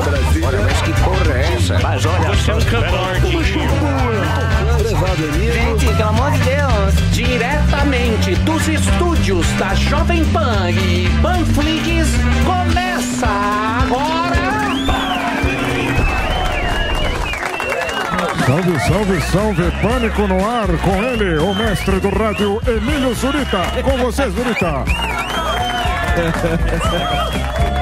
Olha, mas que porra é essa? Mas olha, você é um Gente, pelo amor de Deus, diretamente dos estúdios da Jovem Pan e Panflix, começa agora. Salve, salve, salve, pânico no ar com ele, o mestre do rádio Emílio Zurita. Com vocês, Zurita.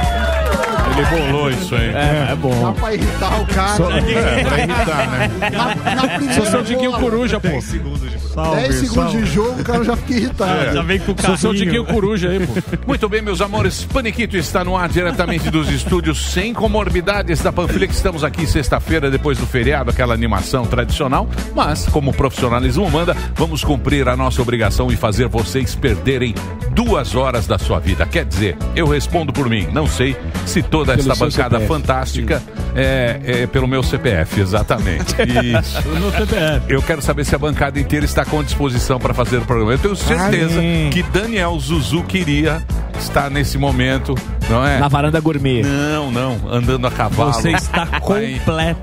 Ele bolou isso aí. É, é bom. Dá pra irritar o cara. Só- É, pra irritar, né? Na, na primeira Sou seu Tiquinho Coruja, pô. 10 segundos de jogo, o cara já fica irritado. Já vem com o Sou seu Tiquinho Coruja aí, pô. Muito bem, meus amores. Paniquito está no ar diretamente dos estúdios sem comorbidades da Panflix. Estamos aqui sexta-feira, depois do feriado, aquela animação tradicional. Mas, como o profissionalismo manda, vamos cumprir a nossa obrigação e fazer vocês perderem duas horas da sua vida. Quer dizer, eu respondo por mim. Não sei se toda Pelo esta bancada CPF, fantástica é, é pelo meu CPF, exatamente. Isso. No CPF. Eu quero saber se a bancada inteira está com disposição para fazer o programa. Eu tenho certeza que Daniel Zuzu queria estar nesse momento, não é? Na varanda gourmet. Não, não, andando a cavalo. Você está completamente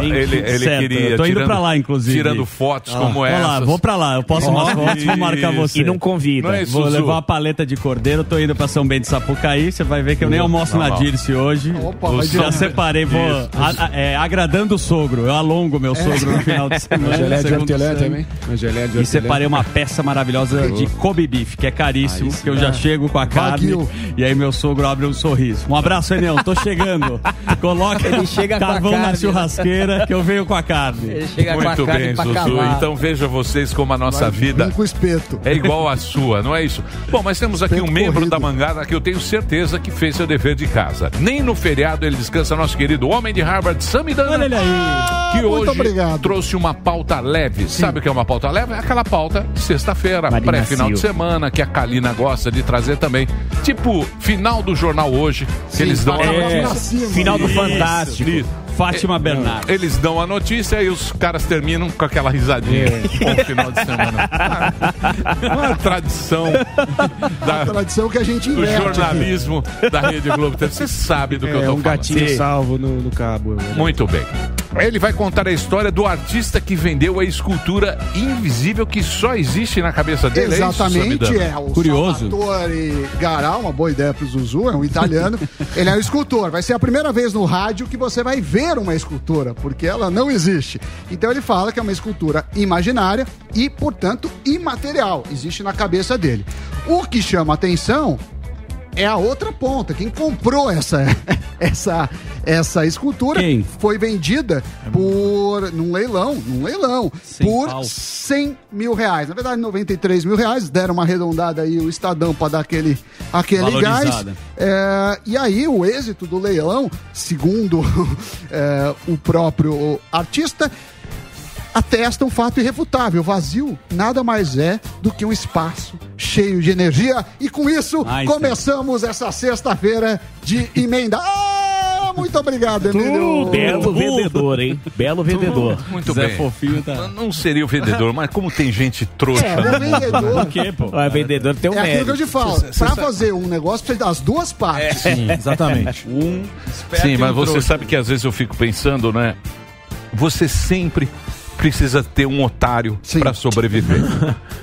Ele, ele certo. queria. Eu tô indo tirando- pra lá, inclusive. Tirando fotos Ah, como vou essa. lá, vou pra lá. Eu posso umas fotos, vou marcar você. E não convida. Não é isso, Vou Zuzu? levar uma paleta de cordeiro, tô indo pra São Bento de Sapucaí. Você vai ver que eu nem almoço Tá na bom. Dirce hoje. Opa, vai Já separei, vou Isso. a- a- é, agradando o sogro. Eu alongo meu sogro no final de semana. Gelé de hortelã também. Uma de E separei uma peça maravilhosa de Kobe Beef, que é caríssimo, que eu já chego com a carne. E aí meu sogro abre um sorriso. Um abraço, Enel, tô chegando. Coloca Ele chega com a carvão na carne. churrasqueira que eu venho com a carne. Ele chega com a Muito carne bem, pra Zuzu. Então veja vocês como a nossa vida Vem com espeto. é igual à sua, não é isso? Bom, mas temos aqui Tempo um membro corrido. da Mangada que eu tenho certeza que fez seu dever de casa. Nem no feriado ele descansa nosso querido homem de Harvard, Samidana. Olha ele aí. Que muito hoje obrigado. trouxe uma pauta leve. Sabe o que é uma pauta leve? É aquela pauta sexta-feira, pré-final de semana, que a Kalina gosta de trazer também. Tipo, final do jornal hoje, que eles dão a É, final do Fantástico. Isso. Fátima Bernardo. Eles dão a notícia e os caras terminam com aquela risadinha com o final de semana. Uma tradição da- Tradição que a gente do jornalismo da Rede Globo. Você sabe do que eu É tô um falando. gatinho salvo no, no cabo. né? Muito bem. Ele vai contar a história do artista que vendeu a escultura invisível que só existe na cabeça dele. é isso, Exatamente, Samidana? é o Curioso. Salvatore Garal, uma boa ideia pro Zuzu, é um italiano. Ele é um escultor. Vai ser a primeira vez no rádio que você vai ver uma escultura, porque ela não existe. Então ele fala que é uma escultura imaginária e, portanto, imaterial. Existe na cabeça dele. O que chama atenção é a outra ponta. Quem comprou essa essa essa escultura Quem? foi vendida por num leilão, num leilão Sem por pau. 100 mil reais. Na verdade, 93 mil reais. Deram uma arredondada aí o Estadão para dar aquele, aquele gás. É, e aí, o êxito do leilão, segundo é, o próprio artista, atesta um fato irrefutável. Vazio nada mais é do que um espaço cheio de energia. E com isso, Ai, começamos essa sexta-feira de emenda. Ah, muito obrigado, Emílio. Belo vendedor, hein? Belo vendedor. Muito Zé bem. Fofinho tá. Não seria o vendedor, mas como tem gente trouxa. É, o mundo. vendedor. O quê, pô? O vendedor tem um É aquilo que eu mérito. te falo. Pra fazer um negócio, precisa das duas partes. Exatamente. Um Sim, mas um você trouxa. sabe que às vezes eu fico pensando, né? Você sempre precisa ter um otário Sim. para sobreviver.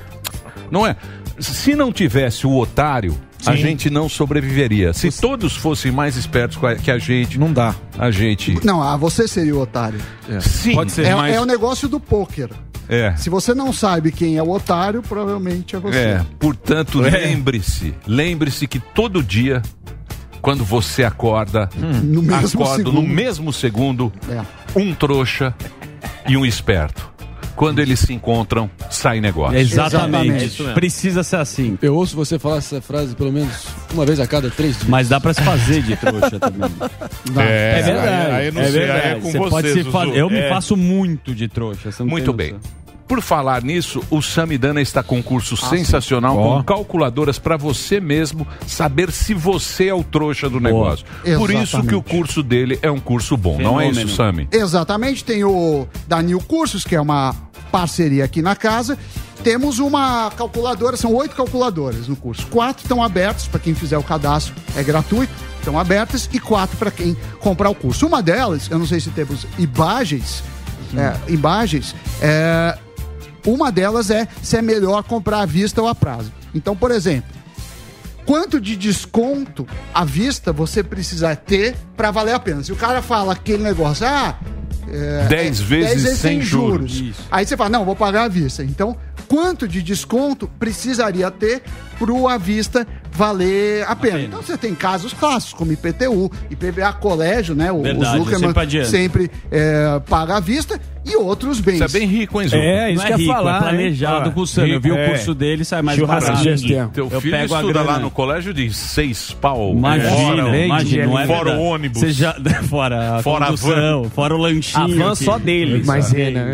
não é? Se não tivesse o otário, a gente não sobreviveria. Se todos fossem mais espertos que a gente, Não dá. a gente. Não, ah, você seria o otário. Sim, Pode ser. É, mas é o negócio do pôquer. é. Se você não sabe quem é o otário, provavelmente é você. É, portanto, lembre-se, lembre-se que todo dia, quando você acorda, No mesmo acorda segundo. no mesmo segundo, É. um trouxa e um esperto. Quando eles se encontram, sai negócio. Exatamente. Exatamente. Precisa ser assim. Eu ouço você falar essa frase pelo menos uma vez a cada três dias. Mas dá pra se fazer de trouxa também. É, É verdade. Aí, aí eu não é sei, aí verdade. é com Você você, pode se fazer. Eu me É. faço muito de trouxa. você não Muito tem bem. noção. Por falar nisso, o Samidana está com um curso sensacional Ó. com calculadoras para você mesmo saber se você é o trouxa do negócio. Por isso que o curso dele é um curso bom, não é Fenômeno. isso, Sami? Exatamente, tem o Danil Cursos, que é uma parceria aqui na casa. Temos uma calculadora, são oito calculadoras no curso. Quatro estão abertos para quem fizer o cadastro, é gratuito. estão abertas e quatro para quem comprar o curso. Uma delas, eu não sei se temos imagens, é, imagens, é, uma delas é se é melhor comprar à vista ou a prazo. Então, por exemplo, quanto de desconto à vista você precisa ter para valer a pena? Se o cara fala aquele negócio, ah, é, 10 é, vezes 10 sem juros. juros. Aí você fala, não, vou pagar à vista. Então, quanto de desconto precisaria ter pro à vista valer a pena? Então você tem casos clássicos, como IPTU, IPVA Colégio, né? O, Verdade, o Zuckerman sempre sempre é, paga à vista e outros bens. Você é bem rico, hein, Zu? É, isso Não que eu ia rico, falar. é planejado com o Sam. Eu vi o curso dele, sai mais barato. Teu Eu filho pego a estuda lá no colégio de seis pau. Imagina, fora, imagina, não é fora o ônibus. Você já, fora a Fora a condução, van. fora o lanchinho. A van só.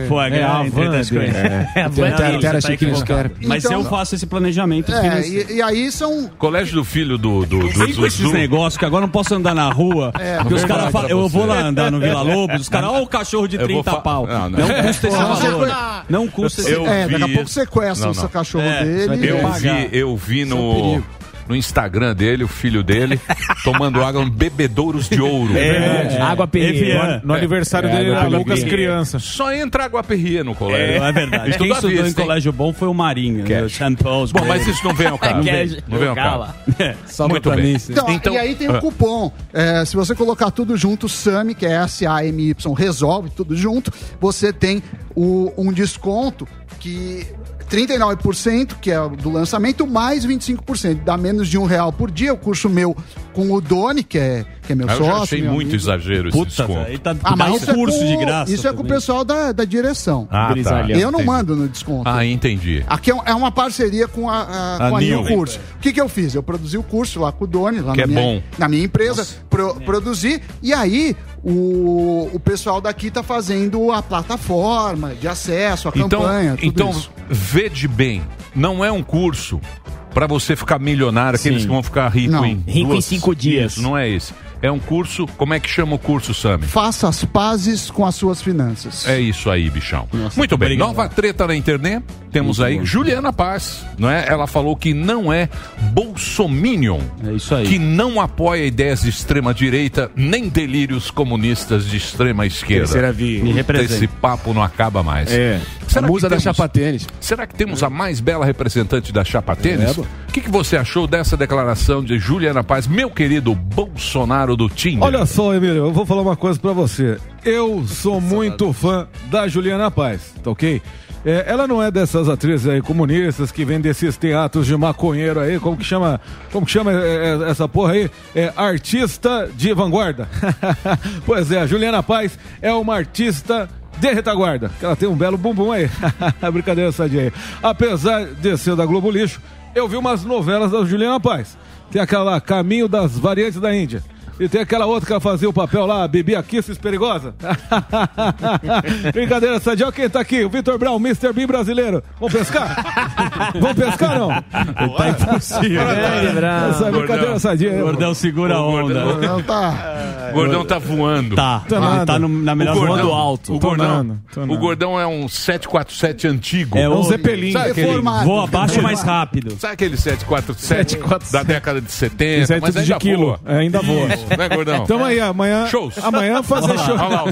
Foi, É, a entre van outras dele. coisas. É. É, a van até era tá quero. Mas Então- eu faço esse planejamento É, e aí são. Colégio do filho do, do, do Vem com esses negócios que agora eu não posso andar na rua. É, porque os caras falam, eu vou lá andar no Vila Lobos, os caras, ó, o cachorro de Eu vou 30 fa- pau. Não, Não, não. custa esse valor. Não custa esse Eu é, daqui a pouco sequestra o seu cachorro É, dele. Eu vi, eu vi é no. No Instagram dele, o filho dele, tomando água em bebedouros de ouro. É, água perreira. Evian. No aniversário É, dele, água ele Lucas criança. Só entra água perria no colégio. É, é verdade. Quem estudou em vista, hein? colégio bom foi o Marinho. né? O Champos. Bom, mas isso não vem ao caso. Não vem, não vem ao caso. Salva Muito bem. Então, Então- e aí tem o Ah. cupom. É, se você colocar tudo junto, SAMI, que é S-A-M-Y, resolve tudo junto, você tem o- um desconto que 39%, que é o do lançamento, mais 25%. Dá menos de um real por dia. O curso meu com o Doni, que é, que é meu Eu sócio. já achei muito amigo. exagero esse Puta, desconto. aí tá Ah, mas isso, curso é com, de graça. isso é com o pessoal da, da direção. Ah, tá. Eu não Entendi. mando no desconto. Ah, entendi. Aqui é é uma parceria com a, a, A com a New. Curso. O que, que eu fiz? Eu produzi o curso lá com o Doni, lá Que na, é minha, bom. na minha empresa, pro- produzi, e aí o, o pessoal daqui tá fazendo a plataforma de acesso, a Então, campanha, tudo então isso. vede bem, não é um curso para você ficar milionário, aqueles Sim. que vão ficar rico Não. em Rico em duas- cinco dias. Isso, não é esse. É um curso, como é que chama o curso, Sami? Faça as pazes com as suas finanças. É isso aí, bichão. Muito bem. obrigado. Nova treta na internet. Temos aí Juliana Paz, não é? Ela falou que não é bolsominion. É isso aí. Que não apoia ideias de extrema direita, nem delírios comunistas de extrema esquerda. Terceira via. Me representa. Esse papo não acaba mais. É. Será a musa que da temos- chapa tênis. Será que temos a mais bela representante da chapa tênis? É, que, que você achou dessa declaração de Juliana Paz, meu querido Bolsonaro do Tinder? Olha só, Emílio, eu vou falar uma coisa pra você. Eu sou muito fã da Juliana Paz, tá ok? É, ela não é dessas atrizes aí comunistas que vêm desses teatros de maconheiro aí, como que chama, como que chama é, é, essa porra aí? É artista de vanguarda. pois é, a Juliana Paz é uma artista de retaguarda, que ela tem um belo bumbum aí. Brincadeira sadia aí. Apesar de ser da Globo Lixo, eu vi umas novelas da Juliana Paz. Tem aquela Caminho das Variantes da Índia. E tem aquela outra que ela fazia o papel lá, Bibi Kisses Perigosa. Brincadeira, Sadia. Olha quem tá aqui, o Vitor Brown, Mr. Bean brasileiro. Vamos pescar? Vamos pescar não? Tá impossível. Essa é brincadeira Gordão. aí, Gordão segura a onda. Gordão. Tá. O gordão tá voando. Tá, Tá nada. tá no- na melhor o gordão, voando alto. O gordão, nada, tô o gordão é um 747 antigo. É É um o- Zeppelin. Sabe aquele- Reformado. Voa abaixo mais rápido. Sabe aquele 747 747? da década de 70? Isso aí mas tudo de ainda quilo. É, ainda voa. Né, gordão? Então aí, amanhã. Shows. Amanhã fazer show. Olha lá, o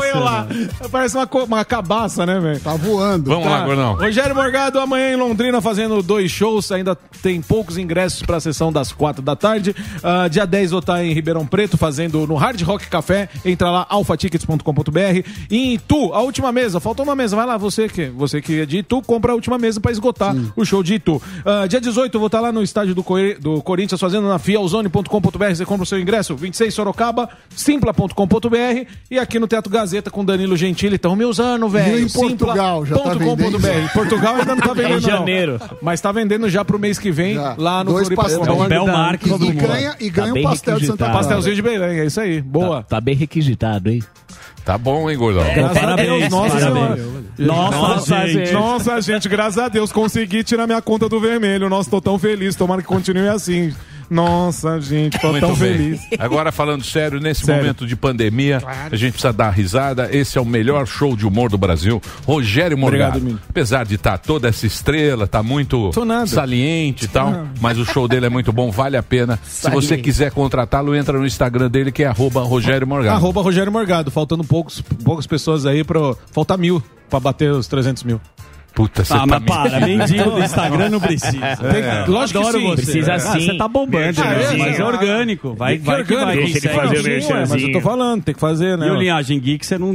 Olha lá. Parece uma, uma cabaça, né, velho? Tá voando. Vamos lá, gordão. Rogério Morgado, amanhã em Londrina, fazendo dois shows. Ainda tem poucos ingressos para a sessão das quatro da tarde. Ah, dia 10 vou estar em Ribeirão Preto, fazendo no Hard Rock Café. Entra lá, alfatickets.com.br. E em Itu, a última mesa. Faltou uma mesa. Vai lá, você que, você que é de Itu, compra a última mesa para esgotar o show de Itu. Ah, dia 18 eu vou estar lá no estádio do, Coi- do Corinthians, fazendo na fielzone.com.br. Você compra o seu ingresso. 26 Sorocaba, simpla.com.br. E aqui no Teatro Gazeta com Danilo Gentili. Estão me usando, velho. Em Portugal, já tá vendendo? Portugal ainda não tá vendendo, Em janeiro. não. Mas tá vendendo já pro mês que vem, Já. lá no Dois Floripa-. É o Bel Marques E, do e mundo. ganha, e ganha Tá um pastel de Santa. Pastelzinho de Belém, é isso aí. Boa. Tá bem requisitado, hein? Tá bom, hein, gordão? Graças a Parabéns, Deus, nossa parabéns. Nossa, Nossa, gente. Nossa, gente, graças a Deus consegui tirar minha conta do vermelho. Nossa, tô tão feliz. Tomara que continue assim. Nossa, gente, tô Muito tão bem. feliz. Agora falando sério, nesse Sério. momento de pandemia, a gente precisa dar risada. Esse é o melhor show de humor do Brasil. Rogério Morgado. Obrigado. Apesar de estar toda essa estrela, tá muito saliente e tal, mas o show dele é muito bom, vale a pena. Se você Saliente. quiser contratá-lo, entra no Instagram dele que é arroba Rogério Morgado. Arroba Rogério Morgado, faltando poucos, poucas pessoas aí pra. Falta mil pra bater os 300 mil. Puta, você Ah, tá mas para, mendigo do Instagram não precisa. Tem- lógico que sim. você. Precisa Ah, sim. Você tá bombando, Ah, né? é? mas é Ah, orgânico. Vai, Que vai que vai. ele segue. fazer o ué, mas eu merchanzinho. tô falando, tem que fazer, né? E o Linhagem Geek, você não. não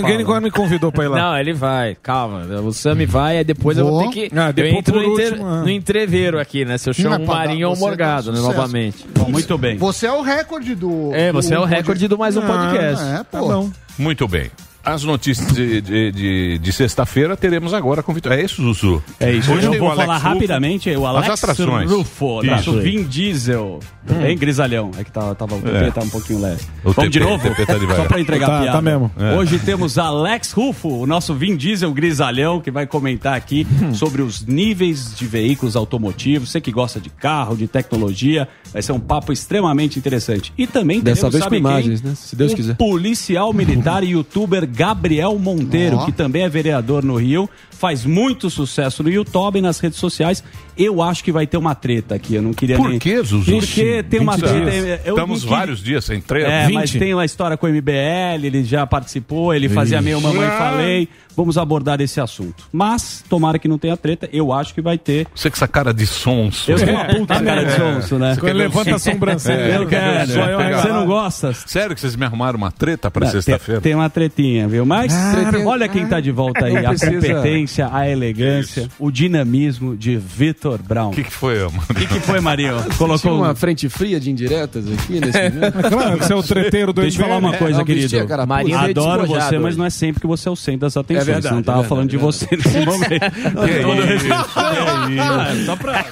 Ninguém fala. nunca me convidou pra ir lá. Não, ele vai, calma. O Sami vai, aí depois eu vou ter que. Ah, eu depois entro no, inter- último, ah. no entreveiro aqui, né? Se eu chamo é um Marinho ou dá Morgado, né? Novamente. Bom, muito bem. Você é o recorde do. É, você é o recorde do mais um podcast. É, Tá pô. bom. Muito bem. As notícias de, de, de- de sexta-feira teremos agora com o Vitor. É isso, Zuzu? É isso. Hoje eu vou falar Rufo. rapidamente. O Alex atrações. Rufo, Isso. nosso Vin Diesel. Hein, grisalhão? É que tava, tava, o TP tá um pouquinho leve. O Vamos de TP, novo? o TP tá. Só pra entregar Tá, a piada. tá mesmo. É. Hoje temos Alex Rufo, o nosso Vin Diesel grisalhão, que vai comentar aqui Hum. sobre os níveis de veículos automotivos. Você que gosta de carro, de tecnologia, vai ser um papo extremamente interessante. E também Dessa teremos, vez sabe com imagens, quem? né? Se Deus o quiser. policial militar e youtuber Gabriel Monteiro, Ó. que também é vereador no Rio, faz muito sucesso no YouTube e nas redes sociais. Eu acho que vai ter uma treta aqui, eu não queria Por nem... que, Zuzu? Porque tem uma 20 treta... eu Estamos queria- vários dias sem treino. é, 20? mas tem uma história com o MBL, ele já participou, ele fazia meio mamãe falei. Vamos abordar esse assunto. Mas, tomara que não tenha treta, eu acho que vai ter. Você com essa cara de sonso. Eu sou uma puta cara de sonso, né? Quando levanta a sobrancelha. Eu quero. Eu Você aí. não gosta? Sério que vocês me arrumaram uma treta pra sexta-feira? tem uma tretinha, viu? Mas Tretinha. olha quem tá de volta aí. A competência, a elegância, o dinamismo de Vitor Brown. O que, que foi, mano? O que, que foi, Marinho? Colocou uma frente fria de indiretas aqui nesse momento. É claro, que você é o treteiro do Deixa eu falar uma coisa, não, querido. vestia, cara, Marinho Adoro você, mas não é sempre que você é o centro das atenções. É verdade, não tava é verdade, falando de é você nesse momento. Que isso? Ah, Só pra.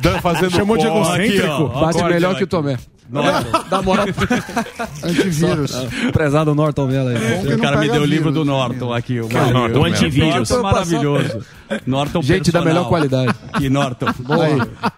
Dan fazendo Chamou de egocêntrico? Bate melhor que o Tomé. Dá moral Antivírus. prezado Norton Mello aí. Que O cara me deu o livro do. Norton aqui. O, é o Norton o mesmo? antivírus. Norton maravilhoso. Norton Gente da personal. melhor qualidade. Que Norton.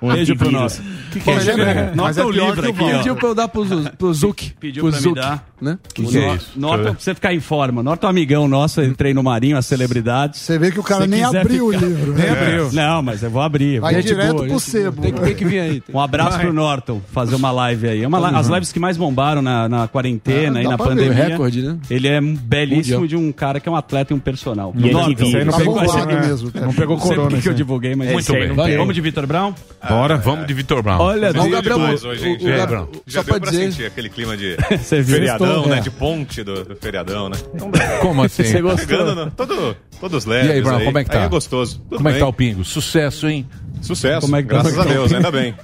Um Beijo pro antivírus. Norton. Que que é isso? Norton Mas é o livro que o aqui. Pediu pra eu dar pro, Zu- pro Zuc. Pediu pro pra me Zuc, dar. Né? Que que é isso? Norton, pra você ficar em forma. Norton é um amigão nosso, entrei no Marinho, as celebridades. Você vê que o cara Se nem abriu ficar- o livro. Nem né? abriu. Não, mas eu vou abrir. Vai direto boa, pro sebo. Tem, que- tem que vir aí. Um abraço pro Norton, fazer uma live aí. É uma li- As lives que mais bombaram na, na quarentena Ah, e dá na pra ver. pandemia. Foi recorde, né? Ele é um belíssimo Mundial. de um cara que é um atleta e um personal. E. Isso aí não Tá pegou bombado corona. né? mesmo. Não pegou Não corona. que que eu aí. divulguei, mas Muito aí bem. Vamos de Vitor Brown? Bora, vamos de Vitor Brown. Olha, Deus. Gabriel, o, hoje, o, gente. É, Gabriel- Já deu pra dizer, sentir aquele clima de feriadão, né? é. De ponte do, feriadão, né? Então, Como assim? Você gostou? todo, todos leves E aí, Brown, como é que tá? Aí é gostoso. Como é que tá o Pingo? Sucesso, hein? Sucesso, Como é que tá? graças a Deus, ainda bem.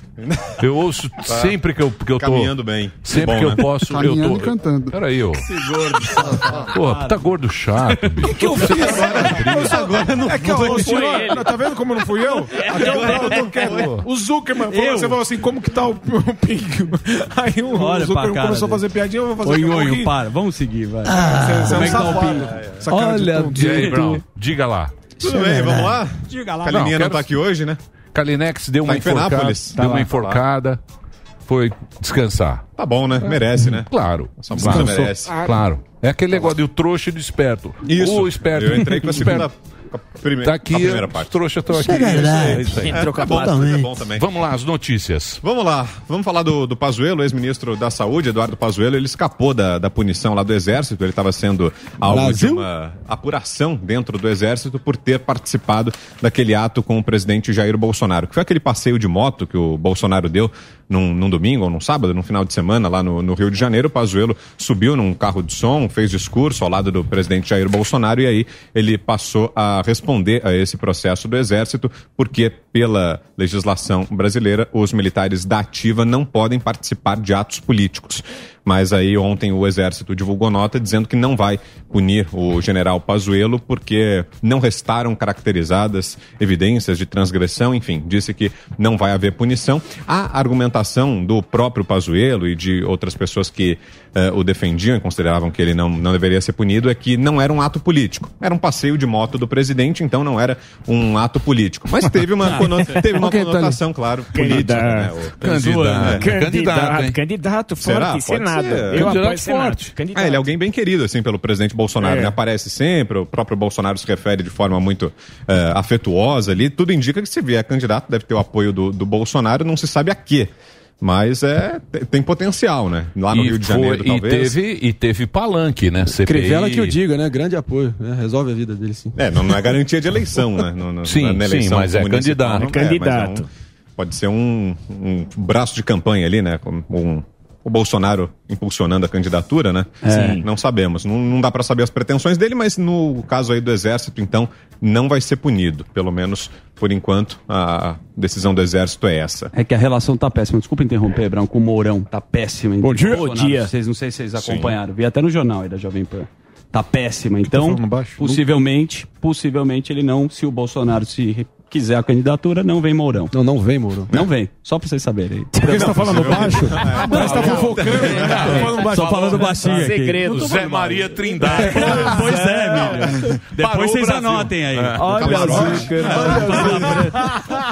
Eu ouço sempre que eu, que eu tô. Caminhando bem. Sempre Bom, que eu né? posso, eu Caminhando tô. e cantando. Peraí, ô. Pô, tá gordo chato, bicho. que eu fiz agora? não é que eu, o ele. tá vendo como não fui eu? Até o Brown, eu tô quieto. O Zuckerman falou, Eu? você falou assim, como que tá o, o Pingo? Aí o, Olha o Zuckerman começou a fazer piadinha, eu vou fazer Oi, eu oi, morri. para. Vamos seguir, vai. Você, você é Como é que tá o. Pingo? Olha? Diga lá. Tudo bem, vamos lá? Diga lá. Calininha Não, não, tá aqui hoje, né? Kalinex deu Tá uma em enforcada. Deu Tá uma lá, enforcada. Foi descansar. Tá bom, né? Merece, né? Claro. Essa moça Claro. merece. Claro. É aquele negócio do trouxa e do esperto. Isso. O esperto. Eu entrei com a segunda... primeira, Tá aqui, a primeira parte. trouxas estão aqui. verdade. É isso aí. É, é bom, é bom também. Vamos lá, as notícias. Vamos lá, vamos falar do, do Pazuello, ex-ministro da Saúde, Eduardo Pazuello, ele escapou da, da punição lá do Exército, ele estava sendo alvo Brasil? de uma apuração dentro do Exército por ter participado daquele ato com o presidente Jair Bolsonaro, que foi aquele passeio de moto que o Bolsonaro deu num, num domingo ou num sábado, num final de semana lá no, no Rio de Janeiro, Pazuello subiu num carro de som, fez discurso ao lado do presidente Jair Bolsonaro e aí ele passou a responder a esse processo do Exército, porque pela legislação brasileira, os militares da ativa não podem participar de atos políticos. Mas aí ontem o Exército divulgou nota dizendo que não vai punir o general Pazuello porque não restaram caracterizadas evidências de transgressão, enfim, disse que não vai haver punição. A argumentação do próprio Pazuello e de outras pessoas que eh, o defendiam e consideravam que ele não, não deveria ser punido é que não era um ato político. Era um passeio de moto do presidente, então não era um ato político. Mas teve uma, cono- teve uma Tânia. conotação, claro, política. Né? O- Candidato, É. candidato, candidato Será? forte, Pode Senado. ser. Eu Candidato apoio Senado. forte. Candidato. É, ele é alguém bem querido, assim, pelo presidente Bolsonaro. É. Ele aparece sempre, o próprio Bolsonaro se refere de forma muito eh, afetuosa ali. Tudo indica que se vier candidato, deve ter o apoio do, do Bolsonaro, não se sabe a quê. Mas é, te- tem potencial, né? Lá no E Rio de foi- Janeiro, e talvez. teve, e teve palanque, né? CPI. Crivella que eu diga, né? Grande apoio. né? Resolve a vida dele, sim. É, não, não é garantia de eleição, né? No, no, Sim, na sim, eleição mas é candidato. É candidato. mas é um- pode ser um, um braço de campanha ali, né? Como Um, o Bolsonaro impulsionando a candidatura, né? É. Não sabemos. Não, não dá para saber as pretensões dele, mas no caso aí do Exército, então, não vai ser punido. Pelo menos, por enquanto, a decisão do Exército é essa. É que a relação tá péssima. Desculpa interromper, Brão, com o Mourão. Tá péssima. Bom dia. Bom dia. Vocês, não sei se vocês Sim. acompanharam. Vi até no jornal aí da Jovem Pan. Tá péssima. Então, falando baixo? possivelmente, possivelmente ele não, se o Bolsonaro se quiser a candidatura, não vem Mourão. Não, não vem, Mourão. Não vem. Só pra vocês saberem. Por que você tá falando baixo? Parece que tá fofocando. Só falando baixinho aqui. Segredo, Zé Maria Trindade. Pois é, Milho. Depois vocês anotem aí. Olha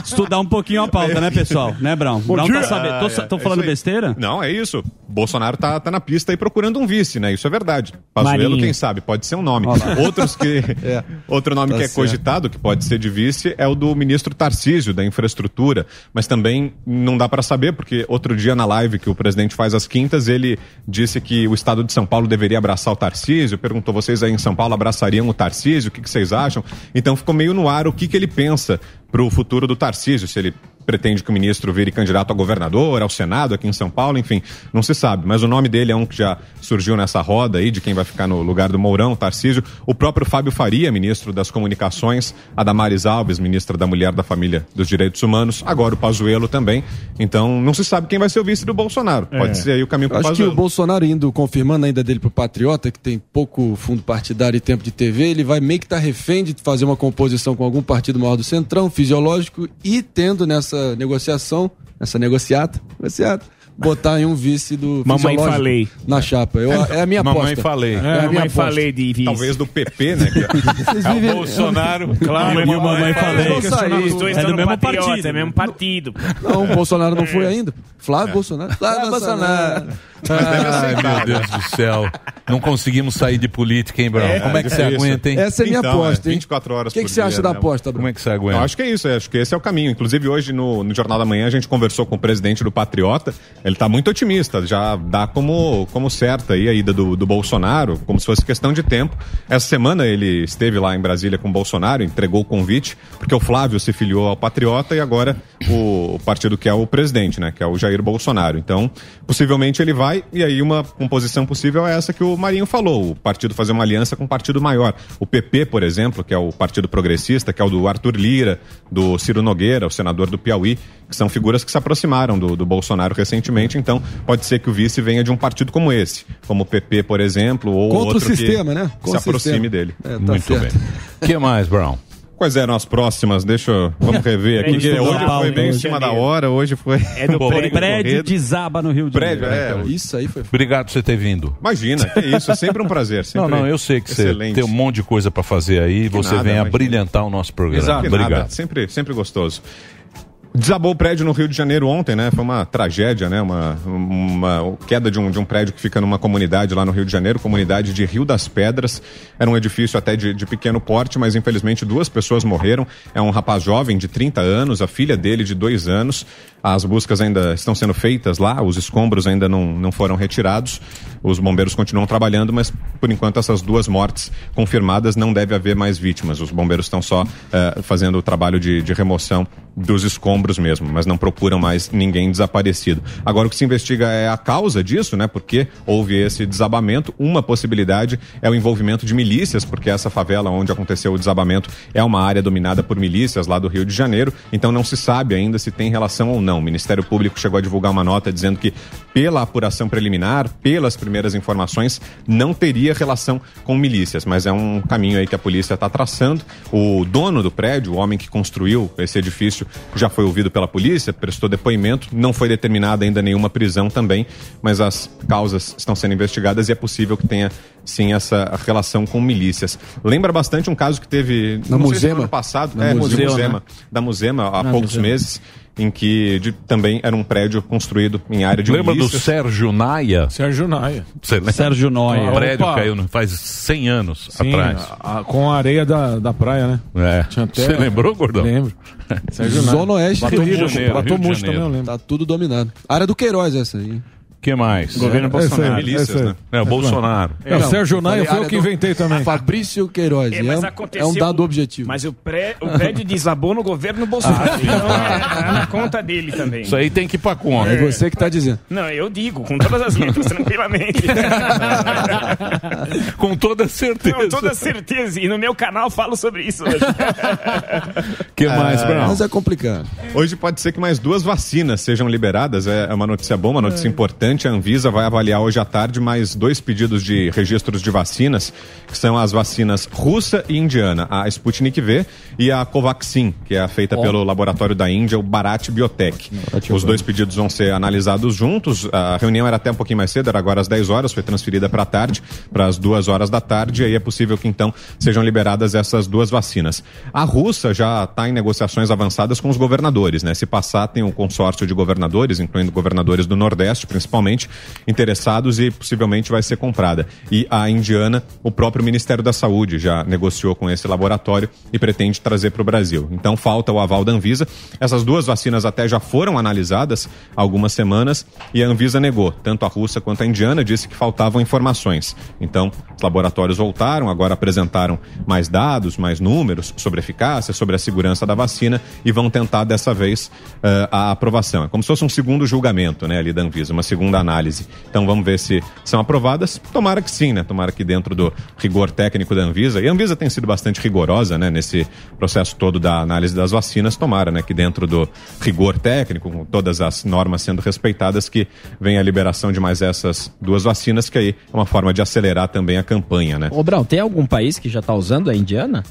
Estudar um pouquinho a pauta, né, pessoal? Né, Brão? Brão tá sabendo. Tô, É falando besteira? Não, é isso. Bolsonaro tá, tá na pista aí procurando um vice, né? Isso é verdade. Pazuello, Marinho. quem sabe, pode ser um nome. Outros que. É. Outro nome Tá que é cogitado, que pode ser de vice, é o do ministro Tarcísio, da infraestrutura. Mas também não dá para saber, porque outro dia na live que o presidente faz às quintas, ele disse que o estado de São Paulo deveria abraçar o Tarcísio. Perguntou, vocês aí em São Paulo abraçariam o Tarcísio? O que, que vocês acham? Então ficou meio no ar o que, que ele pensa pro futuro do Tarcísio, se ele pretende que o ministro vire candidato a governador, ao Senado aqui em São Paulo, enfim, não se sabe. Mas o nome dele é um que já surgiu nessa roda aí de quem vai ficar no lugar do Mourão, Tarcísio. O próprio Fábio Faria, ministro das Comunicações, a Damares Alves, ministra da Mulher, da Família dos Direitos Humanos, agora o Pazuello também. Então, não se sabe quem vai ser o vice do Bolsonaro. Pode ser aí o caminho pro Acho que o. Bolsonaro indo, confirmando ainda dele pro Patriota, que tem pouco fundo partidário e tempo de TV, ele vai meio que estar refém de fazer uma composição com algum partido maior do Centrão, fisiológico, e tendo nessa negociação, nessa negociata, negociata botar em um vice do Mamãe falei. na chapa. Eu, é a minha aposta. Mamãe falei. É, É, a minha mamãe aposta. falei de vice. Talvez do PP, né? Vocês É o vivem- Bolsonaro. Claro, e o mamãe mamãe falei. falei. Os dois É do mesmo Patriota, partido. É mesmo partido. Não, o Bolsonaro não foi ainda. Flávio Bolsonaro. Flávio Bolsonaro. Ai, meu Deus do céu. Não conseguimos sair de política, hein, Brão? Como é que você difícil. aguenta, hein? Essa é minha Então, aposta, hein? 24 horas O que, que você dia, acha da né? aposta, Bruno? Como é que você Eu aguenta? acho que é isso, eu acho que esse é o caminho. Inclusive, hoje no, no Jornal da Manhã a gente conversou com o presidente do Patriota. Ele está muito otimista, já dá como, como certa aí a ida do, do Bolsonaro, como se fosse questão de tempo. Essa semana ele esteve lá em Brasília com o Bolsonaro, entregou o convite, porque o Flávio se filiou ao Patriota e agora o, o partido que é o presidente, né? Que é o Jair Bolsonaro. Então, possivelmente ele vai, e aí uma composição possível é essa que o Marinho falou: o partido fazer uma aliança com um partido maior. O PP, por exemplo, que é o Partido Progressista, que é o do Arthur Lira, do Ciro Nogueira, o senador do Piauí, que são figuras que se aproximaram do, do Bolsonaro recentemente. Então, pode ser que o vice venha de um partido como esse, como o PP, por exemplo, ou Contra o outro que sistema, né? se Contra o aproxime sistema. dele. É, tá Muito certo. bem. O que mais, Brown? Quais eram as próximas? Deixa eu. Vamos rever aqui. Prédio que do hoje Paulo, foi bem em cima da hora, hoje foi. É do prédio. Prédio desaba no Rio de Prédio, Janeiro. é. Isso aí foi. Obrigado por você ter vindo. Imagina, que isso, é sempre um prazer. Não, sempre não, eu sei que você excelente. tem um monte de coisa pra fazer aí e você nada, vem imagina. brilhantar o nosso programa. Exato. Que Obrigado. nada, sempre, sempre gostoso. Desabou o prédio no Rio de Janeiro ontem, né? Foi uma tragédia, né? Uma, uma queda de um, de um prédio que fica numa comunidade lá no Rio de Janeiro, comunidade de Rio das Pedras. Era um edifício até de, de pequeno porte, mas infelizmente duas pessoas morreram. É um rapaz jovem de 30 anos, a filha dele de dois anos. As buscas ainda estão sendo feitas lá, os escombros ainda não, não foram retirados. Os bombeiros continuam trabalhando, mas por enquanto essas duas mortes confirmadas não deve haver mais vítimas. Os bombeiros estão só eh, fazendo o trabalho de, de remoção dos escombros mesmo, mas não procuram mais ninguém desaparecido. Agora o que se investiga é a causa disso, né? Porque houve esse desabamento. Uma possibilidade é o envolvimento de milícias, porque essa favela onde aconteceu o desabamento é uma área dominada por milícias lá do Rio de Janeiro. Então não se sabe ainda se tem relação ou não. O Ministério Público chegou a divulgar uma nota dizendo que pela apuração preliminar, pelas primeiras informações, não teria relação com milícias, mas é um caminho aí que a polícia está traçando. O dono do prédio, o homem que construiu esse edifício já foi ouvido pela polícia, prestou depoimento, não foi determinada ainda nenhuma prisão também, mas as causas estão sendo investigadas e é possível que tenha sim essa relação com milícias. Lembra bastante um caso que teve Na não Musema? ano passado, Na é, Museu, Musema, né? da Musema há Na poucos Musema. meses, em que de- também era um prédio construído em área de Lembra do milícias. Sérgio Naia? Sérgio Naia. Sérgio Noia. O prédio Opa. caiu no- faz 100 anos Sim, atrás. a- a- com a areia da, da praia, né? É. Até- Você lembrou, Gordão? Lembro. Sérgio Naia. Zona Oeste, Batom Rio Janeiro, Batom Rio de Murcho Janeiro. também eu lembro. Tá tudo dominado. Área do Queiroz essa aí. Que mais? Governo É, Bolsonaro. esse aí, Milícias, aí. né? É, o Bolsonaro. É, o Sérgio Naia foi o que inventei também. Fabrício Queiroz. É, É, mas um- aconteceu- é um dado objetivo. Mas o, pré, o prédio desabou no governo Bolsonaro. então é, tá na conta dele também. Isso aí tem que ir pra conta. É você que tá dizendo. Não, eu digo, com todas as letras, tranquilamente. Com toda certeza. Com toda certeza. E no meu canal falo sobre isso hoje. que mais, Brown? Mas é complicado. Hoje pode ser que mais duas vacinas sejam liberadas. É é uma notícia boa, uma notícia importante. A Anvisa vai avaliar hoje à tarde mais dois pedidos de registros de vacinas, que são as vacinas russa e indiana, a Sputnik V e a Covaxin, que é feita pelo laboratório da Índia, o Bharat Biotech. Os dois pedidos vão ser analisados juntos. A reunião era até um pouquinho mais cedo, era agora às 10 horas, foi transferida para a tarde, para as duas horas da tarde, e aí é possível que então sejam liberadas essas duas vacinas. A russa já está em negociações avançadas com os governadores, né? Se passar, tem um consórcio de governadores, incluindo governadores do Nordeste, principalmente, interessados e possivelmente vai ser comprada. E a indiana, o próprio Ministério da Saúde já negociou com esse laboratório e pretende trazer para o Brasil. Então falta o aval da Anvisa. Essas duas vacinas até já foram analisadas há algumas semanas e a Anvisa negou. Tanto a russa quanto a indiana disse que faltavam informações. Então, os laboratórios voltaram, agora apresentaram mais dados, mais números sobre eficácia, sobre a segurança da vacina e vão tentar dessa vez eh, a aprovação. É como se fosse um segundo julgamento, né, ali da Anvisa, uma segunda análise. Então vamos ver se são aprovadas. Tomara que sim, né? Tomara que dentro do rigor técnico da Anvisa. E a Anvisa tem sido bastante rigorosa, né, nesse processo todo da análise das vacinas. Tomara, né, que dentro do rigor técnico, com todas as normas sendo respeitadas, que venha a liberação de mais essas duas vacinas, que aí é uma forma de acelerar também a campanha, né? Ô, Brão, tem algum país que já tá usando a indiana?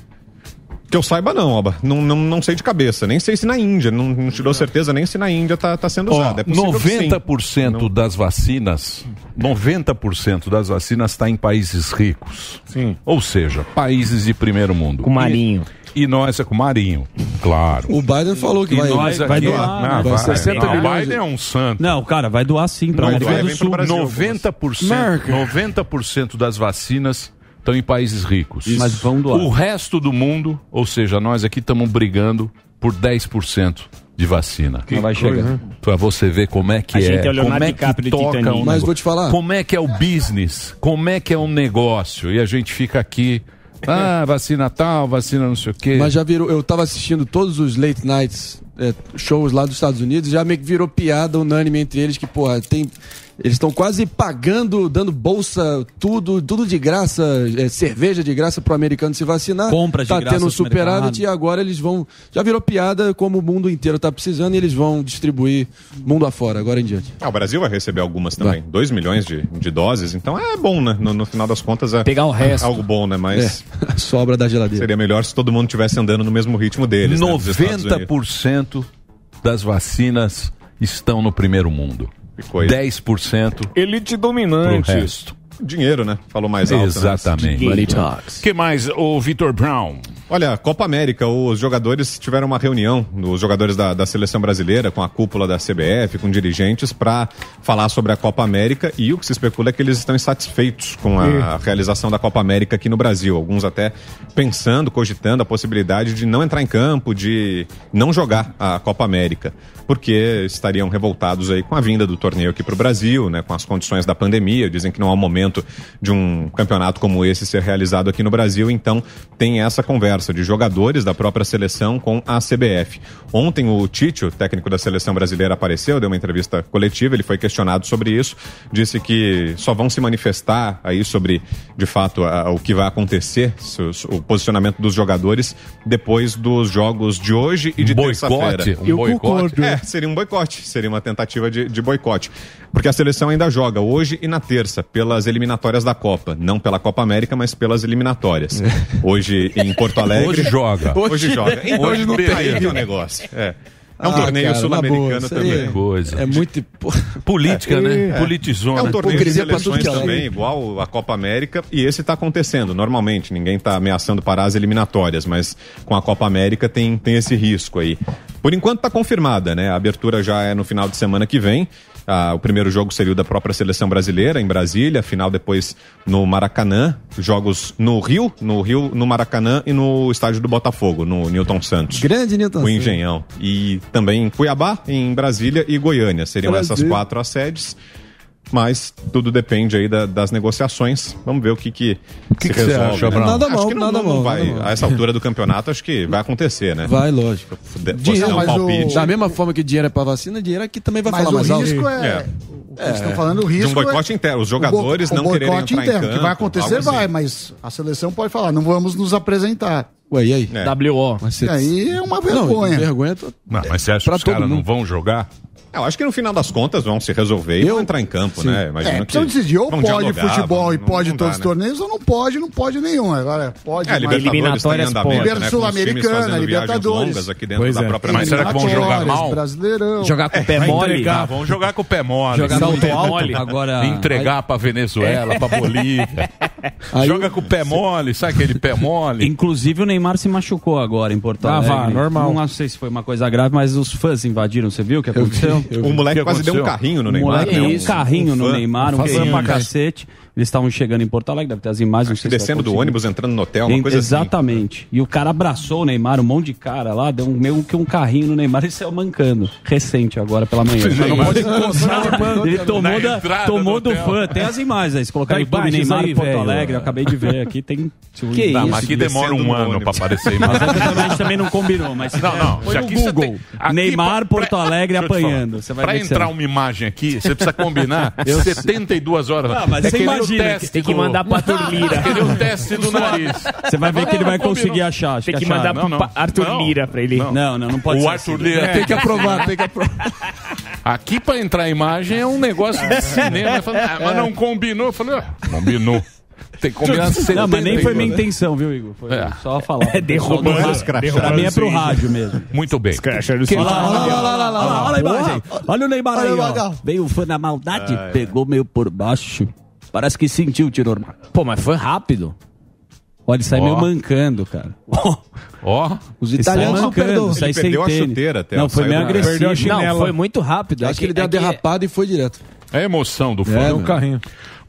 Que eu saiba não, Oba. Não, não, não sei de cabeça. Nem sei se na Índia. Não, não te dou certeza nem se na Índia tá, tá sendo Ó, usada. É possível que sim. 90% das vacinas, 90% das vacinas está em países ricos. Sim. Ou seja, países de primeiro mundo. Com marinho. E, e nós é com marinho, claro. O Biden falou que E vai, nós vai aqui, doar, né? vai. Vai 60 Ah, o milhões Biden é um santo. Não, cara, vai doar sim Não, pro Sul. Brasil. 90%, 90% das vacinas estão em países ricos. Mas vão doar. O resto do mundo, ou seja, nós aqui estamos brigando por 10% de vacina. Não vai chegar. Pra você ver como é que A é. gente é o como é que toca um Mas negócio. vou te falar. Como é que é o business? Como é que é um negócio? E a gente fica aqui, ah, vacina tal, vacina não sei o quê. Mas já virou. Eu tava assistindo todos os late nights é, shows lá dos Estados Unidos, já meio que virou piada unânime entre eles que, porra, tem. Eles estão quase pagando, dando bolsa, tudo, tudo de graça, é, cerveja de graça pro americano se vacinar. Compras de tá graça tendo um no superávit e agora eles vão. Já virou piada como o mundo inteiro tá precisando e eles vão distribuir mundo afora, agora em diante. Ah, o Brasil vai receber algumas também. 2 milhões de, de doses. Então é bom, né? No, no final das contas é Pegar o resto. algo bom, né? Mas É, sobra da geladeira. seria melhor se todo mundo estivesse andando no mesmo ritmo deles. né, dos Estados Unidos. 90% das vacinas estão no primeiro mundo. Que coisa. 10% Elite pro dominante. resto. Dinheiro, né? Falou mais alto. né? Exatamente. Money talks. que mais, o Vitor Brown? Olha, Copa América, os jogadores tiveram uma reunião, os jogadores da, da seleção brasileira, com a cúpula da CBF, com dirigentes, para falar sobre a Copa América e o que se especula é que eles estão insatisfeitos com a realização da Copa América aqui no Brasil. Alguns até pensando, cogitando a possibilidade de não entrar em campo, de não jogar a Copa América, porque estariam revoltados aí com a vinda do torneio aqui para o Brasil, né, com as condições da pandemia. Dizem que não há momento de um campeonato como esse ser realizado aqui no Brasil, então tem essa conversa de jogadores da própria seleção com a CBF. Ontem o Tite, o técnico da seleção brasileira, apareceu, deu uma entrevista coletiva, ele foi questionado sobre isso, disse que só vão se manifestar aí sobre, de fato, a- o que vai acontecer, o posicionamento dos jogadores depois dos jogos de hoje e de Boicote? terça-feira. Um boicote? É, seria um boicote, seria uma tentativa de, de boicote. Porque a seleção ainda joga hoje e na terça, pelas eliminatórias da Copa. Não pela Copa América, mas pelas eliminatórias. Hoje em Porto Alegre. Hoje joga. Hoje, joga. Então, Hoje não aí tem. que é o negócio. É. É um Ah, torneio sul-americano também. é- Coisa. É muito. Política, né? É. Politizona. É um torneio de seleções é também, igual a Copa América, e esse está acontecendo normalmente. Ninguém está ameaçando parar as eliminatórias, mas com a Copa América tem, tem esse risco aí. Por enquanto está confirmada, né? A abertura já é no final de semana que vem. Ah, o primeiro jogo seria o da própria seleção brasileira, em Brasília, final depois no Maracanã, jogos no Rio, no Rio, no Maracanã e no estádio do Botafogo, no Newton Santos. Grande Newton O Santos. Engenhão. E também em Cuiabá, em Brasília e Goiânia. Seriam Brasil. essas quatro as sedes. Mas tudo depende aí da- das negociações. Vamos ver o que, que, que se que você resolve. acha, né? Nada Acho mal, que não, nada não, mal, vai. nada mal. A essa altura do campeonato, acho que vai acontecer, né? Vai, lógico. De- Dinheiro, um mas o-. Da mesma forma que dinheiro é pra vacina, dinheiro aqui também vai Mas falar o mais alto. risco é. É. O que eles estão falando, o De risco. um boicote é, interno. Os o jogadores bo- não o quererem entrar em interno. campo. que vai acontecer, algo assim. vai, mas a seleção pode falar, não vamos nos apresentar. Ué, e aí? É. WO. Mas você- E aí é uma Não, vergonha. vergonha. tô- Não, mas você acha Pra que os caras não vão jogar? Eu acho que no final das contas vão se resolver e Eu- vão entrar em campo, né? Imagino É, que precisam decidir, ou pode dialogar, futebol e pode não todos dá, os né? torneios, ou não pode, não pode nenhum. Agora pode. É, mas- Eliminatórias, né? Com os Sul-Americana, Libertadores. aqui dentro Pois da é. própria Mas será que vão jogar mal? Brasileirão. Jogar com o pé mole. entregar. Ah, vão jogar com o pé mole. Jogar com o pé mole. Agora- Entregar pra Venezuela, pra Bolívia. Aí Joga com o pé mole, sabe aquele pé mole? Inclusive o Neymar se machucou agora em Porto Ah, Alegre. vá, normal. Não sei se foi uma coisa grave, mas os fãs invadiram. Você viu o que aconteceu? O moleque O que quase deu um aconteceu? carrinho no O Neymar. moleque né? deu Um- um carrinho no. Neymar, um fã pra cacete. Eles estavam chegando em Porto Alegre, deve ter as imagens. não se vai Descendo do ônibus, entrando no hotel, uma Em- coisa assim. Exatamente. E o cara abraçou o Neymar, um monte de cara lá, deu um, meio que um carrinho no Neymar e saiu mancando. Recente agora pela manhã. Não pode Ele tomou, da- tomou do do fã. Tem as imagens aí. Se colocar Tem YouTube Neymar aí, Porto velho. Alegre, eu acabei de ver aqui. Tem. Que Tá, isso? mas aqui demora um no ano ônibus. pra aparecer Mas a gente também não combinou, mas Não, não. Põe se no Google. tem- aqui Neymar, Porto Alegre apanhando. Pra que entrar uma imagem aqui, você precisa combinar 72 horas. Ah, mas é você que o imagina teste Tem que mandar pra Turmira. é que nem o teste do nariz. Você vai ver que ele vai conseguir achar. Tem que mandar pro Arthur. Lira pra ele. Não. Não, não, pode O ser Arthur assim. Lira Tem que aprovar, tem que aprovar. Aqui pra entrar a imagem é um negócio de cinema. Falei, ah, mas não combinou. Eu falei, ah, combinou. Tem que combinar Não, mas nem foi minha 72. intenção, viu, Igor? Foi É. só falar. derrubando. Pra mim é pro rádio mesmo. Muito bem. Olha lá, olha lá, olha lá, olha lá, olha a imagem. Olha o Neymar aí, ó. Veio o fã na maldade, pegou meio por baixo. Parece que sentiu o tiro. Pô, mas foi rápido. Olha, ele sai Ó. meio mancando, cara. Ó, Os sai italianos não perdoam. Ele sem perdeu a tênis. chuteira até, Não, foi saiu meio do- agressivo. Perdeu a Não, chinela. foi muito rápido. Acho que ele deu uma é que- derrapada e foi direto. é a emoção do fã. É, um carrinho.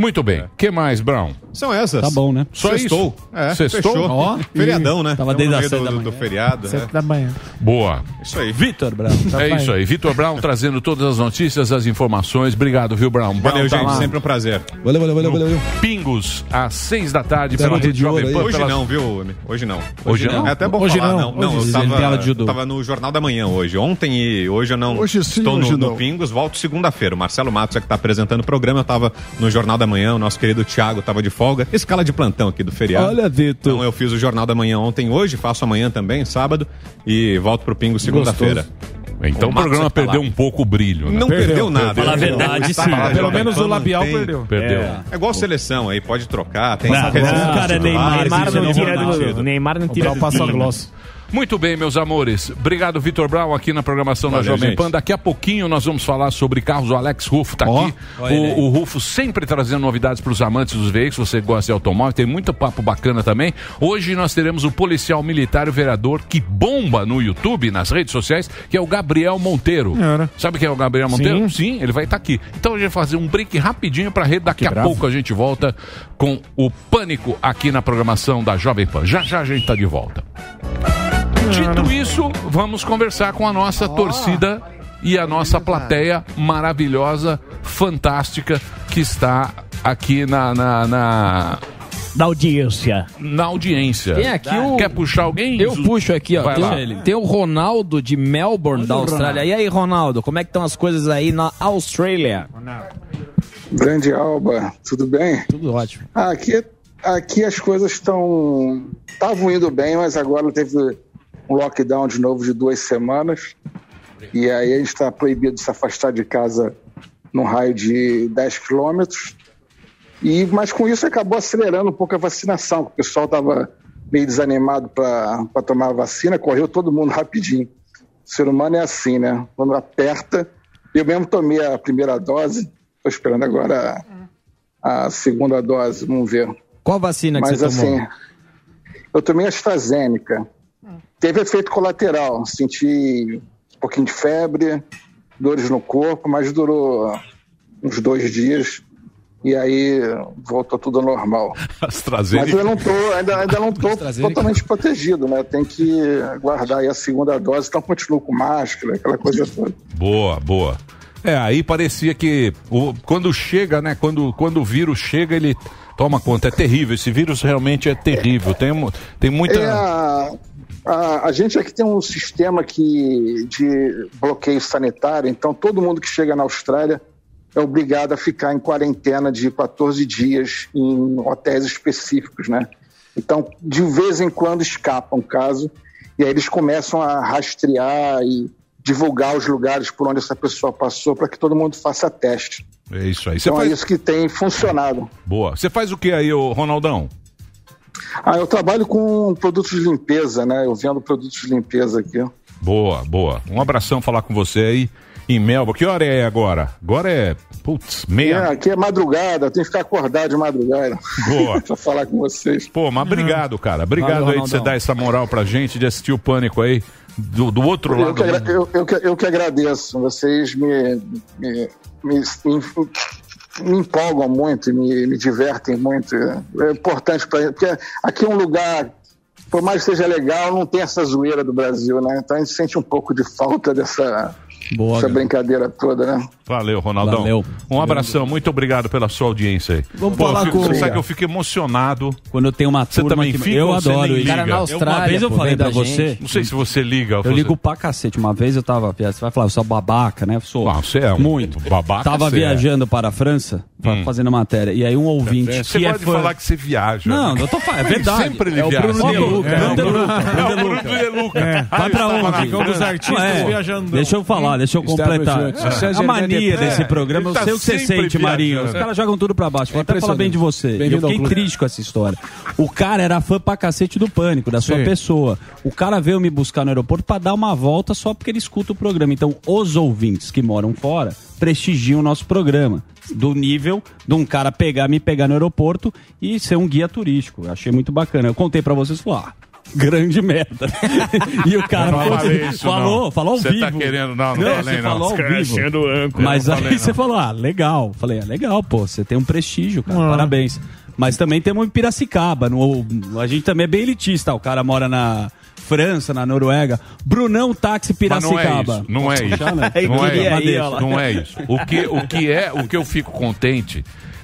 Muito bem. que mais, Brown? São essas. Tá bom, né? Só Sextou. isso? É, Sextou? fechou. Ó. Feriadão, né? Tava desde no as meio seis do, da manhã. do feriado. Sete é. da manhã. Boa. Isso aí. Vitor Brown. É isso aí. Vitor Brown trazendo todas as notícias, as informações. Obrigado, viu, Brown? Brown Valeu, tá gente. lá. Sempre um prazer. Valeu, valeu, valeu, valeu. Pingos, às seis da tarde, pela Garoto Rede de ouro Jovem aí. Pan. Hoje pela- não, viu? Emi? Hoje não. Hoje não? É até bom Hoje falar. não. Não, Hoje eu ele de tava, judô. tava no Jornal da Manhã hoje. Ontem e hoje eu não Hoje sim, estou no, hoje no não. Pingos. Volto segunda-feira. O Marcelo Matos é que está apresentando o programa. Eu tava no Jornal da Manhã. O nosso querido Thiago estava de folga. Escala de plantão aqui do feriado. Olha, Vitor. Então eu fiz o Jornal da Manhã ontem hoje, faço amanhã também, sábado, e volto pro Pingo segunda-feira. Então o O programa é tá perdeu um pouco o brilho, né? Não perdeu, nada. Fala a verdade, sim. Pelo menos o labial mantém. perdeu. Perdeu. É igual seleção aí, pode trocar, tem Não, essa não, cara, Neymar, Neymar não tira do. Neymar não O tira do a time. gloss. Muito bem, meus amores. Obrigado, Vitor Brown, aqui na programação da Valeu, Jovem gente. Pan. Daqui a pouquinho nós vamos falar sobre carros. O Alex Rufo tá Ó, aqui. O, o Rufo sempre trazendo novidades para os amantes dos veículos. Você gosta de automóvel, tem muito papo bacana também. Hoje nós teremos o policial militar o vereador que bomba no YouTube, nas redes sociais, que é o Gabriel Monteiro. Era. Sabe quem é o Gabriel Monteiro? Sim. ele vai estar aqui. Então a gente vai fazer um break rapidinho para rede. Daqui Que a bravo. pouco a gente volta com o Pânico aqui na programação da Jovem Pan. Já já a gente tá de volta. Dito isso, vamos conversar com a nossa torcida e a nossa plateia maravilhosa, fantástica, que está aqui na, na, na, Da audiência. na audiência. Tem aqui o- Quer puxar alguém? Eu puxo aqui, ó. Vai Tem, lá. tem o Ronaldo de Melbourne, da Austrália. E aí, Ronaldo, como é que estão as coisas aí na Austrália? Grande Alba, tudo bem? Tudo ótimo. Aqui, aqui as coisas estão. estavam indo bem, mas agora teve um lockdown de novo de duas semanas. E aí a gente está proibido de se afastar de casa num raio de 10 quilômetros. E, mas com isso acabou acelerando um pouco a vacinação, o pessoal estava meio desanimado para tomar a vacina, correu todo mundo rapidinho. O ser humano é assim, né? Quando aperta. Eu mesmo tomei a primeira dose, estou esperando agora a, a segunda dose, vamos ver. Qual vacina que Mas você tomou? assim, eu tomei a AstraZeneca. Teve efeito colateral, senti um pouquinho de febre, dores no corpo, mas durou uns dois dias e aí voltou tudo ao normal. AstraZeneca. Mas eu não tô, ainda, ainda não tô totalmente protegido, né? Tem que guardar aí a segunda dose, então continuo com máscara, aquela coisa toda. Boa, boa. É, aí parecia que o- quando chega, né? Quando, quando o vírus chega, ele toma conta. É terrível. Esse vírus realmente é terrível. Tem, tem muita. É, a, a, a gente aqui tem um sistema que, de bloqueio sanitário, então todo mundo que chega na Austrália é obrigado a ficar em quarentena de 14 dias em hotéis específicos, né? Então, de vez em quando escapa um caso e aí eles começam a rastrear e divulgar os lugares por onde essa pessoa passou para que todo mundo faça teste. É isso aí. Você Então é faz... isso que tem funcionado. Boa. Você faz o que aí, ô Ronaldão? Ah, eu trabalho com produtos de limpeza, né? Eu vendo produtos de limpeza aqui. Boa, boa. Um abração falar com você aí em Melbourne. Que hora é agora? Agora é, putz, meia. É, aqui é madrugada, eu tenho que ficar acordado de madrugada. Boa. pra falar com vocês. Pô, mas obrigado, cara. Obrigado Valeu, aí de você dar essa moral pra gente, de assistir o Pânico aí, do, do outro Eu lado. que, do agra- eu, eu que- eu que agradeço. Vocês me, me, me, me- empolgam muito, e me, me divertem muito. É importante para porque aqui é um lugar, por mais que seja legal, não tem essa zoeira do Brasil, né? Então a gente sente um pouco de falta dessa, Boa, dessa cara. brincadeira toda, né? Valeu, Ronaldão. Valeu. Um abração, muito obrigado pela sua audiência aí. Vamos Pô, falar fico- com- Você sabe que eu fico emocionado. Quando eu tenho uma Você turma também que fica eu você adoro nem isso. liga? Eu- uma vez eu falei pra você, Não sei se você liga. ou eu você- ligo pra cacete. Uma vez eu tava, você vai falar, eu sou babaca, né? Eu sou você é um muito babaca, Tava você é. viajando para a França, Hum. fazendo matéria. E aí um ouvinte Você que é pode fã... falar que você viaja. Não, né? eu tô falando, é verdade. Sempre ele É o viaja. Bruno De Luca, É, Bruno De o Bruno- Luca, é o Bruno De Luca. É. Ah, Vai pra onde? na Jogos França. artistas É. viajando. Deixa eu falar, deixa eu completar. junto. A mania Neto- desse É. programa, eu tá sei o que você sente, Marinho. Os caras jogam tudo pra baixo. Vou É até falar bem de você. E eu fiquei triste com essa história. O cara era fã pra cacete do Pânico, da sua Sim. pessoa. O cara veio me buscar no aeroporto pra dar uma volta só porque ele escuta o programa. Então, os ouvintes que moram fora prestigiam o nosso programa. Do nível de um cara pegar, me pegar no aeroporto e ser um guia turístico. Eu achei muito bacana. Eu contei pra vocês e falei, ah, grande merda. e o cara falou, falei isso, falou, falou ao Você vivo. tá querendo- não, não falei, você não. falou ao vivo. âncora, Mas aí falei, você falou, ah, legal. Falei, ah, legal, pô, você tem um prestígio, cara, Ah. parabéns. Mas também temos em Piracicaba, no, a gente também é bem elitista, o cara mora na França, na Noruega. Brunão Táxi Mas não é Piracicaba. isso. Não é isso. né? Não é isso. Não é isso. O que, o que é, o que eu fico contente,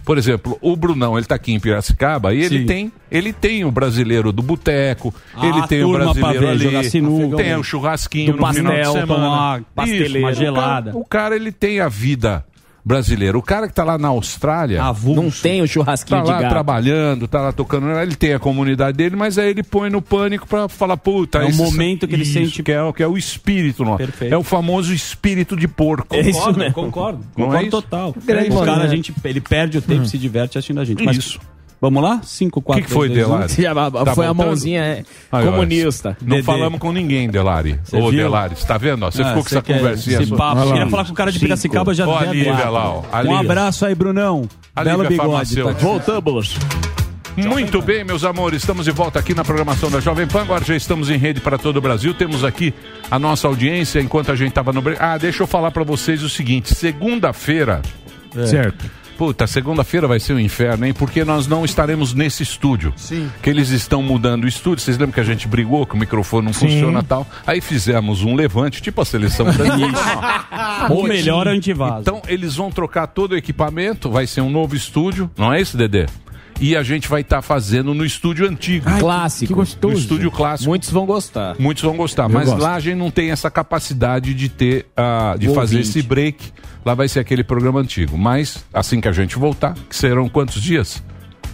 por exemplo, o Brunão, ele tá aqui em Piracicaba e ele Sim. tem, ele tem o brasileiro do boteco, Ah, ele tem o brasileiro ver, ali, sinuca. tem o churrasquinho Do no final de pastel, semana. tomar pasteleira. Uma o cara- gelada. O cara, ele tem a vida brasileira. O cara que tá lá na Austrália, Não tem o churrasquinho tá de lá gato. trabalhando, tá lá tocando, ele tem a comunidade dele, mas aí ele põe no pânico pra falar, puta, É o momento que ele Isso, sente- que é, o- que é o espírito nosso. Perfeito. É o famoso espírito de porco. É isso. Concordo, Não concordo é isso? total. Grande o cara, a gente, ele perde o tempo e se diverte assistindo a gente. Mas Isso. Vamos lá? 5, 4, O que, que foi, Delari? Tá foi a mãozinha é, ó, comunista. Não Dedê. falamos com ninguém, Delari. Você Ô, viu? Delari, você tá vendo? Você Ah, ficou com essa quer conversinha. esse papo. Lá. Queria falar com o cara de Cinco. Piracicaba já Ó, Lívia agora. lá, ó. Um abraço aí, Brunão. A Belo Lívia bigode. Tá. Voltamos. Muito bem, meus amores, estamos de volta aqui na programação da Jovem Pan. Agora já estamos em rede para todo o Brasil. Temos aqui a nossa audiência enquanto a gente estava no. Ah, deixa eu falar para vocês o seguinte: segunda-feira. Certo. Puta, segunda-feira vai ser um inferno, hein? Porque nós não estaremos nesse estúdio. Sim. Que eles estão mudando o estúdio. Vocês lembram que a gente brigou, que o microfone não funciona e tal? Aí fizemos um levante, tipo a seleção brasileira. Ou melhor, antivaso. Então eles vão trocar todo o equipamento, vai ser um novo estúdio, não é isso, Dedê? E a gente vai estar fazendo no estúdio antigo. Clássico. Que gostoso. No estúdio clássico. Muitos vão gostar. Muitos vão gostar, mas gosto. lá a gente não tem essa capacidade de ter, ah, de O fazer ouvinte. esse break. Lá vai ser aquele programa antigo. Mas assim que a gente voltar, que serão quantos dias?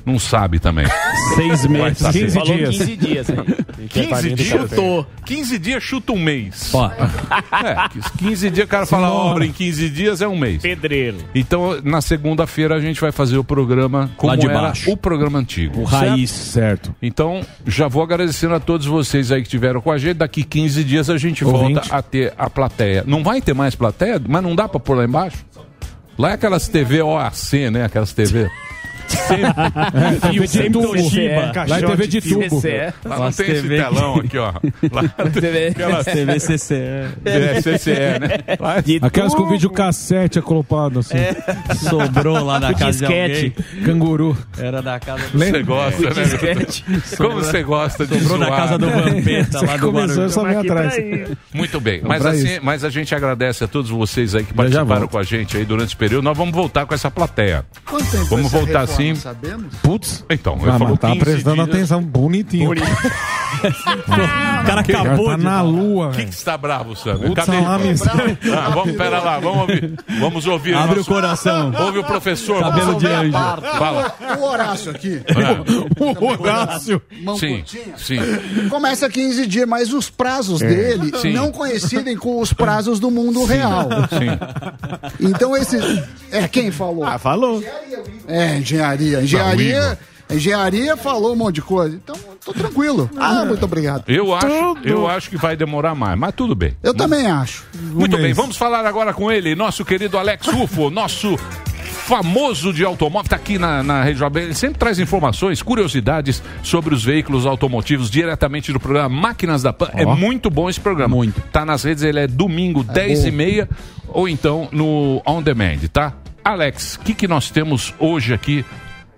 Não sabe também. Seis meses. saber. 15 dias. 15 dias aí. 15 dias? Chutou. 15 dias chuta um mês. Ó. É, 15 dias o cara fala obra em 15 dias é um mês. Pedreiro. Então, na segunda-feira a gente vai fazer o programa como Lá de era baixo. o programa antigo. O raiz. Certo. Então, já vou agradecendo a todos vocês aí que estiveram com a gente. Daqui 15 dias a gente Ouvinte. volta a ter a plateia. Não vai ter mais plateia, mas não dá pra pôr lá embaixo? Lá é aquelas TV OAC, né? Aquelas TV. Fio sempre Toshiba. Lá é TV de tubo. Lá não tem esse TV telão aqui, ó. Lá tem aquelas TV CCE. é, CCE, né? É- Aquelas com vídeo cassete acoplado assim. Sobrou lá na casa de alguém. Canguru. Era da casa do Você gosta, né? disquete. Como você gosta de Sobrou na zoar, casa do né? Vampeta lá do essa meia atrás. Muito bem, mas, assim, mas a gente agradece a todos vocês aí que participaram com a gente aí durante esse período. Nós vamos voltar com essa plateia. Quanto tempo Vamos voltar assim. Sabemos? Putz. Então, eu Ah, falo mas tá 15 prestando dias. atenção bonitinho. O cara acabou tá de... na lua, Quem velho. que está bravo, Sandro? Cadê? Ah, vamos, pera lá, vamos ouvir. Vamos ouvir. Abre nosso- o coração. Ouve o professor. Cabelo de anjo. Fala. O Horácio aqui, O Horácio. mão Sim, sim. Começa 15 dias, mas os prazos dele Sim. não coincidem com os prazos do mundo real. Sim. Então esse. É, quem falou? Ah, falou. É, engenharia. Engenharia. Engenharia falou um monte de coisa. Então, tô tranquilo. Ah, muito obrigado. Eu acho, eu acho que vai demorar mais, mas tudo bem. Eu também acho. Muito bem, mês. vamos falar agora com ele, nosso querido Alex Ufo, nosso famoso de automóvel, tá aqui na, na Rede Jovem, ele sempre traz informações, curiosidades sobre os veículos automotivos diretamente do programa Máquinas da Pan. É muito bom esse programa. Muito. Tá nas redes, ele é domingo, 10 e meia, ou então no On Demand, tá? Alex, o que, que nós temos hoje aqui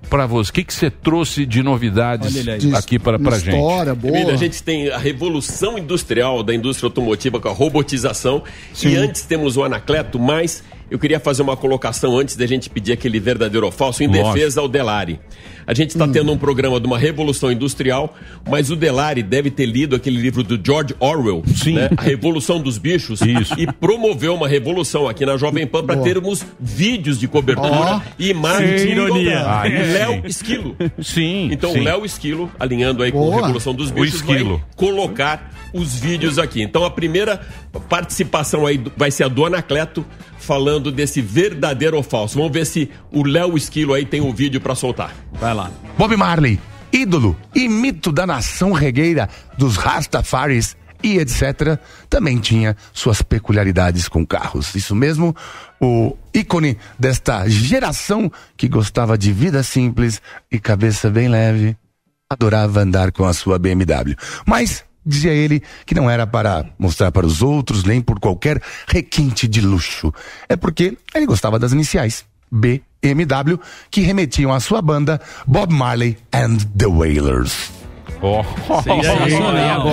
para você? O que, que você trouxe de novidades aqui para pra gente? História boa. Emílio, a gente tem a revolução industrial da indústria automotiva com a robotização. E antes temos o Anacleto, mas eu queria fazer uma colocação antes da gente pedir aquele verdadeiro ou falso em Lógico. defesa ao Delari. A gente está tendo um programa de uma revolução industrial, mas o Delari deve ter lido aquele livro do George Orwell, Sim. né? A Revolução dos Bichos, Isso. e promoveu uma revolução aqui na Jovem Pan para termos vídeos de cobertura e imagens de ironia. Léo Esquilo. Sim, Então sim. Léo Esquilo, alinhando aí com Boa. a Revolução dos O Bichos, Esquilo. vai colocar os vídeos aqui. Então a primeira participação aí vai ser a do Anacleto falando desse verdadeiro ou falso. Vamos ver se o Léo Esquilo aí tem o vídeo para soltar. Vai lá. Bob Marley, ídolo e mito da nação regueira dos Rastafaris e etc., também tinha suas peculiaridades com carros. Isso mesmo, o ícone desta geração que gostava de vida simples e cabeça bem leve, adorava andar com a sua BMW. Mas dizia ele que não era para mostrar para os outros nem por qualquer requinte de luxo. É porque ele gostava das iniciais. BMW, que remetiam à sua banda Bob Marley and the Wailers. Oh. Sensacional.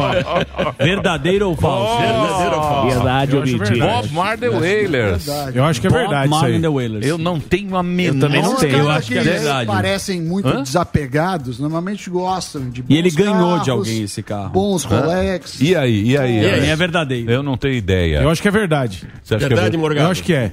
Verdadeiro ou falso? Verdadeiro ou falso? Verdade ou mentira? Bob Marley Wailers. Eu acho que é verdade isso Marley aí. Eu não tenho a menor... também não Os tenho. caras eu acho que é verdade. parecem muito Hã? desapegados, normalmente gostam de E ele bons ganhou carros, de alguém esse carro. Bons Rolex. E aí, e aí? E aí, é verdadeiro. Eu não tenho ideia. Eu acho que é verdade. Você acha Verdade, que é Morgado? Eu acho que é.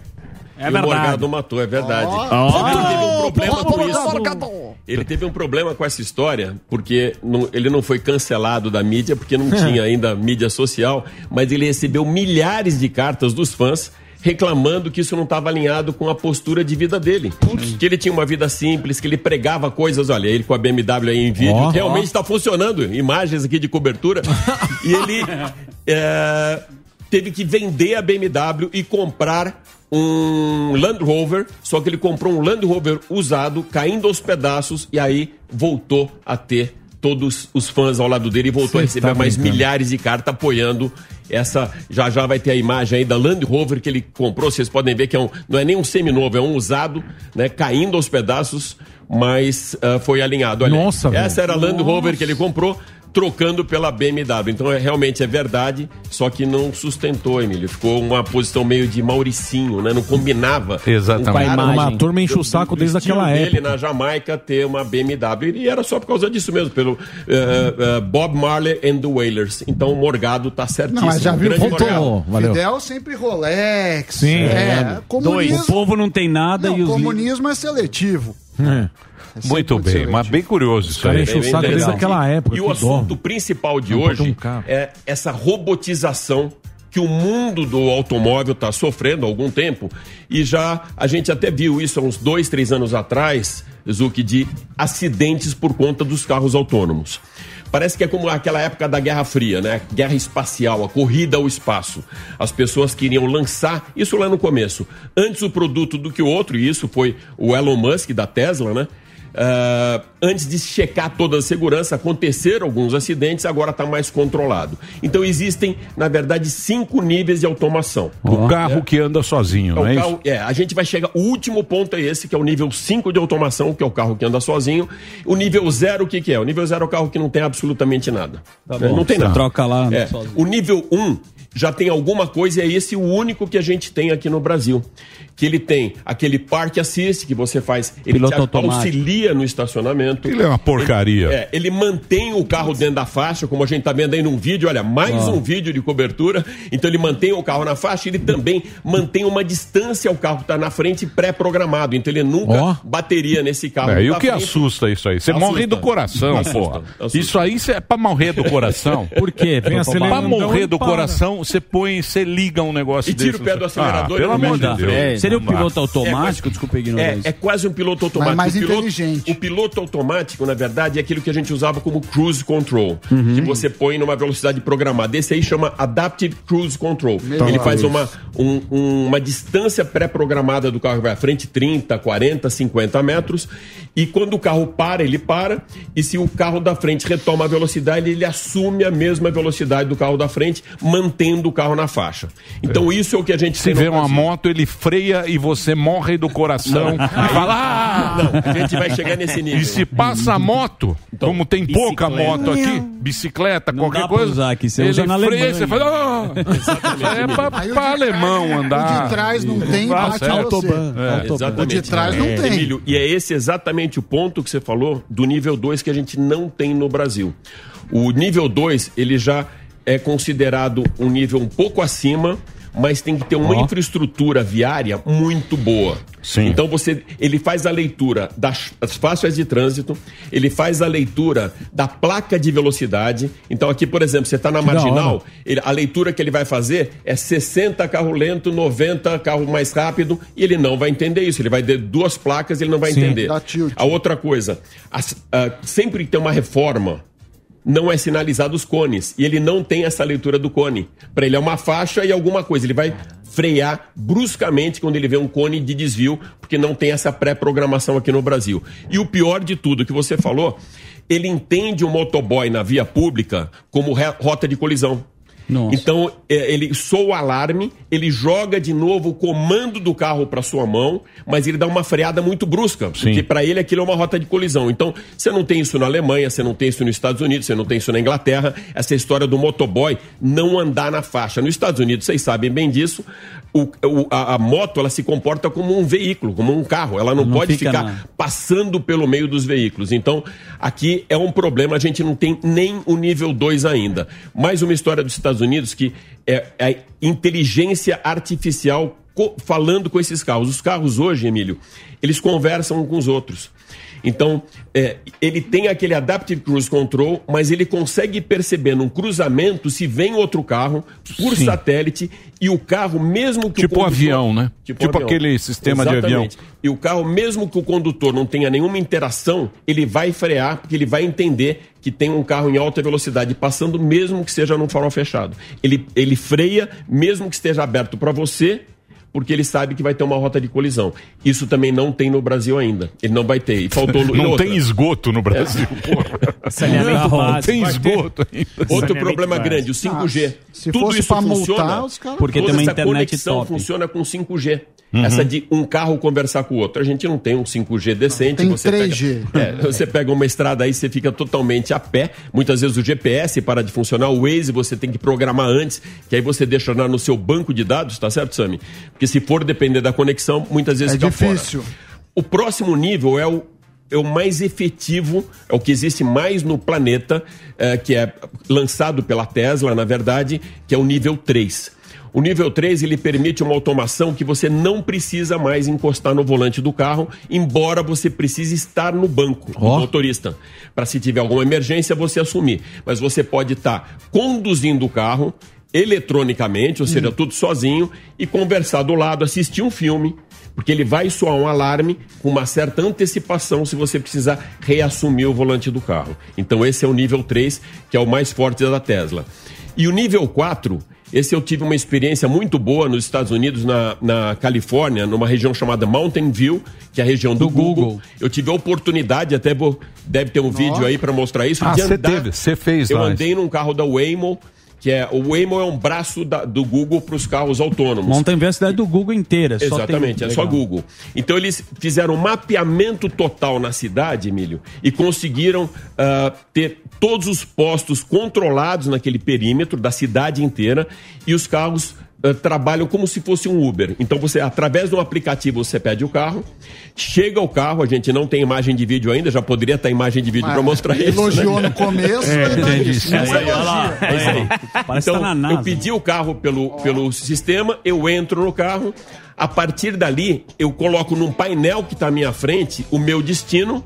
É E o Morgado matou, é verdade. Sabe que ele teve um problema com isso. Ele teve um problema com essa história, porque não- ele não foi cancelado da mídia, porque não tinha ainda mídia social, mas ele recebeu milhares de cartas dos fãs reclamando que isso não estava alinhado com a postura de vida dele. Que ele tinha uma vida simples, que ele pregava coisas, olha, ele com a BMW aí em vídeo, Ó. realmente está funcionando, imagens aqui de cobertura. e ele é, teve que vender a BMW e comprar um Land Rover, só que ele comprou um Land Rover usado, caindo aos pedaços, e aí voltou a ter todos os fãs ao lado dele e voltou a Cê receber tá mais brincando. milhares de cartas apoiando essa. Já já vai ter a imagem aí da Land Rover que ele comprou. Vocês podem ver que é um, não é nem um seminovo, é um usado, né? Caindo aos pedaços, mas ah, foi alinhado. Olha, Nossa, velho. essa era a Land Rover que ele comprou. Trocando pela BMW. Então, é, realmente é verdade, só que não sustentou, Emílio. Ficou uma posição meio de Mauricinho, né? Não combinava. Exatamente. Cara Uma turma enche o saco desde aquela época. na Jamaica ter uma BMW e era só por causa disso mesmo, pelo eh, eh, Bob Marley and the Wailers. Então o Morgado tá certíssimo. Não, mas já viu, Grande voltou. Morgado. Valeu. Fidel sempre Rolex. Sim, é, é. O comunismo, povo não tem nada não, e os comunismo é seletivo. É. Muito bem, mas bem curioso isso aí. Bem interessante. época. E o assunto principal de Não hoje um é essa robotização que o mundo do automóvel está sofrendo há algum tempo. E já a gente até viu isso há uns dois, três anos atrás, Zuki, de acidentes por conta dos carros autônomos. Parece que é como aquela época da Guerra Fria, né? Guerra espacial, a corrida ao espaço. As pessoas queriam lançar, isso lá no começo, antes o produto do que o outro, e isso foi o Elon Musk da Tesla, né? Ah, antes de checar toda a segurança, aconteceram alguns acidentes, agora está mais controlado. Então existem, na verdade, cinco níveis de automação. O carro que anda sozinho, É, não o é carro- isso? é, a gente vai chegar. O último ponto é esse, que é o nível 5 de automação, que é o carro que anda sozinho. O nível 0, o que, que é? O nível 0 é o carro que não tem absolutamente nada. Tá Né? bom. Não tem Você nada. troca lá, É. O nível 1 um já tem alguma coisa, e é esse o único que a gente tem aqui no Brasil. Que ele tem aquele parque assist que você faz, ele Piloto te automático. auxilia no estacionamento. Ele é uma porcaria. Ele, é, ele mantém o carro dentro da faixa, como a gente está vendo aí num vídeo, olha, mais Ah. um vídeo de cobertura. Então ele mantém o carro na faixa, ele também mantém uma distância ao carro que está na frente pré-programado. Então ele nunca Ó. bateria nesse carro. É, e o que frente. assusta isso aí? Você Assusta. morre do coração, Assusta, porra. assusta. Isso aí é pra morrer do coração. Por quê? Vem Pra acelerando, morrer do para. coração, você põe, você liga um negócio E tira desse. o pé do acelerador Ah, e pelo amor de Deus. frente. Seria dá. piloto automático? Desculpa a É, ignorância. é quase um piloto automático. Mas mais o piloto, inteligente. O piloto automático, na verdade, é aquilo que a gente usava como cruise control, Uhum. que você põe numa velocidade programada. Esse aí chama Adaptive Cruise Control. Ele faz uma, um- um- uma distância pré-programada do carro que vai à frente, 30, 40, 50 metros. E quando o carro para, ele para. E se o carro da frente retoma a velocidade, ele assume a mesma velocidade do carro da frente, mantendo o carro na faixa. Então, isso é o que a gente Se vê uma Brasil. moto, ele freia e você morre do coração e fala. "Ah!" Não, a gente vai chegar nesse nível. E se passa a moto, como tem pouca moto aqui, bicicleta, Não qualquer coisa, usar aqui, você ele usa na freia, Alemanha. você fala, "Ah!" é pra, pra alemão andar. O de trás não tem, bate certo. você. É. Exatamente. O de trás não tem. Emílio, e é esse exatamente o ponto que você falou do nível 2 que a gente não tem no Brasil. O nível 2, ele já é considerado um nível um pouco acima, mas tem que ter uma Ó. infraestrutura viária muito boa. Sim. Então você, ele faz a leitura das, das faixas de trânsito, ele faz a leitura da placa de velocidade. Então aqui, por exemplo, você está na Que marginal, ele- a leitura que ele vai fazer é 60 carro lento, 90 carro mais rápido, e ele não vai entender isso. Ele vai ter duas placas, ele não vai Sim. entender. A outra coisa, as- ah, sempre que tem uma reforma, não é sinalizado os cones. E ele não tem essa leitura do cone. Para ele é uma faixa e alguma coisa. Ele vai frear bruscamente quando ele vê um cone de desvio, porque não tem essa pré-programação aqui no Brasil. E o pior de tudo que você falou, ele entende o motoboy na via pública como rota de colisão. Nossa. Então, é, ele soa o alarme, ele joga de novo o comando do carro para sua mão, mas ele dá uma freada muito brusca, porque para ele aquilo é uma rota de colisão. Então, você não tem isso na Alemanha, você não tem isso nos Estados Unidos, você não tem isso na Inglaterra, essa história do motoboy não andar na faixa. Nos Estados Unidos, vocês sabem bem disso, o- o- a, a moto ela se comporta como um veículo, como um carro, ela não, Não pode fica ficar passando pelo meio dos veículos. Então, aqui é um problema, a gente não tem nem o nível 2 ainda. Mais uma história dos Estados Unidos que é a inteligência artificial falando com esses carros. Os carros hoje, Emílio, eles conversam com os outros. Então, é, ele tem aquele Adaptive Cruise Control, mas ele consegue perceber num cruzamento se vem outro carro por Sim. satélite e o carro, mesmo que Tipo o condutor- avião, né? Tipo aquele sistema de avião. E o carro, mesmo que o condutor não tenha nenhuma interação, ele vai frear, porque ele vai entender que tem um carro em alta velocidade passando, mesmo que seja num farol fechado. Ele, ele freia, mesmo que esteja aberto para você, porque ele sabe que vai ter uma rota de colisão. Isso também não tem no Brasil ainda. Ele não vai ter. E faltou e Não outra. tem esgoto no Brasil, porra. Saneamento Não, básico. tem esgoto ainda. Outro Saneamento problema básico. grande, o 5G. Ah, se Tudo fosse isso funciona multar, os caras- Porque toda tem uma essa internet conexão top. funciona com 5G. Uhum. Essa de um carro conversar com o outro. A gente não tem um 5G decente. Tem você 3G. Pega, é, você pega uma estrada aí, você fica totalmente a pé. Muitas vezes o GPS para de funcionar, o Waze você tem que programar antes, que aí você deixa lá no seu banco de dados, tá certo, Sami? Porque se for depender da conexão, muitas vezes É fica fora. difícil. O próximo nível é o, é o mais efetivo, é o que existe mais no planeta, é, que é lançado pela Tesla, na verdade, que é o nível 3. O nível 3 ele permite uma automação que você não precisa mais encostar no volante do carro, embora você precise estar no banco do motorista. Para se tiver alguma emergência, você assumir. Mas você pode estar conduzindo o carro eletronicamente, ou seja, tudo sozinho, e conversar do lado, assistir um filme, porque ele vai soar um alarme com uma certa antecipação se você precisar reassumir o volante do carro. Então esse é o nível 3, que é o mais forte da Tesla. E o nível 4, esse eu tive uma experiência muito boa nos Estados Unidos, na, na Califórnia, numa região chamada Mountain View, que é a região do, Google. Eu tive a oportunidade, até vou, deve ter um vídeo aí para mostrar isso. Ah, você teve, você fez Eu lá. andei num carro da Waymo, que é o Waymo é um braço da- do Google para os carros autônomos. View é a cidade do Google inteira. só Exatamente, tem- é só Legal. Google. Então eles fizeram um mapeamento total na cidade, Emílio, e conseguiram ah, ter todos os postos controlados naquele perímetro da cidade inteira e os carros trabalham como se fosse um Uber. Então você, através de um aplicativo, você pede o carro, chega o carro, a gente não tem imagem de vídeo ainda, já poderia estar imagem de vídeo para mostrar isso. Elogiou né? no começo. É, entendi. É isso. É isso aí. Parece então, tá na eu pedi o carro pelo, pelo sistema, eu entro no carro, a partir dali eu coloco num painel que está à minha frente o meu destino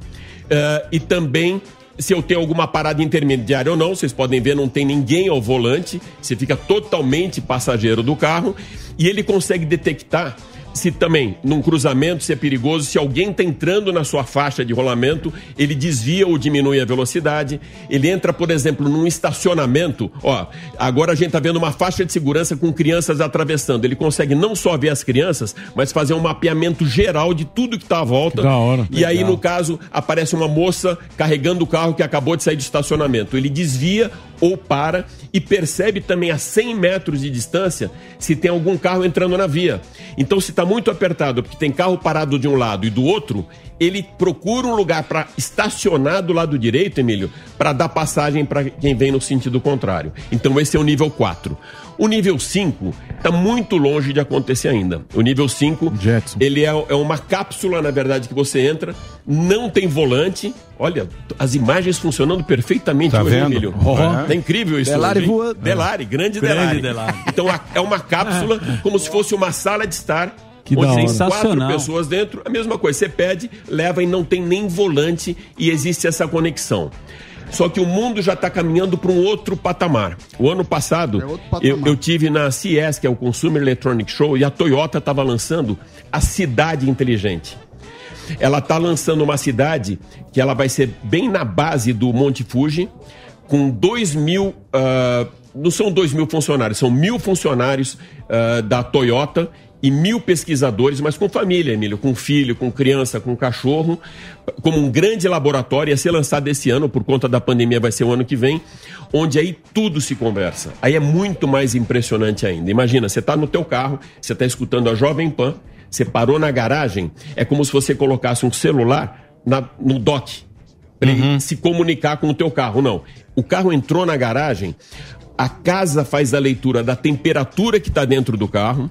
eh, e também se eu tenho alguma parada intermediária ou não, vocês podem ver, não tem ninguém ao volante, você fica totalmente passageiro do carro e ele consegue detectar se também num cruzamento se é perigoso, se alguém está entrando na sua faixa de rolamento, ele desvia ou diminui a velocidade. Ele entra, por exemplo, num estacionamento. Ó, agora a gente está vendo uma faixa de segurança com crianças atravessando. Ele consegue não só ver as crianças, mas fazer um mapeamento geral de tudo que está à volta. Da hora. E aí, Legal. no caso, aparece uma moça carregando o carro que acabou de sair do estacionamento. Ele desvia ou para e percebe também a 100 metros de distância se tem algum carro entrando na via. Então, se está muito apertado, porque tem carro parado de um lado e do outro, ele procura um lugar para estacionar do lado direito, Emílio, para dar passagem para quem vem no sentido contrário. Então, esse é o nível 4. O nível 5 está muito longe de acontecer ainda. O nível 5, ele é, é uma cápsula, na verdade, que você entra, não tem volante. Olha, as imagens funcionando perfeitamente Tá hoje, vendo? Emílio. Oh. Tá incrível isso. Delari hoje, voando. Delari, grande, Grande Delari. Delari. Então a- é uma cápsula como se fosse uma sala de estar. Que onde tem quatro pessoas dentro, a mesma coisa. Você pede, leva e não tem nem volante e existe essa conexão. Só que o mundo já está caminhando para um outro patamar. O ano passado, eu, eu tive na CES, que é o Consumer Electronic Show, e a Toyota estava lançando a cidade inteligente. Ela está lançando uma cidade que ela vai ser bem na base do Monte Fuji, com 2 mil. ah, não são 2 mil funcionários, são mil funcionários ah, da Toyota e mil pesquisadores, mas com família, Emílio, com filho, com criança, com cachorro, como um grande laboratório, ia ser lançado esse ano, por conta da pandemia vai ser o ano que vem, onde aí tudo se conversa. Aí é muito mais impressionante ainda. Imagina, você está no teu carro, você está escutando a Jovem Pan, você parou na garagem, é como se você colocasse um celular na- no dock para ele se comunicar com o teu carro. Não. O carro entrou na garagem, a casa faz a leitura da temperatura que está dentro do carro,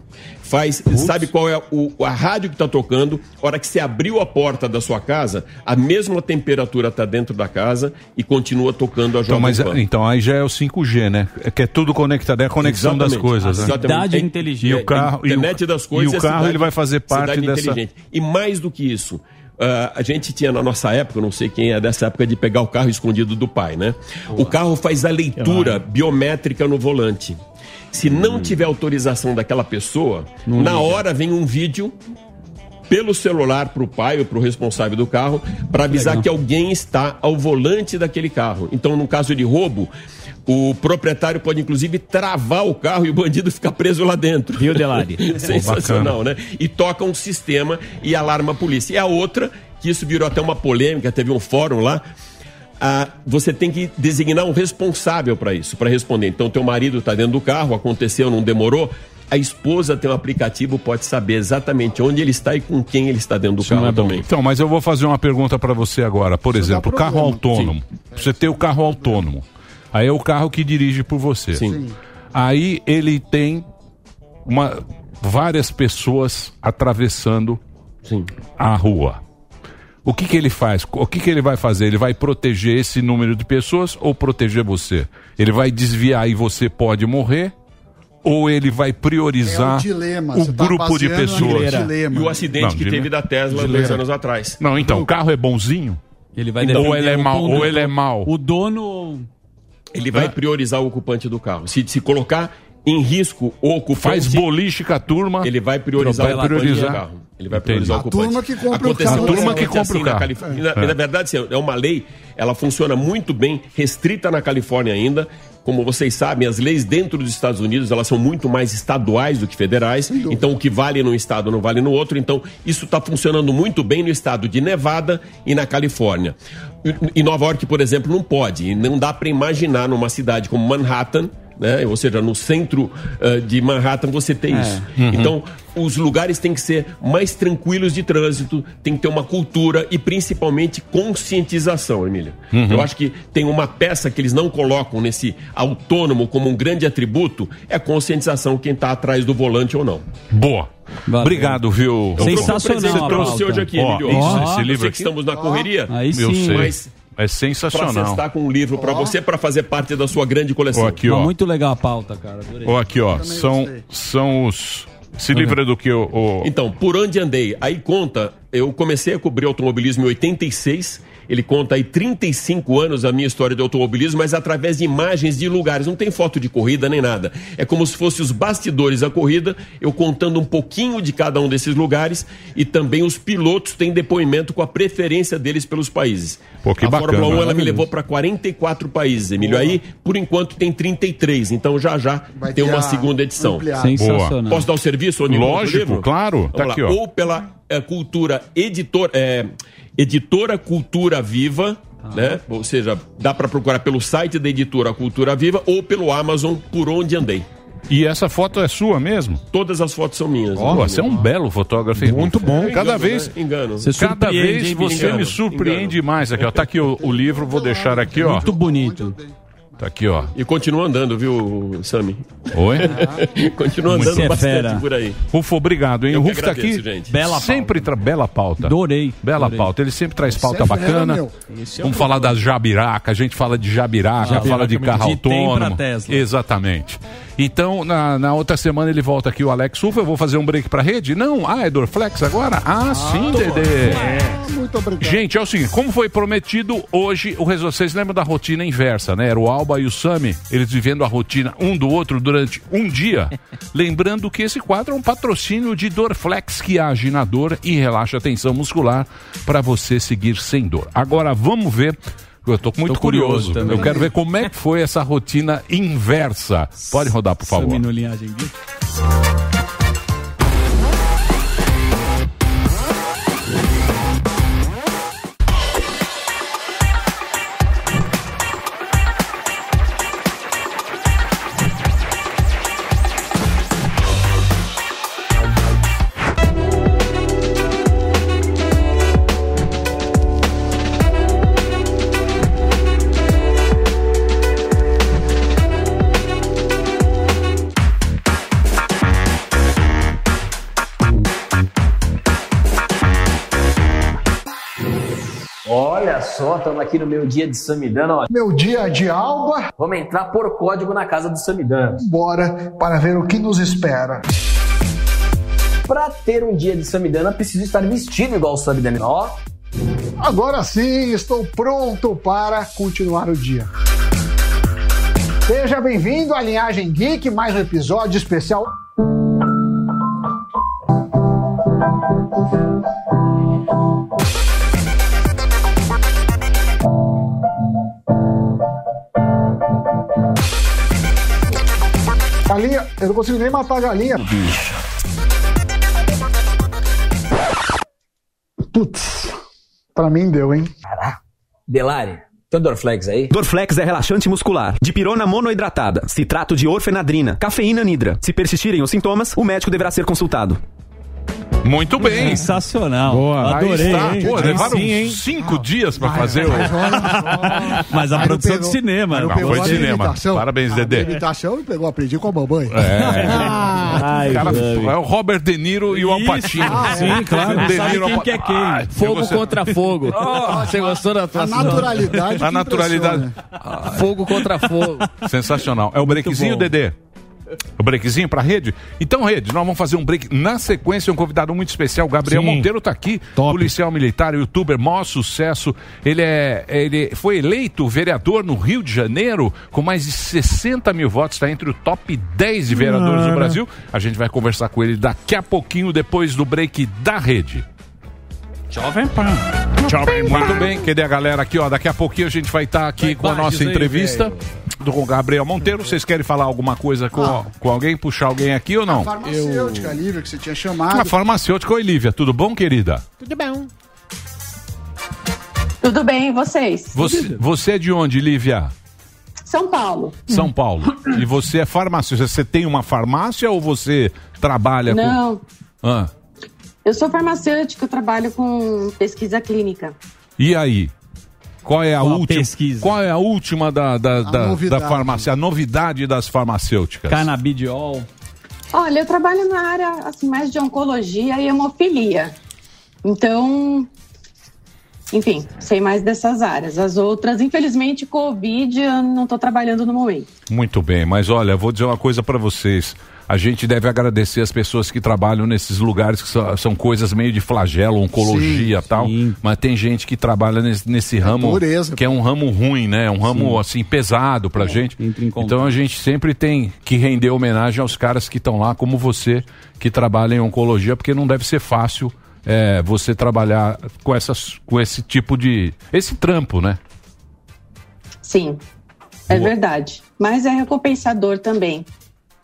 faz, sabe qual é o, a rádio que está tocando. A hora que você abriu a porta da sua casa, a mesma temperatura está dentro da casa e continua tocando a Então, Jovem mas, Pan. então aí já é o 5G, né? É que é tudo conectado, é a conexão das Exatamente. coisas. né? Exatamente. E o carro, e o, internet das coisas. e o carro cidade- ele vai fazer parte cidade dessa. inteligente. E mais do que isso, ah, a gente tinha na nossa época, não sei quem é dessa época, de pegar o carro escondido do pai, né? O carro faz a leitura biométrica no volante. Se não tiver autorização daquela pessoa, Não na liga. hora vem um vídeo pelo celular para o pai ou para o responsável do carro para avisar Legal. que alguém está ao volante daquele carro. Então, no caso de roubo, o proprietário pode inclusive travar o carro e o bandido ficar preso lá dentro. Viu, Delari? Sensacional, né? E toca um sistema e alarma a polícia. E a outra, que isso virou até uma polêmica, teve um fórum lá. Ah, você tem que designar um responsável para isso, para responder. Então, teu marido está dentro do carro, aconteceu, não demorou. A esposa tem um aplicativo, pode saber exatamente onde ele está e com quem ele está dentro do carro também. Então, mas eu vou fazer uma pergunta para você agora. Por exemplo, o carro autônomo. Você tem o carro autônomo. Aí é o carro que dirige por você. Sim. Aí ele tem uma, várias pessoas atravessando a rua. O que, que ele faz? O que, que ele vai fazer? Ele vai proteger esse número de pessoas ou proteger você? Ele vai desviar e você pode morrer? ou ele vai priorizar É o dilema, o tá grupo de pessoas? E o acidente Não, que dilema. teve da Tesla dois anos atrás. Não, então, o carro é bonzinho? Ele vai Então, ou ele é o mal, ou ele é mal. O dono. Ele vai priorizar o ocupante do carro. Se, se colocar em risco o ocupante. Faz boliche com a turma. Ele vai priorizar Vai o priorizar. carro. Ele vai Entendi. priorizar o A ocupante. turma que compra o Aconteceu carro. um A turma que compra assim o na carro. Califórnia. É. Na, na verdade, assim, é uma lei, ela funciona muito bem, restrita na Califórnia ainda. Como vocês sabem, as leis dentro dos Estados Unidos, elas são muito mais estaduais do que federais. Então, o que vale num estado não vale no outro. Então, isso está funcionando muito bem no estado de Nevada e na Califórnia. E- Em Nova York, por exemplo, não pode. E não dá para imaginar numa cidade como Manhattan, né? ou seja, no centro eh, de Manhattan, você tem isso. Uhum. Então, os lugares têm que ser mais tranquilos de trânsito, tem que ter uma cultura e principalmente conscientização, Emília. Uhum. Eu acho que tem uma peça que eles não colocam nesse autônomo como um grande atributo, é a conscientização quem está atrás do volante ou não. Boa. Obrigado, viu? Eu Sensacional Você a trouxe pauta. hoje aqui, Emílio. isso, Ó, esse eu livro sei que aqui. estamos na correria, Aí Eu sim. mas É para sensacional. estar com um livro para você, para fazer parte da sua grande coleção. Ó, aqui, ó. muito legal a pauta, cara. Adorei. Ó, aqui, ó. São, são os. Esse livro é do que o. o- Então, por onde andei? Aí conta, eu comecei a cobrir automobilismo em 86. Ele conta aí 35 anos a minha história de automobilismo, mas através de imagens de lugares. Não tem foto de corrida nem nada. É como se fosse os bastidores da corrida, eu contando um pouquinho de cada um desses lugares e também os pilotos têm depoimento com a preferência deles pelos países. Pô, que a bacana. Fórmula 1 ela me levou para 44 países, Emílio. Aí, por enquanto, tem 33. Então já já Vai tem uma segunda edição. Sensacional. Posso dar o serviço? Lógico, livro? claro. Tá aqui, ó. Ou pela é, cultura editor, é, editora Cultura Viva, né? Ou seja, dá para procurar pelo site da editora Cultura Viva ou pelo Amazon por onde andei. E essa foto é sua mesmo? Todas as fotos são minhas. Ó, você é um belo fotógrafo. Muito bom. Cada Engano, vez. né? Engano. Você Cada surpreende, vez você Engano. me surpreende mais aqui, ó. Tá aqui o, o livro, vou deixar aqui, ó. Muito bonito. Tá aqui, ó. E continua andando, viu, Sami? Oi? continua andando é bastante fera. por aí. Rufo, obrigado, hein? Eu o Rufo tá aqui. gente. Bela sempre tra... bela pauta. Adorei. Bela Adorei. pauta. Ele sempre traz pauta é fera, bacana. meu. Vamos falar das jabiraca, a gente fala de jabiraca, Jabiraca fala de carro De tem pra autônomo. Tesla. Exatamente. Então, na, na outra semana ele volta aqui, o Alex Ufa. Eu vou fazer um break pra rede? Não? Ah, é Dorflex agora? Ah, sim, Dedê. Ah, Muito obrigado. Gente, é o seguinte, como foi prometido, hoje o vocês lembram da rotina inversa, né? Era o Alba e o Sami, eles vivendo a rotina um do outro durante um dia. Lembrando que esse quadro é um patrocínio de Dorflex, que age na dor e relaxa a tensão muscular para você seguir sem dor. Agora vamos ver. Eu tô muito Tô curioso curioso. Eu quero ver como é que foi essa rotina inversa. Pode rodar, por favor. Sami no linhagem Geek. Só, estamos aqui no meu dia de Samidana. Ó. Meu dia de alba, Vamos entrar por código na casa do Samidana. bora para ver o que nos espera. Para ter um dia de Samidana, preciso estar vestido igual o Samidana. Ó, Agora sim, estou pronto para continuar o dia. Seja bem-vindo à Linhagem Geek, mais um episódio especial. Galinha, eu não consigo nem matar a galinha. Putz, pra mim deu, hein? Delari, tem um Dorflex aí? Dorflex é relaxante muscular, dipirona monoidratada, citrato de orfenadrina, cafeína nidra. Se persistirem os sintomas, o médico deverá ser consultado. Muito bem. Sensacional. Boa. Adorei? Pô, levaram sim, hein? cinco dias pra fazer o. Mas a produção pegou- de cinema. não né? foi a de cinema. imitação. Parabéns, A Dedê. imitação me pegou, aprendi com a mamãe. É. Ai, Cara, é o Robert De Niro e o Isso. Alpatino. Ah, sim, claro. De Sabe Niro, quem que é quem. Ah, Fogo gostei. contra fogo. Você gostou da A atuação? naturalidade. A naturalidade. Fogo contra fogo. Sensacional. É o breakzinho. Dedê? O breakzinho pra rede? Então, rede, nós vamos fazer um break. Na sequência, um convidado muito especial, Gabriel Sim. Monteiro tá aqui. Policial militar, youtuber, maior sucesso. Ele, é, ele foi eleito vereador no Rio de Janeiro com mais de 60 mil votos. Está entre o top 10 de vereadores do Cara. Brasil. A gente vai conversar com ele daqui a pouquinho, depois do break da rede. Jovem Pan. Jovem Pan. Muito bem, cadê a galera aqui, ó? Daqui a pouquinho a gente vai estar aqui com a nossa aí, entrevista do com o Gabriel Monteiro. Vocês querem falar alguma coisa com, Ah. com alguém? Puxar alguém aqui ou não? Farmacêutica, Lívia, que você tinha chamado. A farmacêutica Olivia, tudo bom, querida? Tudo bom. Tudo bem, e vocês? Você, você é de onde, Lívia? São Paulo. São Paulo. E você é farmacêutica. Você tem uma farmácia ou você trabalha Não, com. Ah, eu sou farmacêutica, eu trabalho com pesquisa clínica. e aí? Qual é a Qual a última? pesquisa? Qual é a última da, da, da, da novidade. farmácia? A novidade das farmacêuticas? Canabidiol. Olha, eu trabalho na área assim, mais de oncologia e hemofilia. Então, enfim, sei mais dessas áreas. As outras, infelizmente, Covid, eu não estou trabalhando no momento. Muito bem, mas olha, vou dizer uma coisa para vocês. A gente deve agradecer as pessoas que trabalham nesses lugares que são, são coisas meio de flagelo, oncologia e tal. Mas tem gente que trabalha nesse, nesse ramo pureza. que é um ramo ruim, né? Um ramo Sim. assim pesado pra gente. Então a gente sempre tem que render homenagem aos caras que estão lá, como você, que trabalha em oncologia, porque não deve ser fácil é, você trabalhar com essas, com esse tipo de, esse trampo, né? Sim, é verdade. Mas é recompensador também.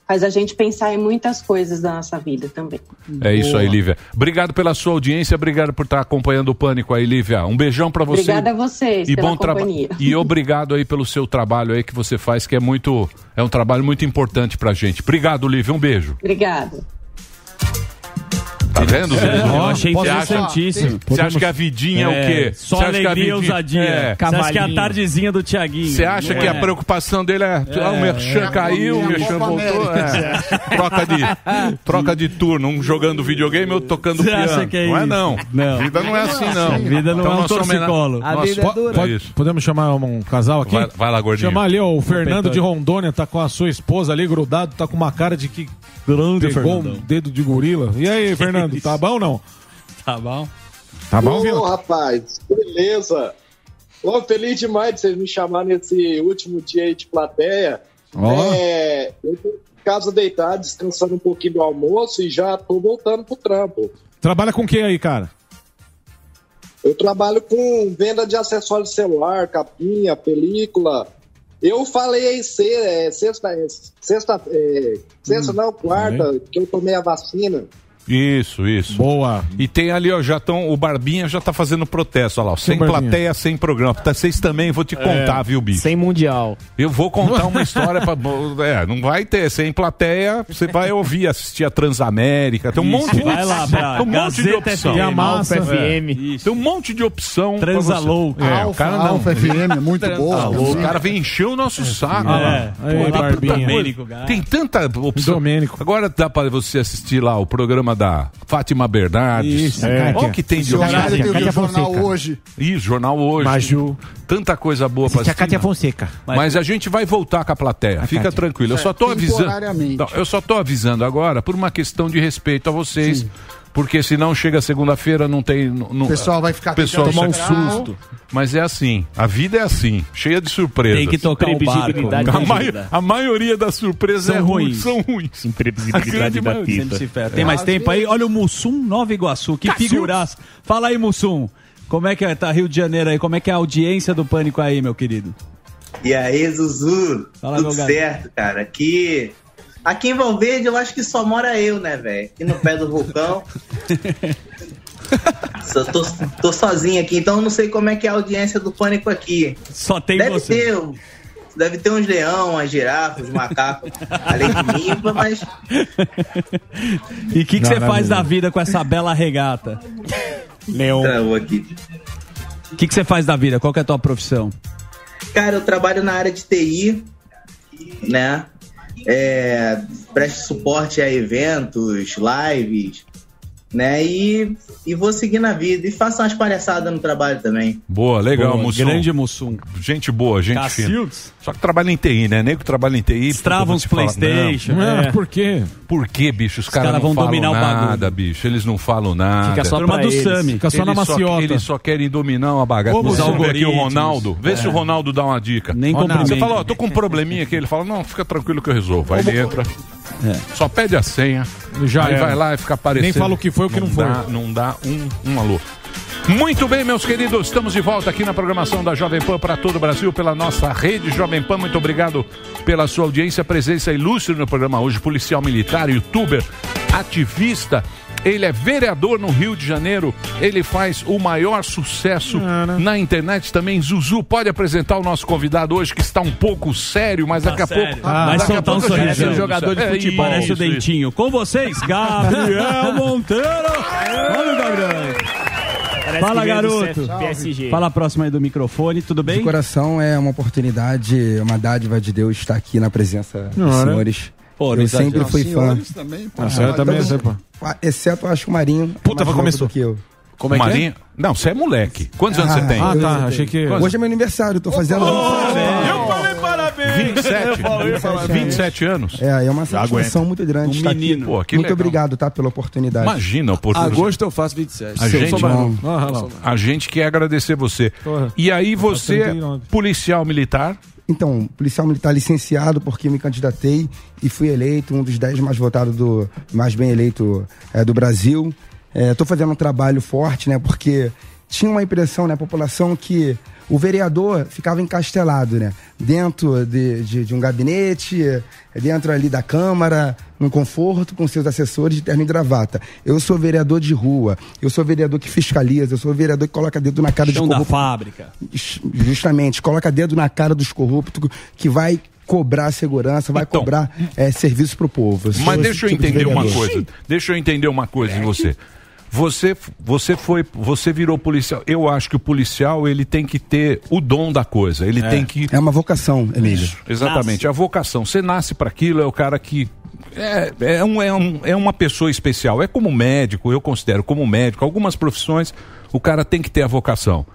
Faz a gente pensar em muitas coisas da nossa vida também. É isso aí, Lívia. Obrigado pela sua audiência, obrigado por estar acompanhando o Pânico aí, Lívia. Um beijão pra você. Obrigada a vocês e pela bom companhia. E obrigado aí pelo seu trabalho aí que você faz, que é muito, é um trabalho muito importante pra gente. Obrigado, Lívia. Um beijo. Obrigada. Tá vendo? Zé? Eu achei Você acha- interessantíssimo. Você acha que a vidinha é, o quê? Só a alegria e ousadia. É. Você acha que é a tardezinha do Tiaguinho. Você acha Não que é. a preocupação dele é, ah, o Merchan é. caiu, o É Merchan voltou? É. Troca, de, troca de turno, um jogando videogame, outro tocando Você piano. acha que é não é não. Não. Vida não é assim não. A vida não é um homena- torcicolo. A nossa- vida é dura. Podemos chamar um casal aqui? Vai- vai lá, gordinho. Chamar ali, ó, o Fernando Peitão. de Rondônia tá com a sua esposa ali grudado, tá com uma cara de que Grande, pegou um dedo de gorila. E aí, Fernando, tá bom ou não? Tá bom. Tá bom, Ô, viu? rapaz, beleza. Ô, feliz demais de vocês me chamarem nesse último dia aí de plateia. Ó. É, eu tô em casa deitado, descansando um pouquinho do almoço e já tô voltando pro trampo. Trabalha com o que aí, cara? Eu trabalho com venda de acessórios celular, capinha, película. Eu falei aí se- é, sexta, é, sexta, é, sexta não, quarta, que eu tomei a vacina. Isso, isso. Boa. E tem ali, ó, já estão. O Barbinha já tá fazendo protesto, olha lá. ó, Sem Barbinha? plateia, sem programa. Tá, Vocês também, vou te contar, É, viu, bicho? Sem mundial. Eu vou contar uma história pra. É, não vai ter. Sem plateia, você vai ouvir, assistir a Transamérica. Tem um Isso, monte de vai lá pra tem um monte de opção. FM, Alfa É. FM. Tem um monte de opção. pra Transa você. louco. É, o cara não. Alfa FM, é muito boa. O cara vem encher o nosso saco. É. lá. Aí, Pô, tem tanta Barbinha. Tem tanta opção. Domênico. Agora dá pra você assistir lá o programa da Fátima Bernardes. Isso, é. Olha o que tem de horário opção. tem o jornal hoje. Ih, jornal hoje. Maju. Tanta coisa boa pra Assiste a assistir. Cátia Fonseca. Mas a gente vai voltar com a plateia. Fica Cátia. tranquilo. Eu só tô É, avisando. Não, eu só tô avisando agora por uma questão de respeito a vocês. Porque senão chega segunda-feira, não tem. Não, O pessoal vai ficar pessoal chega- entrar. susto. Mas é assim, a vida é assim, cheia de surpresas. Tem que tocar o barco. Previsibilidade A, mai- a maioria das surpresas São é ruim, ruins. são ruins. Imprevisibilidade da vida. Tem mais tempo aí? Olha o Mussum Nova Iguaçu. Que figuraça. Fala aí, Mussum. Como é que é? Tá Rio de Janeiro aí? Como é que é a audiência do Pânico aí, meu querido? E aí, Zuzu? Fala, Tudo certo, cara. Aqui, aqui em Valverde eu acho que só mora eu, né, velho? Aqui no pé do vulcão. Só tô, tô sozinho aqui, então eu não sei como é que é a audiência do Pânico aqui. Só tem deve você. Ter, um- deve ter uns leão, umas girafas, uns macacos, além de mim, mas E o que, que você Não, não, faz não. da vida com essa bela regata? Leão. travou aqui. O que, que você faz da vida? Qual que é a tua profissão? Cara, eu trabalho na área de TI, né? É, presto suporte a eventos, lives, né? E, e vou seguir na vida. E faço umas palhaçadas no trabalho também. Boa, legal, Boa, Mussum. grande Mussum. Gente boa, gente Cacildes. fina. Só que trabalha em TI, né? Nego que trabalha em TI. Te falar, PlayStation, não. né? Por quê? Por quê, bicho? Os, Os caras não vão falam dominar o nada, bagulho. bicho. Eles não falam nada. Fica só Turma pra do eles. Sami. Fica só na Eles maciota. Eles só querem dominar uma bagaça. Os Vamos ver aqui o. Ronaldo. Vê É. se o Ronaldo dá uma dica. Nem Ronaldo. Você fala, ó, tô com um probleminha aqui. Ele fala, não, fica tranquilo que eu resolvo. Aí ele entra, só pede a senha. Já aí vai lá e fica aparecendo. Nem fala o que foi, o que não foi. Dá, não dá um, um alô. Muito bem, meus queridos, estamos de volta aqui na programação da Jovem Pan para todo o Brasil, pela nossa rede Jovem Pan. Muito obrigado pela sua audiência, presença ilustre no programa hoje. Policial militar, youtuber, ativista. Ele é vereador no Rio de Janeiro. Ele faz o maior sucesso na internet também. Zuzu, pode apresentar o nosso convidado hoje, que está um pouco sério, mas daqui a pouco. Vai daqui a soltar um pouco sorriso. jogador de É futebol. isso, Parece o isso. dentinho. Com vocês, Gabriel Monteiro. Vamos, Gabriel. Parece Fala, garoto. PSG. Fala próximo aí do microfone, tudo bem? De coração é uma oportunidade, uma dádiva de Deus estar aqui na presença dos Senhora. senhores. Pô, eu sempre fui fã. Senhores também, pô. Ah, também é todos- sempre. Ah, Exceto, acho que o Marinho. Puta, mais vai novo começou. do que eu. Como é que Marinho? Não, você é moleque. Quantos anos você tem? Ah, tá. Achei que. Hoje é meu aniversário, tô fazendo. Eu falei parabéns! 27? 27 anos? É, é uma satisfação muito grande Um menino. aqui. Pô, que muito legal. obrigado, tá, pela oportunidade. Imagina a oportunidade. Agosto eu faço 27. A gente, a gente quer agradecer você. Porra. E aí você, é 39. policial militar, Então, policial militar licenciado porque me candidatei e fui eleito um dos 10 mais votados do mais bem eleito é, do Brasil. Estou fazendo um trabalho forte, né? Porque tinha uma impressão na população que o vereador ficava encastelado, né? Dentro de, de, de um gabinete, dentro ali da Câmara, num conforto com seus assessores de terno e gravata. Eu sou vereador de rua, eu sou vereador que fiscaliza, eu sou vereador que coloca dedo na cara Chão de da corrupto. fábrica. Justamente, coloca dedo na cara dos corruptos que vai cobrar segurança, vai cobrar eh, serviço pro povo. sou mas deixa eu tipo de entender uma coisa. Deixa eu entender uma coisa em você. Você, você foi, você virou policial. Eu acho que o policial ele tem que ter o dom da coisa. Ele tem que É uma vocação, Emílio. Isso, exatamente. A vocação. Você nasce para aquilo, é o cara que. É, é, um, é, um, é uma pessoa especial. É como médico, eu considero como médico. Algumas profissões, o cara tem que ter a vocação.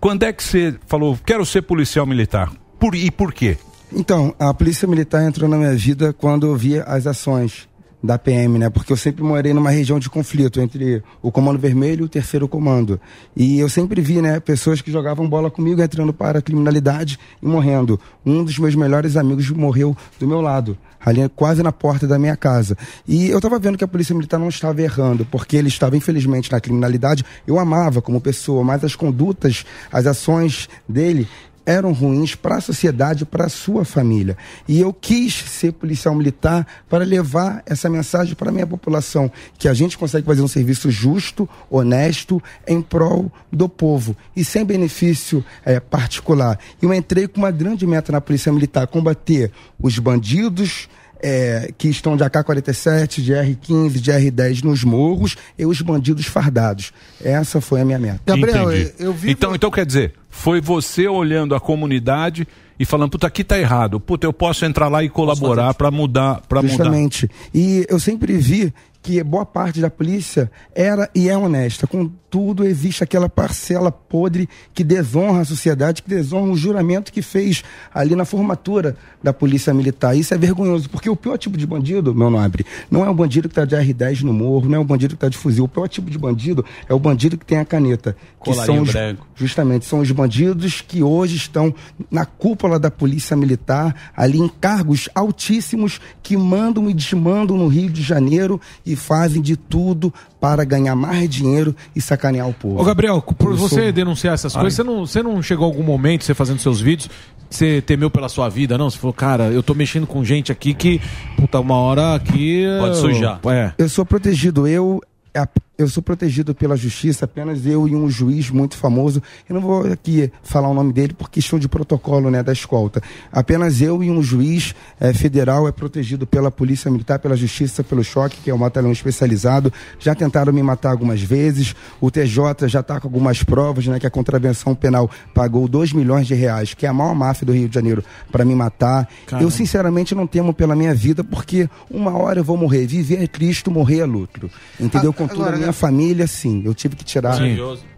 Quando é que você falou, quero ser policial militar? Por, e por quê? Então, a polícia militar entrou na minha vida quando eu via as ações da PM, né? Porque eu sempre morei numa região de conflito entre o Comando Vermelho e o Terceiro Comando. E eu sempre vi, né, pessoas que jogavam bola comigo entrando para a criminalidade e morrendo. Um dos meus melhores amigos morreu do meu lado, ali quase na porta da minha casa. E eu estava vendo que a polícia militar não estava errando, porque ele estava infelizmente na criminalidade. Eu amava como pessoa, mas as condutas, as ações dele eram ruins para a sociedade, para a sua família. E eu quis ser policial militar para levar essa mensagem para a minha população, que a gente consegue fazer um serviço justo, honesto, em prol do povo e sem benefício eh, particular. Eu entrei com uma grande meta na polícia militar, combater os bandidos, é, que estão de AK-47, de R-15, de R-10 nos morros e os bandidos fardados. Essa foi a minha meta. Entendi. Então, então quer dizer, foi você olhando a comunidade e falando, puta, aqui tá errado. Puta, eu posso entrar lá e colaborar para mudar, para mudar. Justamente. E eu sempre vi que boa parte da polícia era e é honesta. Contudo, existe aquela parcela podre que desonra a sociedade, que desonra o juramento que fez ali na formatura da polícia militar. Isso é vergonhoso, porque o pior tipo de bandido, meu nobre, não é o bandido que está de R10 no morro, não é o bandido que está de fuzil. O pior tipo de bandido é o bandido que tem a caneta. Que são os, branco. Justamente, são os bandidos que hoje estão na cúpula da polícia militar, ali em cargos altíssimos, que mandam e desmandam no Rio de Janeiro e fazem de tudo para ganhar mais dinheiro e sacanear o povo. Ô, Gabriel, por Eu você sou- denunciar essas Ai. coisas, você não, você não chegou a algum momento, você fazendo seus vídeos, você temeu pela sua vida, não? Você falou, cara, eu tô mexendo com gente aqui que, puta, uma hora aqui. Pode sujar. É. Eu sou protegido, eu a- eu sou protegido pela justiça, apenas eu e um juiz muito famoso. Eu não vou aqui falar o nome dele por questão de protocolo, né, da escolta. Apenas eu e um juiz eh, federal é protegido pela polícia militar, pela justiça, pelo choque, que é um batalhão especializado. Já tentaram me matar algumas vezes. O TJ já está com algumas provas, né, que a contravenção penal pagou 2 milhões de reais, que é a maior máfia do Rio de Janeiro, para me matar. Caramba. Eu sinceramente não temo pela minha vida, porque uma hora eu vou morrer. Viver é Cristo, morrer é lucro. Entendeu? Com a Agora, minha minha família, sim. Eu tive que tirar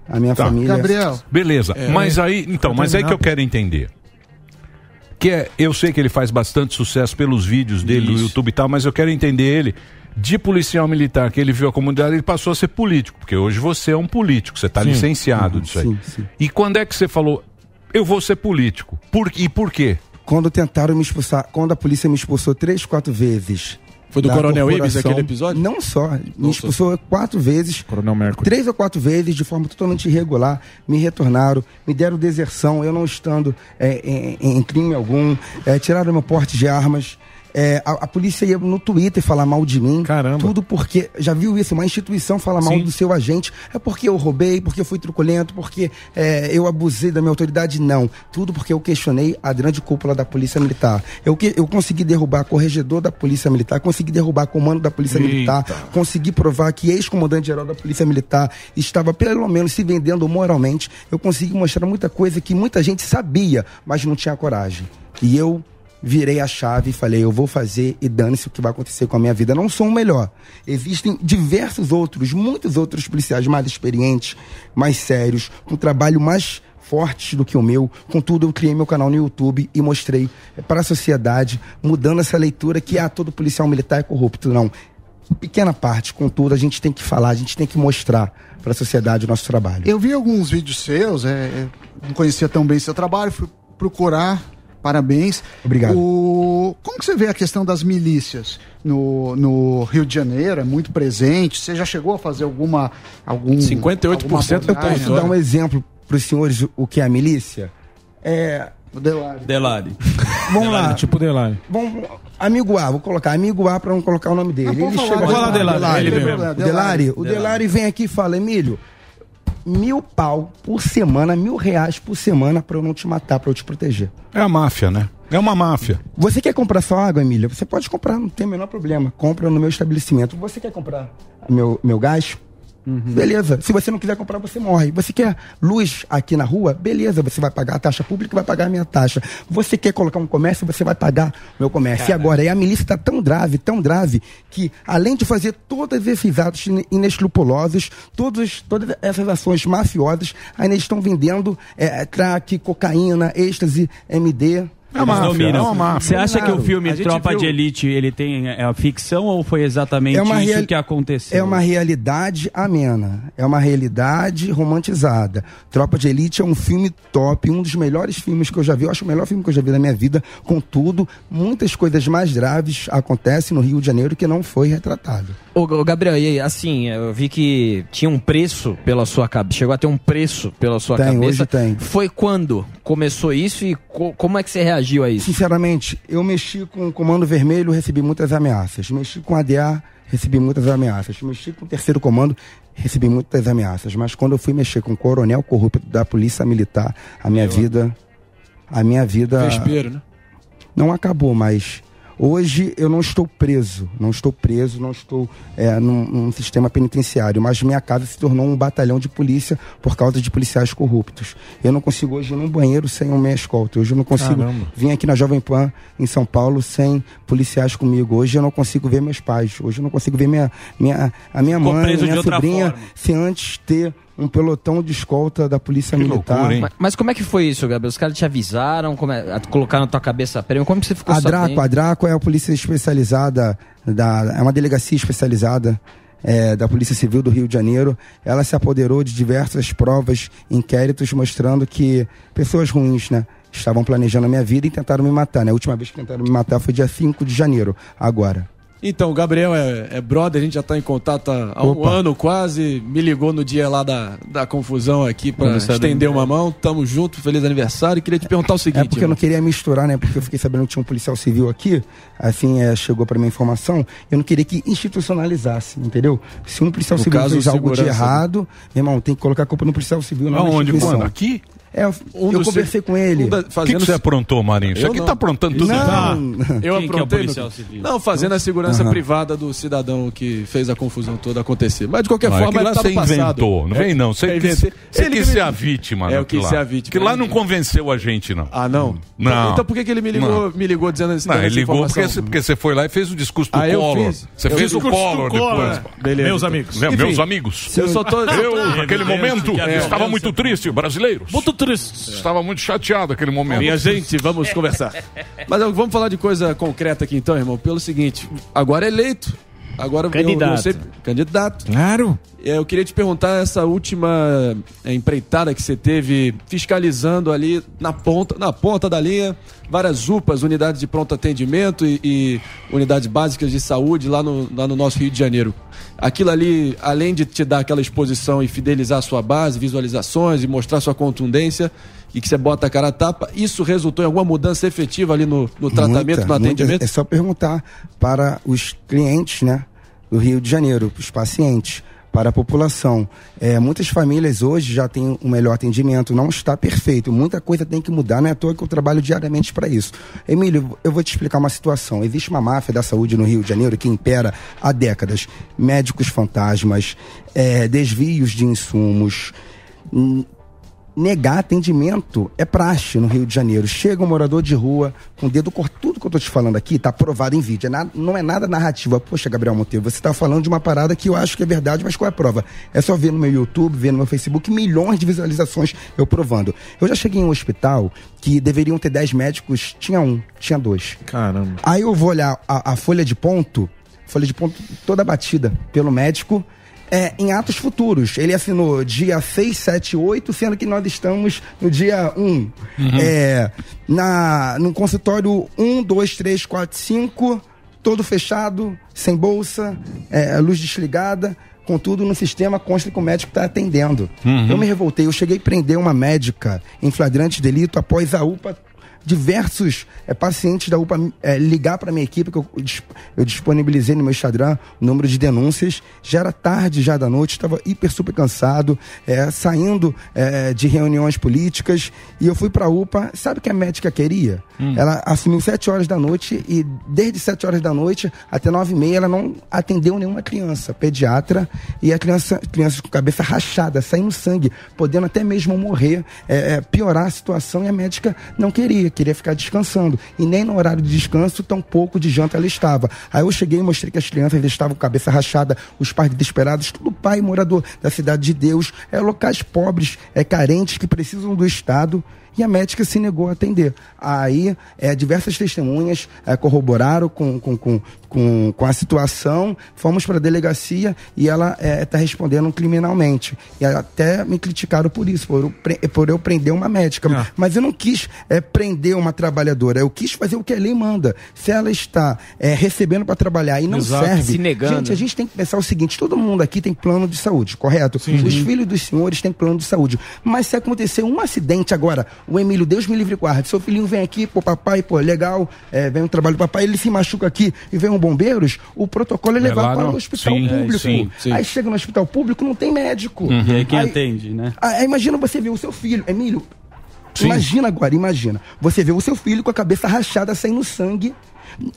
a minha Tá. família. Beleza. É. mas aí, então, mas aí que eu quero entender. Que é, eu sei que ele faz bastante sucesso pelos vídeos dele no YouTube e tal, mas eu quero entender ele de policial militar que ele viu a comunidade, ele passou a ser político, porque hoje você é um político, você está Sim. licenciado Uhum, disso aí. sim, sim. E quando é que você falou, eu vou ser político? Por, e por quê? Quando tentaram me expulsar, quando a polícia me expulsou três, quatro vezes. Foi do Coronel Ibis aquele episódio? Não só. Me expulsou quatro vezes. Coronel Mercury. Três ou quatro vezes de forma totalmente irregular. Me retornaram, me deram deserção, eu não estando é, em, em crime algum. é, tiraram meu porte de armas. É, a, a polícia ia no Twitter falar mal de mim. Caramba. Tudo porque. Já viu isso? Uma instituição falar mal Sim. do seu agente. É porque eu roubei, porque eu fui truculento, porque é, eu abusei da minha autoridade. Não. Tudo porque eu questionei a grande cúpula da Polícia Militar. Eu, que- eu consegui derrubar corregedor da Polícia Militar, consegui derrubar comando da Polícia Eita. Militar, consegui provar que ex-comandante geral da Polícia Militar estava pelo menos se vendendo moralmente. Eu consegui mostrar muita coisa que muita gente sabia, mas não tinha coragem. E eu virei a chave e falei, eu vou fazer e dane-se o que vai acontecer com a minha vida. Não sou o melhor. Existem diversos outros, muitos outros policiais mais experientes, mais sérios, com trabalho mais fortes do que o meu. Contudo, eu criei meu canal no YouTube e mostrei para a sociedade, mudando essa leitura que ah, todo policial militar é corrupto. Não. Pequena parte, contudo, a gente tem que falar, a gente tem que mostrar para a sociedade o nosso trabalho. Eu vi alguns vídeos seus, é, é, não conhecia tão bem seu trabalho, fui procurar. Parabéns. Obrigado. O... Como que você vê a questão das milícias no, no Rio de Janeiro? É muito presente. Você já chegou a fazer alguma. algum, 58% alguma eu posso dar um exemplo para os senhores o que é a milícia? É. O Delari. Delari. Vamos lá. Tipo Delari. Vamos, amigo A, vou colocar amigo A para não colocar o nome dele. Não, pode Ele falar, chega pode falar Delari, ele mesmo. O Delari, o Delari vem aqui e fala, Emílio, mil pau por semana, mil reais por semana para eu não te matar, para eu te proteger. É a máfia, né? É uma máfia. Você quer comprar só água, Emília? Você pode comprar, não tem o menor problema. Compra no meu estabelecimento. Você quer comprar meu, meu gás? Beleza. Se você não quiser comprar, você morre. Você quer luz aqui na rua? Beleza. Você vai pagar a taxa pública vai pagar a minha taxa. Você quer colocar um comércio? Você vai pagar o meu comércio. E agora, e a milícia está tão grave, tão grave, que além de fazer todos esses atos ine- inescrupulosos, todos, todas essas ações mafiosas, ainda estão vendendo é, crack, cocaína, êxtase, MD. Eles dominam. Você acha que o filme Tropa viu- de Elite ele tem é, a ficção ou foi exatamente É uma isso real- que aconteceu? É uma realidade amena. É uma realidade romantizada. Tropa de Elite é um filme top, um dos melhores filmes que eu já vi. Eu acho o melhor filme que eu já vi na minha vida. Contudo, muitas coisas mais graves acontecem no Rio de Janeiro que não foi retratado. Ô, ô, Gabriel, e aí, assim, eu vi que tinha um preço pela sua cabeça. Chegou a ter um preço pela sua Tem, cabeça. hoje tem. Foi quando começou isso e co- como é que você reagiu a isso? Sinceramente, eu mexi com o Comando Vermelho, recebi muitas ameaças. Mexi com a ADA, recebi muitas ameaças. Mexi com o Terceiro Comando, recebi muitas ameaças. Mas quando eu fui mexer com o coronel corrupto da Polícia Militar, a minha vida. A minha vida. Vespeiro, né? Não acabou, mas. Hoje eu não estou preso, não estou preso, não estou é, num, num sistema penitenciário, mas minha casa se tornou um batalhão de polícia por causa de policiais corruptos. Eu não consigo hoje ir num banheiro sem uma escolta. Hoje eu não consigo Caramba. vir aqui na Jovem Pan em São Paulo sem policiais comigo. Hoje eu não consigo ver meus pais. Hoje eu não consigo ver minha, minha, a minha Ficou mãe, minha sobrinha, sem antes ter um pelotão de escolta da Polícia Militar. mas, mas como é que foi isso, Gabriel? Os caras te avisaram, como é, colocaram na tua cabeça prêmio? Como que você ficou A Draco, sabendo? a Draco é a polícia especializada, da, é uma delegacia especializada é, da Polícia Civil do Rio de Janeiro. Ela se apoderou de diversas provas, inquéritos mostrando que pessoas ruins, né? Estavam planejando a minha vida e tentaram me matar, né? A última vez que tentaram me matar foi dia 5 de janeiro, agora. Então, o Gabriel é, é brother, a gente já tá em contato há, há um ano quase. Me ligou no dia lá da, da confusão aqui do estender uma mão. Tamo junto, feliz aniversário. Queria te perguntar o seguinte. É porque eu não queria misturar, né? Porque eu fiquei sabendo que tinha um policial civil aqui, assim, é, chegou para minha informação, eu não queria que institucionalizasse, entendeu? Se um policial No civil caso, fez algo de né? errado, meu irmão, tem que colocar a culpa no policial civil, não na Aonde? instituição. Quando? Aqui? É, eu Um eu conversei com ele. um da- O que, que fazendo- você aprontou, Marinho? Isso Eu aqui não. tá aprontando tudo. Não. Ah, Eu Quem que é o aprontei. policial no- civil? Não, fazendo a segurança Aham. privada do cidadão que fez a confusão toda acontecer. Mas de qualquer Não, é forma, ele lá tá você inventou. Não É, vem, não. Você eu quis, Ele quis ser a vítima. É, eu quis lá. ser a vítima. Que lá não convenceu a gente, não. Ah, não? Não. Então por que, que ele me ligou, Não. me ligou dizendo esse Não, ele ligou porque você, porque você foi lá e fez o discurso do Ah, eu Collor. fiz. Você fez o o Collor depois. Beleza. Meus amigos. Meus amigos. Eu só tô... Eu, naquele momento, É. estava muito triste, brasileiros. Muito triste. Estava muito chateado naquele momento. Minha gente, vamos conversar. Mas vamos falar de coisa concreta aqui então, irmão. Pelo seguinte, agora é eleito. Agora eu- Candidato. Eu, sei, candidato. Claro. É, Eu queria te perguntar essa última é, empreitada que você teve fiscalizando ali na ponta, na ponta da linha, várias UPAs, unidades de pronto atendimento e, e unidades básicas de saúde lá no, lá no nosso Rio de Janeiro. Aquilo ali, além de te dar aquela exposição e fidelizar a sua base, visualizações e mostrar sua contundência e que você bota a cara a tapa, isso resultou em alguma mudança efetiva ali no, no tratamento, Muita, no muita. atendimento? É só perguntar para os clientes, né, do Rio de Janeiro, os pacientes, para a população. É, muitas famílias hoje já têm um melhor atendimento, não está perfeito. Muita coisa tem que mudar, não é à toa que eu trabalho diariamente para isso. Emílio, eu vou te explicar uma situação. Existe uma máfia da saúde no Rio de Janeiro que impera há décadas. Médicos fantasmas, é, desvios de insumos. Negar atendimento é praxe no Rio de Janeiro. Chega um morador de rua com o dedo cortado. Tudo que eu tô te falando aqui tá provado em vídeo. É nada- não é nada narrativa. Poxa, Gabriel Monteiro, você tá falando de uma parada que eu acho que é verdade, mas qual é a prova? É só ver no meu YouTube, ver no meu Facebook, milhões de visualizações eu provando. Eu já cheguei em um hospital que deveriam ter 10 médicos, tinha um, tinha dois. Caramba. Aí eu vou olhar a, a folha de ponto, folha de ponto toda batida pelo médico, é, em atos futuros. Ele assinou dia 6, 7, 8, sendo que nós estamos no dia 1. É, na, no consultório 1, 2, 3, 4, 5, todo fechado, sem bolsa, é, luz desligada. Contudo, no sistema consta que o médico está atendendo. Uhum. Eu me revoltei, eu cheguei a prender uma médica em flagrante delito após a UPA diversos é, pacientes da UPA é, ligar para minha equipe, que eu, eu disponibilizei no meu Instagram o número de denúncias. Já era tarde, já da noite, estava hiper super cansado, é, saindo de reuniões políticas. E eu fui para a UPA. Sabe o que a médica queria? Ela assumiu 7 horas da noite e desde 7 horas da noite até 9 e meia ela não atendeu nenhuma criança, pediatra, e a criança, crianças com cabeça rachada, saindo sangue, podendo até mesmo morrer, piorar a situação e a médica não queria, queria ficar descansando. E nem no horário de descanso, tão pouco de janta ela estava. Aí eu cheguei e mostrei que as crianças estavam com cabeça rachada, os pais desesperados, tudo pai morador da cidade de Deus, é, locais pobres, é, carentes que precisam do Estado e a médica se negou a atender. Aí, é, diversas testemunhas é, corroboraram com, com, com, com, com a situação, fomos para a delegacia e ela está respondendo criminalmente. E até me criticaram por isso, por, eu por eu prender uma médica. Mas eu não quis é, prender uma trabalhadora, eu quis fazer o que a lei manda. Se ela está é, recebendo para trabalhar e não Exato. serve. Se negando. Gente, a gente tem que pensar o seguinte: todo mundo aqui tem plano de saúde, correto? Os filhos dos senhores têm plano de saúde. Mas se acontecer um acidente agora, o Emílio, Deus me livre e guarde, seu filhinho vem aqui, pô, papai, pô, legal, é, vem um trabalho do papai, ele se machuca aqui e vem um bombeiros, o protocolo é É levar para o hospital sim, é, público. sim, sim. Aí chega no hospital público, não tem médico. E aí quem Aí- atende, né? Aí imagina você ver o seu filho, Emílio. Sim. Imagina agora, imagina. Você vê o seu filho com a cabeça rachada, saindo sangue.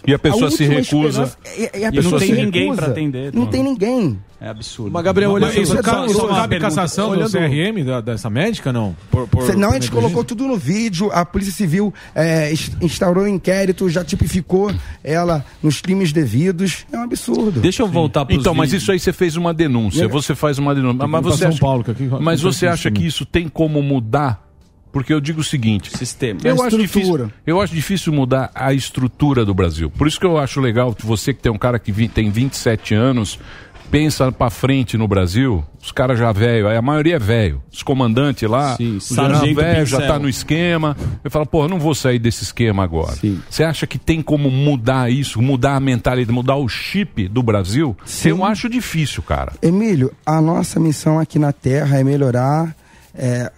E a pessoa se última recusa. esperança é- é a E pessoa não tem se ninguém pra atender. Não tem ninguém. É absurdo. Mas, Gabriel, olha Mas isso Isso é cabe, isso cassação do CRM da- dessa médica, não? Por- por- Cê- não, a gente colocou tudo no vídeo, a Polícia Civil é, ins- instaurou um inquérito, já tipificou ela nos crimes devidos. É um absurdo. Deixa eu voltar pros Então, mas vídeos. isso aí você fez uma denúncia. E- Você faz uma denúncia. Mas você acha, Paulo, que aqui- mas não você tem acha que isso tem como mudar? Porque eu digo o seguinte: Sistema. Eu A acho, estrutura. difícil, eu acho difícil mudar a estrutura do Brasil. Por isso que eu acho legal que você que tem um cara que vi- tem 27 anos, pensa pra frente no Brasil, os caras já velho, a maioria é velho. Os comandantes lá, Sim, o general velho já tá no esquema. Eu falo, pô, eu não vou sair desse esquema agora. Você acha que tem como mudar isso, mudar a mentalidade, mudar o chip do Brasil? Eu acho difícil, cara. Emílio, a nossa missão aqui na Terra é melhorar é,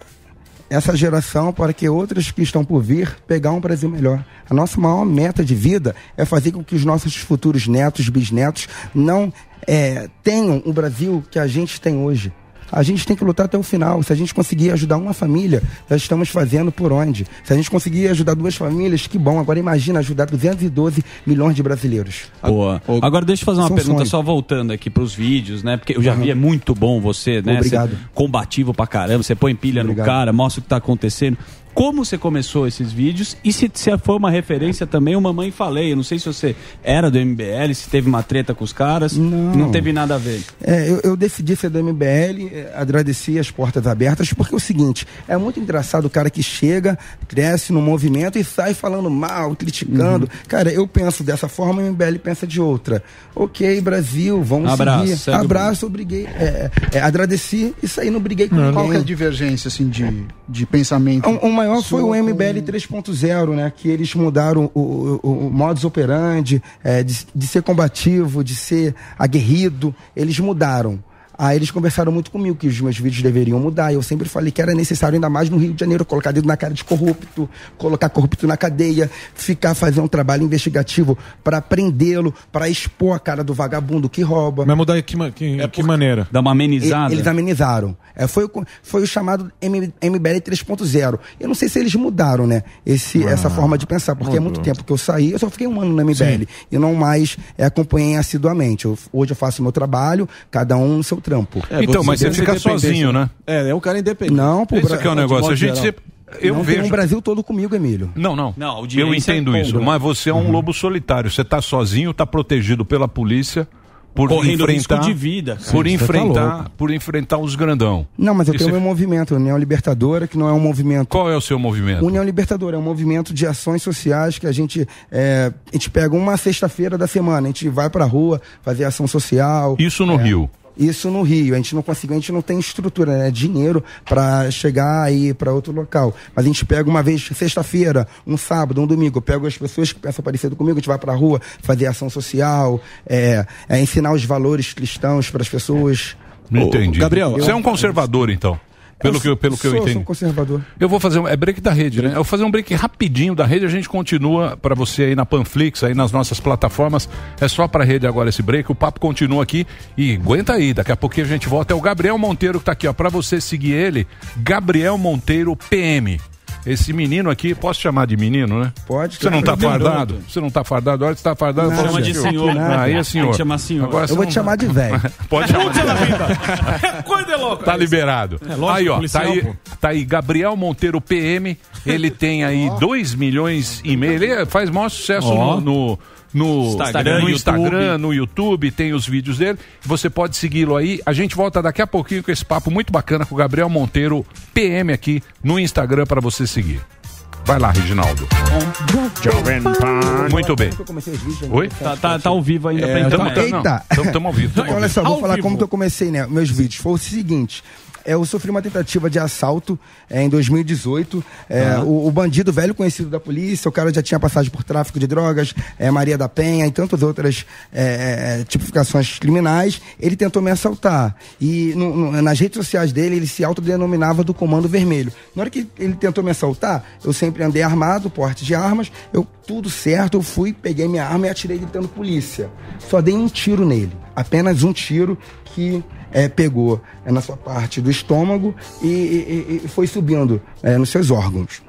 essa geração para que outras que estão por vir pegar um Brasil melhor. A nossa maior meta de vida é fazer com que os nossos futuros netos, bisnetos, não é, tenham o Brasil que a gente tem hoje. A gente tem que lutar até o final. Se a gente conseguir ajudar uma família, já estamos fazendo por onde? Se a gente conseguir ajudar duas famílias, que bom. Agora imagina ajudar 212 milhões de brasileiros. Boa. Agora deixa eu fazer uma São pergunta sonhos. só voltando aqui pros vídeos, né? Porque eu já vi, é muito bom você, né? Obrigado. Você é combativo pra caramba, você põe pilha Obrigado. no cara, mostra o que tá acontecendo. Como você começou esses vídeos e se, se foi uma referência também, o Mamãe Falei. Eu não sei se você era do MBL, se teve uma treta com os caras. Não, teve nada a ver. É, eu, eu decidi ser do MBL, é, agradeci as portas abertas, porque é o seguinte, é muito engraçado o cara que chega, cresce no movimento e sai falando mal, criticando. Cara, eu penso dessa forma, o MBL pensa de outra. Ok, Brasil, vamos Abraço, seguir. segue Abraço, eu briguei. É, é, agradeci e saí, não briguei com ninguém. Qual é a divergência, assim, de, de pensamento? O, o maior foi o MBL 3.0, né? Que eles mudaram o, o, o modus operandi, é, de, de ser combativo, de ser aguerrido. Eles mudaram. Aí eles conversaram muito comigo que os meus vídeos deveriam mudar. E eu sempre falei que era necessário, ainda mais no Rio de Janeiro, colocar dedo na cara de corrupto, colocar corrupto na cadeia, ficar fazendo um trabalho investigativo para prendê-lo, para expor a cara do vagabundo que rouba. Mas mudar em que, ma- que- que maneira? Dá uma E- Eles amenizaram. É, foi, o, foi o chamado M- MBL 3.0. Eu não sei se eles mudaram, né? Esse, Ah, essa forma de pensar, porque é mudou. muito tempo que eu saí, eu só fiquei um ano no MBL. Sim. E não mais é, acompanhei assiduamente. Eu- hoje eu faço o meu trabalho, cada um seu trampo. Então, mas você fica sozinho, né? É, é um cara independente. Não, pô, Esse que é o negócio. A gente eu não vejo. Tem um Brasil todo comigo, Emílio. Não, não. Não, eu entendo é isso. Mas você é um lobo solitário. Você tá sozinho, tá protegido pela polícia. Por Correndo enfrentar, risco de vida, cara. Por Você tá enfrentar, louco. por enfrentar os grandão. Não, mas eu E tenho você- o meu movimento, União Libertadora, que não é um movimento. Qual é o seu movimento? União Libertadora é um movimento de ações sociais que a gente é, a gente pega uma sexta-feira da semana, a gente vai pra rua fazer ação social. Isso no É, Rio. Isso no Rio. A gente não conseguiu, a gente não tem estrutura, né? Dinheiro pra chegar aí pra outro local. Mas a gente pega uma vez sexta-feira, um sábado, um domingo, eu pego as pessoas que pensam parecido comigo, a gente vai pra rua fazer ação social, é, é, ensinar os valores cristãos para as pessoas. Entendi. Gabriel, você é um conservador, então. Pelo que, eu- pelo que eu sou, entendi. Sou um conservador. Eu vou fazer um. É break da rede, né? Eu vou fazer um break rapidinho da rede. A gente continua para você aí na Panflix, aí nas nossas plataformas. É só pra rede agora esse break. O papo continua aqui. E aguenta aí, daqui a pouquinho a gente volta. É o Gabriel Monteiro que tá aqui, ó. Pra você seguir ele, Gabriel Monteiro PM. Esse menino aqui, posso chamar de menino, né? Pode. Você não tá fardado? Você não tá fardado? Olha, você tá fardado. Não, chama de senhor. Aí é senhor. chamar senhor. Agora Eu vou não- te chamar de velho. Pode chamar de Coisa louca. Tá liberado. É, lógico, aí, ó, policial, tá aí, pô. tá aí, Gabriel Monteiro PM, ele tem aí 2 milhões e meio, ele faz maior sucesso Ó. no, no, no Instagram, no, YouTube. Instagram, no YouTube, tem os vídeos dele, você pode segui-lo aí, a gente volta daqui a pouquinho com esse papo muito bacana com o Gabriel Monteiro PM aqui no Instagram para você seguir. Vai lá, Reginaldo. Muito bem. Oi? Tá, tá, tá ao vivo ainda É, pra tamo- internet. Eita! Estamos ao vivo. tamo ao Olha só, vou Ao falar vivo. como que eu comecei, né? Meus vídeos. Foi o seguinte. É, eu sofri uma tentativa de assalto é, em 2018. É, o, o bandido velho conhecido da polícia, o cara já tinha passagem por tráfico de drogas, é, Maria da Penha e tantas outras é, é, tipificações criminais. Ele tentou me assaltar. E no- no- nas redes sociais dele, ele se autodenominava do Comando Vermelho. Na hora que ele tentou me assaltar, eu sempre andei armado, porte de armas. Eu, tudo certo, eu fui, peguei minha arma e atirei gritando polícia. Só dei um tiro nele. Apenas um tiro que é, pegou é, na sua parte do estômago e, e- e foi subindo é, nos seus órgãos.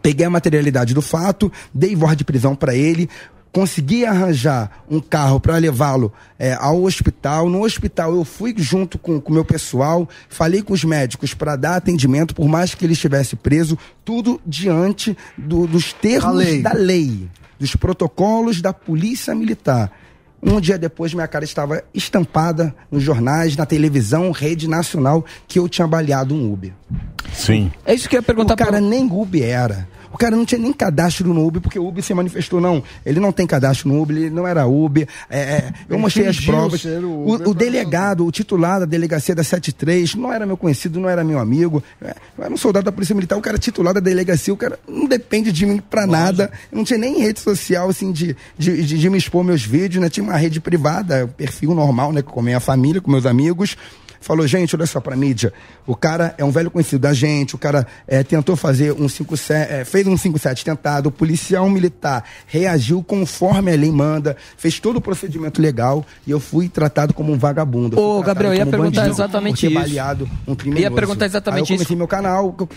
Peguei a materialidade do fato, dei voz de prisão para ele, consegui arranjar um carro para levá-lo é, ao hospital. No hospital eu fui junto com o meu pessoal, falei com os médicos para dar atendimento, por mais que ele estivesse preso, tudo diante do- dos termos Da lei. da lei, dos protocolos da polícia militar. Um dia depois, minha cara estava estampada nos jornais, na televisão, rede nacional, que eu tinha baleado um Uber. Sim. É isso que eu ia perguntar O cara nem Uber era. O cara não tinha nem cadastro no Uber, porque o Uber se manifestou, não. Ele não tem cadastro no Uber, ele não era Uber. É, é, eu mostrei as provas. o O, o delegado, o titular da delegacia da 73, não era meu conhecido, não era meu amigo. É, Eu era um soldado da Polícia Militar, o cara titular da delegacia, o cara não depende de mim pra nada. Eu não tinha nem rede social, assim, de, de, de- de me expor meus vídeos, né? Tinha uma rede privada, perfil normal, né? Com a minha família, com meus amigos. Falou, gente, olha só pra mídia, o cara é um velho conhecido da gente, o cara é, tentou fazer um 57, é, fez um 57 tentado, o policial militar reagiu conforme a lei manda, fez todo o procedimento legal e eu fui tratado como um vagabundo. Ô, Gabriel, eu ia perguntar bandido exatamente isso. baleado um criminoso. Ia perguntar exatamente Aí eu comecei isso. meu canal, eu,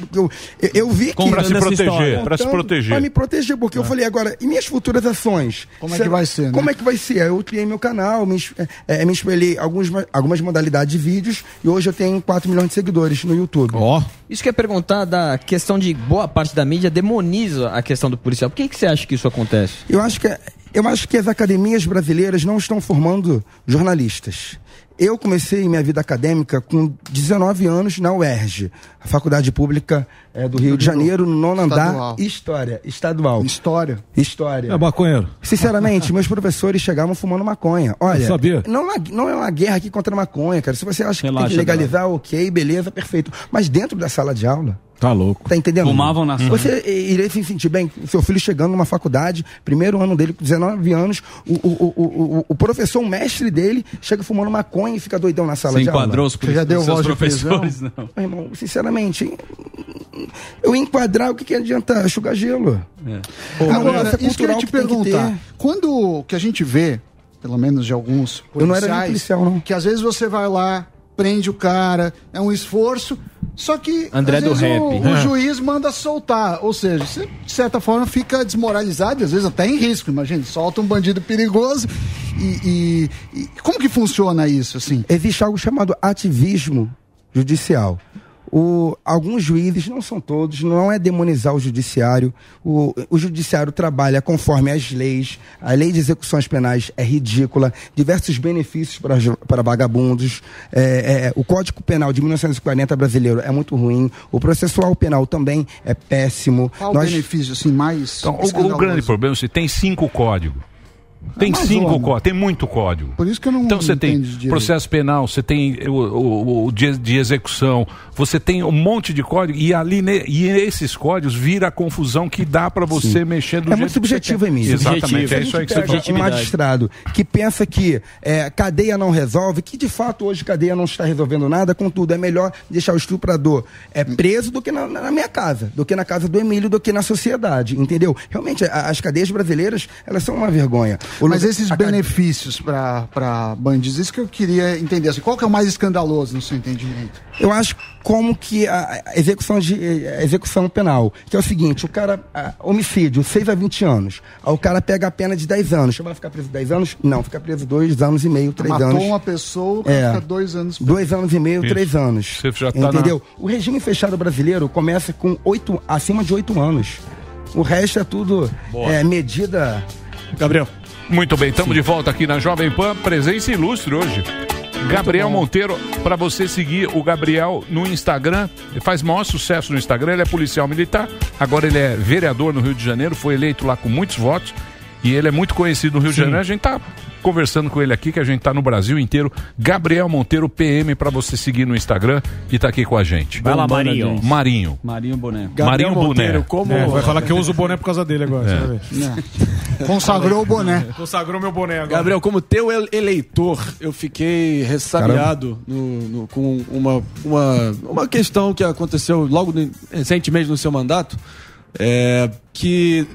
eu, eu- vi que... Como pra se proteger, pra se proteger. Pra me proteger, porque eu falei, agora, e minhas futuras ações? Como é que vai ser, né? Como é que vai ser? Eu criei meu canal, me, é, é, me espelhei alguns, algumas modalidades de vídeos e hoje eu tenho 4 milhões de seguidores no YouTube. Ó. Isso que ia perguntar da questão de boa parte da mídia demoniza a questão do policial. Por que, que você acha que isso acontece? Eu acho que eu acho que as academias brasileiras não estão formando jornalistas. Eu comecei minha vida acadêmica com 19 anos na UERJ, a Faculdade Pública eh, do Rio de Janeiro, no nono andar, Estadual. História, estadual. História. História. É maconheiro. Sinceramente, meus professores chegavam fumando maconha. Olha, Eu sabia. Não, é- não é uma guerra aqui contra a maconha, cara. Se você acha que Relaxa, tem que legalizar, ok, beleza, perfeito. Mas dentro da sala de aula, Tá louco. Tá entendendo? Fumavam na sala. Você iria se sentir bem, seu filho chegando numa faculdade, primeiro ano dele, com 19 anos, o, o, o, o, o professor, o mestre dele, chega fumando maconha e fica doidão na sala Você de aula. enquadrou os, Você já deu os voz professores? Não. Meu irmão, sinceramente, eu ia enquadrar, o que, que adianta chugar gelo? É. Agora, isso isso que eu ia te que que perguntar. ter. Quando que a gente vê, pelo menos de alguns Eu não era nem policiais, policial, não. que às vezes você vai lá, prende o cara, é um esforço, só que André às do vezes, rap. O, o juiz manda soltar, ou seja, você de certa forma fica desmoralizado, e às vezes até em risco, imagina, solta um bandido perigoso e, e- e como que funciona isso, assim? Existe algo chamado ativismo judicial. O- alguns juízes, não são todos, não é demonizar o judiciário. O, o judiciário trabalha conforme as leis. A lei de execuções penais é ridícula. Diversos benefícios para, para vagabundos. É, é, o Código Penal de 1940 brasileiro é muito ruim. O processual penal também é péssimo. Qual Nós- o benefício assim mais Então, o- o, grande problema é se tem cinco códigos. Tem Amazônia. cinco códigos, tem muito código. Por isso que eu não Então você tem processo penal, você tem o, o- o de, de execução, você tem um monte de código e ali ne- e esses códigos vira a confusão que dá para você mexer do é jeito muito que você subjetivo. Emílio. Exatamente, é A isso aí que você falou. um magistrado que pensa que é, cadeia não resolve, que de fato hoje cadeia não está resolvendo nada, contudo, é melhor deixar o estuprador é, preso do que na, na minha casa, do que na casa do Emílio, do que na sociedade, entendeu? Realmente, a- as cadeias brasileiras, elas são uma vergonha. Mas esses a benefícios para bandidos, isso que eu queria entender. Assim, qual que é o mais escandaloso no seu entendimento? Eu acho como que a execução, de, a execução penal, que é o seguinte, o cara, a, homicídio, 6 a 20 anos, aí o cara pega a pena de 10 anos, vai ficar preso 10 anos? Não, fica preso 2 anos e meio, 3 Matou anos. uma pessoa, É. fica dois anos Dois anos e meio, Isso. três anos. Você já tá entendeu? O regime fechado brasileiro começa com oito, acima de oito anos. O resto é tudo é, medida. Gabriel. Muito bem, estamos de volta aqui na Jovem Pan, presença ilustre hoje. Gabriel Monteiro, para você seguir o Gabriel no Instagram, ele faz maior sucesso no Instagram, ele é policial militar, agora ele é vereador no Rio de Janeiro, foi eleito lá com muitos votos e ele é muito conhecido no Rio de Janeiro. A gente tá conversando com ele aqui, que a gente tá no Brasil inteiro. Gabriel Monteiro PM para você seguir no Instagram e tá aqui com a gente. Vai lá, Marinho. Marinho. Marinho Boné. Marinho Boné. Como... É, vai falar que eu uso o boné por causa dele agora. É. você vai ver. Consagrou o boné. Consagrou meu boné agora. Gabriel, como teu el- eleitor, eu fiquei ressabiado no- no- com uma, uma, uma questão que aconteceu logo no- recentemente no seu mandato, é, que,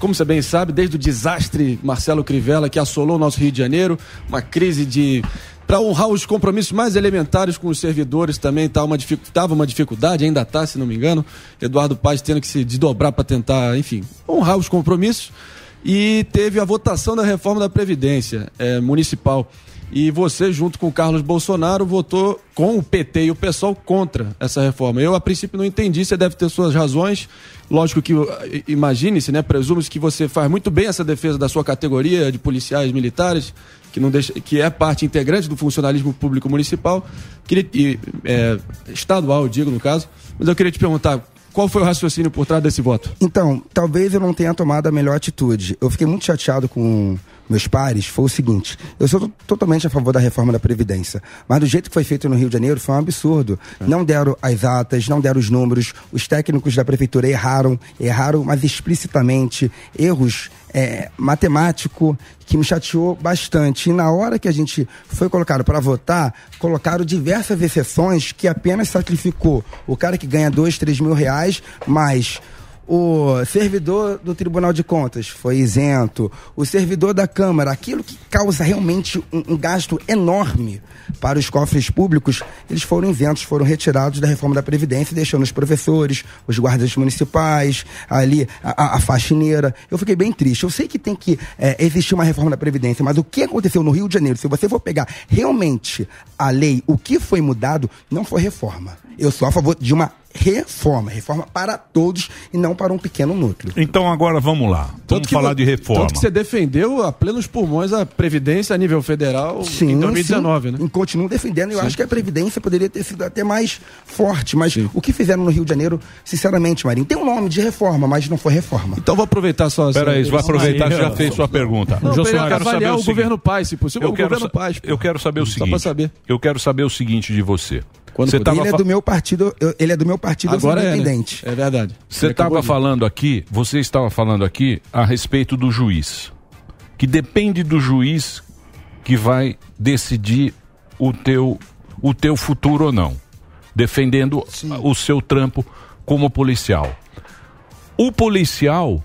como você bem sabe, desde o desastre Marcelo Crivella, que assolou o nosso Rio de Janeiro, uma crise de... Para honrar os compromissos mais elementares com os servidores também estava uma, dificu- tava uma dificuldade, ainda está, se não me engano. Eduardo Paz tendo que se desdobrar para tentar, enfim, honrar os compromissos e teve a votação da reforma da Previdência eh, municipal. E você, junto com o Carlos Bolsonaro, votou com o PT e o PSOL contra essa reforma. Eu, a princípio, não entendi, você deve ter suas razões. Lógico que, eh, imagine-se, né? Presume-se que você faz muito bem essa defesa da sua categoria de policiais militares, que, não deixa, que é parte integrante do funcionalismo público municipal, queria, e, eh, estadual, digo, no caso. Mas eu queria te perguntar, qual foi o raciocínio por trás desse voto? Então, talvez eu não tenha tomado a melhor atitude. Eu fiquei muito chateado com meus pares. Foi o seguinte: eu sou to- totalmente a favor da reforma da Previdência. Mas do jeito que foi feito no Rio de Janeiro, foi um absurdo. Não deram as atas, não deram os números. Os técnicos da prefeitura erraram, erraram, mas explicitamente. Erros é, matemático que me chateou bastante. E na hora que a gente foi colocado para votar, colocaram diversas exceções que apenas sacrificou o cara que ganha dois, três mil reais, mais o servidor do Tribunal de Contas foi isento, o servidor da Câmara, aquilo que causa realmente um, um gasto enorme para os cofres públicos, eles foram isentos, foram retirados da reforma da Previdência, deixando os professores, os guardas municipais, ali a, a- a faxineira. Eu fiquei bem triste. Eu sei que tem que é, existir uma reforma da Previdência, mas o que aconteceu no Rio de Janeiro, se você for pegar realmente a lei, o que foi mudado, não foi reforma. Eu sou a favor de uma reforma, reforma para todos e não para um pequeno núcleo. Então agora vamos lá. Vamos falar vo- de reforma. Tanto que você defendeu a plenos pulmões a Previdência a nível federal em 2019, sim. né? E continuo defendendo. Eu Sim. acho que a Previdência poderia ter sido até mais forte. Mas o que fizeram no Rio de Janeiro, sinceramente, Marinho, tem um nome de reforma, mas não foi reforma. Então vou aproveitar só. Peraí, vai aproveitar que já fez sua pergunta. Não, Eu pra quero saber o, seguinte. governo Paz, se possível, Eu o quero, governo Paz. pô. eu quero saber o Só seguinte. pra saber. Eu quero saber o seguinte de você. Você ele tava é fa- do meu partido, eu- ele é do meu partido, Agora é, né? independente. É verdade. Você Ele estava falando aqui, você estava falando aqui a respeito do juiz. Que depende do juiz que vai decidir o teu, o teu futuro ou não. Defendendo o seu trampo como policial. O policial,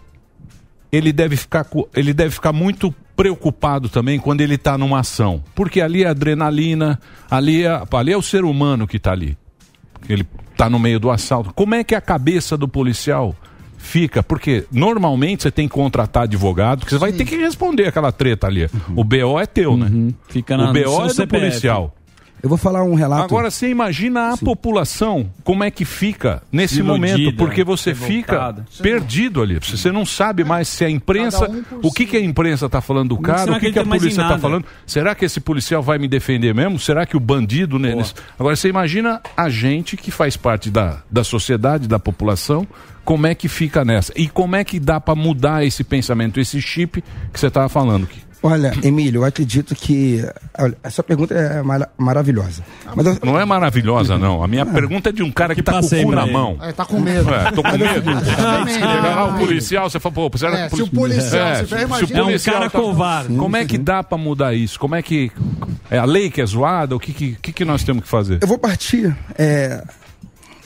ele deve ficar, ele deve ficar muito preocupado também quando ele está numa ação. Porque ali é adrenalina, ali é, ali é o ser humano que está ali ele tá no meio do assalto. Como é que a cabeça do policial fica? Porque normalmente você tem que contratar advogado, porque você vai ter que responder aquela treta ali. O BO é teu, né? Fica o na- no BO é do CPF. policial. Eu vou falar um relato. Agora você imagina a população, como é que fica nesse Iludida, momento, porque você fica revoltada. perdido ali. Você você não sabe mais se a imprensa, um o que, que a imprensa está falando do cara, o que que, a polícia está falando. Será que esse policial vai me defender mesmo? Será que o bandido... nesse- Agora você imagina a gente que faz parte da, da sociedade, da população, como é que fica nessa? E como é que dá para mudar esse pensamento, esse chip que você estava falando aqui? Olha, Emílio, eu acredito que. Olha, essa pergunta é mara- maravilhosa. Mas eu- Não é maravilhosa, não. A minha pergunta é de um cara que, tá com o cu na ele. mão. É, tá com medo. É, tô com é medo. seguinte, exatamente. Chega lá o Ah, policial, você fala, pô, será É, que se o policial É, se se- se imagina- policial É um cara tá- covarde. Como é que dá pra mudar isso? Como é que. É a lei que é zoada? O que, que, que, que nós temos que fazer? Eu vou partir é,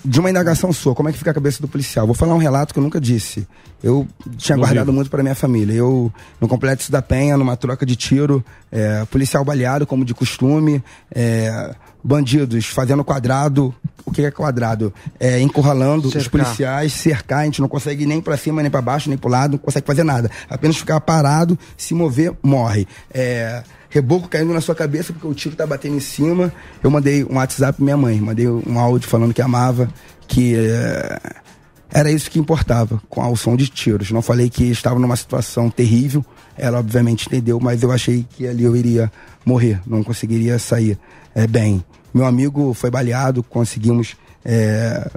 de uma indagação sua. Como é que fica a cabeça do policial? Vou falar um relato que eu nunca disse. Eu tinha No guardado Rio. muito para minha família. Eu, no Complexo da Penha, numa troca de tiro, é, policial baleado, como de costume, é, bandidos fazendo quadrado. O que é quadrado? É, encurralando os Cercar. policiais, cercar. A gente não consegue nem para cima, nem para baixo, nem para lado, não consegue fazer nada. Apenas ficar parado, se mover, morre. É, reboco caindo na sua cabeça porque o tiro tá batendo em cima. Eu mandei um WhatsApp pra minha mãe, mandei um áudio falando que amava, que é, era isso que importava, com o som de tiros. Não falei que estava numa situação terrível, ela obviamente entendeu, mas eu achei que ali eu iria morrer, não conseguiria sair é, bem. Meu amigo foi baleado, conseguimos é,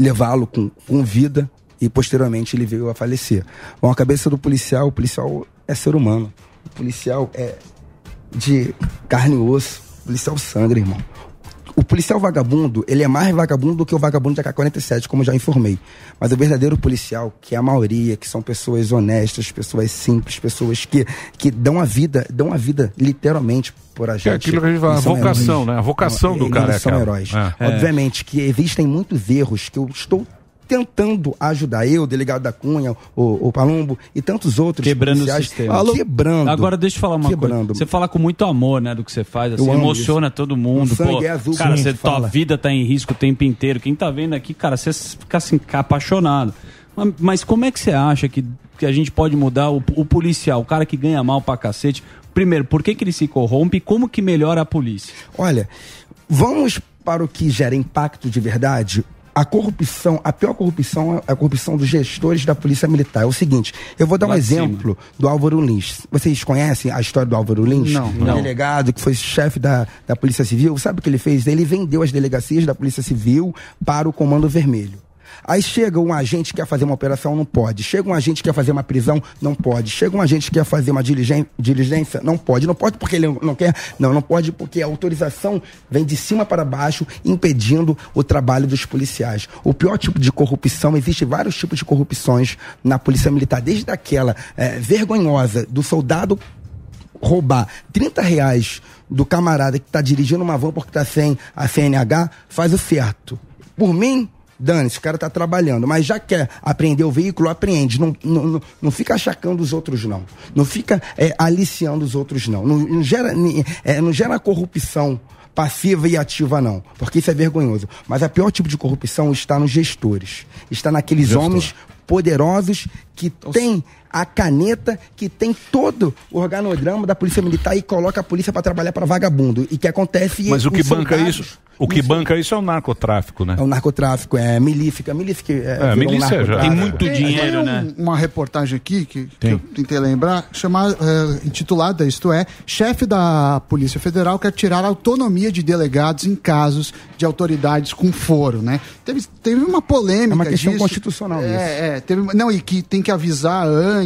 levá-lo com, com vida e posteriormente ele veio a falecer. Bom, a cabeça do policial, o policial é ser humano. O policial é de carne e osso. O policial sangra, irmão. O policial vagabundo, ele é mais vagabundo do que o vagabundo de AK-47, como já informei. Mas o verdadeiro policial, que é a maioria, que são pessoas honestas, pessoas simples, pessoas que, que dão a vida, dão a vida literalmente por a Que gente. é aquilo que a gente fala, a vocação, heróis. né? A vocação do eles cara é são aquela. heróis. É. Obviamente que existem muitos erros que eu estou tentando ajudar eu, o delegado da Cunha, o, o Palumbo e tantos outros Quebrando o policiais, sistema. quebrando. Agora deixa eu falar uma quebrando. coisa. Você fala com muito amor, né, do que você faz, assim, emociona isso. todo mundo. O sangue pô. é azul, cara, você, tua fala. vida tá em risco o tempo inteiro. Quem tá vendo aqui, cara, você fica assim, apaixonado. Mas, mas como é que você acha que, que a gente pode mudar o, o policial, o cara que ganha mal pra cacete? Primeiro, por que, que ele se corrompe e como que melhora a polícia? Olha, vamos para o que gera impacto de verdade. A corrupção, a pior corrupção é a corrupção dos gestores da Polícia Militar. É o seguinte, eu vou dar um Lá de cima. exemplo do Álvaro Lins. Vocês conhecem a história do Álvaro Lins? Não. Um Não. delegado que foi chefe da, da Polícia Civil. Sabe o que ele fez? Ele vendeu as delegacias da Polícia Civil para o Comando Vermelho. Aí chega um agente que quer fazer uma operação, não pode. Chega um agente que quer fazer uma prisão, não pode. Chega um agente que quer fazer uma diligência, não pode. Não pode porque ele não quer, não, não pode porque a autorização vem de cima para baixo, impedindo o trabalho dos policiais. O pior tipo de corrupção, existe vários tipos de corrupções na Polícia Militar, desde aquela eh, vergonhosa do soldado roubar 30 reais do camarada que está dirigindo uma van porque está sem a CNH, faz o certo. Por mim, dane-se, o cara está trabalhando, mas já quer apreender o veículo, apreende. Não, não, não, fica achacando os outros, não. Não fica é, aliciando os outros, não. Não, não gera, é, não gera corrupção passiva e ativa, não. Porque isso é vergonhoso. Mas a pior tipo de corrupção está nos gestores. Está naqueles Gestor. homens poderosos que têm a caneta, que tem todo o organograma da Polícia Militar e coloca a polícia para trabalhar para vagabundo. E que acontece Mas o que banca soldados. isso, o que banca isso é o narcotráfico, né? É o narcotráfico, é milícia. Milícia que é, É, milícia já. Tem muito Tem um- Uma reportagem aqui que, que eu tentei lembrar, chamada, eh, intitulada, isto é, chefe da Polícia Federal quer tirar a autonomia de delegados em casos de autoridades com foro, né? Teve, teve uma polêmica É uma questão disso. constitucional isso. É, é, teve, não, e que tem que avisar antes.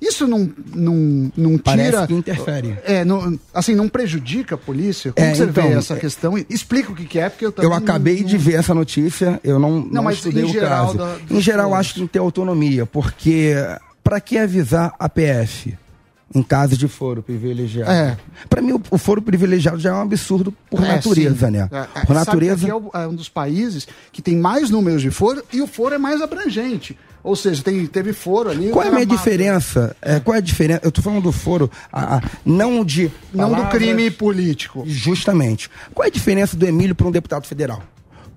Isso não, não, não Parece tira... que interfere. É, não, assim, não prejudica a polícia? Como É, você então, vê essa é- questão? Explica o que, que é, porque eu também Eu acabei não- de ver essa notícia, eu não, não, mas estudei em o geral caso. da- em geral, acho que tem que ter autonomia, porque para que avisar a PF em caso de foro privilegiado? É. Para mim, o, o foro privilegiado já é um absurdo por É, natureza, sim. né? É, é, por natureza. aqui é, é um dos países que tem mais números de foro e o foro é mais abrangente. Ou seja, tem, teve foro ali. Qual é a minha mata. diferença? É, qual é a diferença? Eu tô falando do foro, a- a- não de. Não do palavras- crime político. Justamente. Qual é a diferença do Emílio para um deputado federal?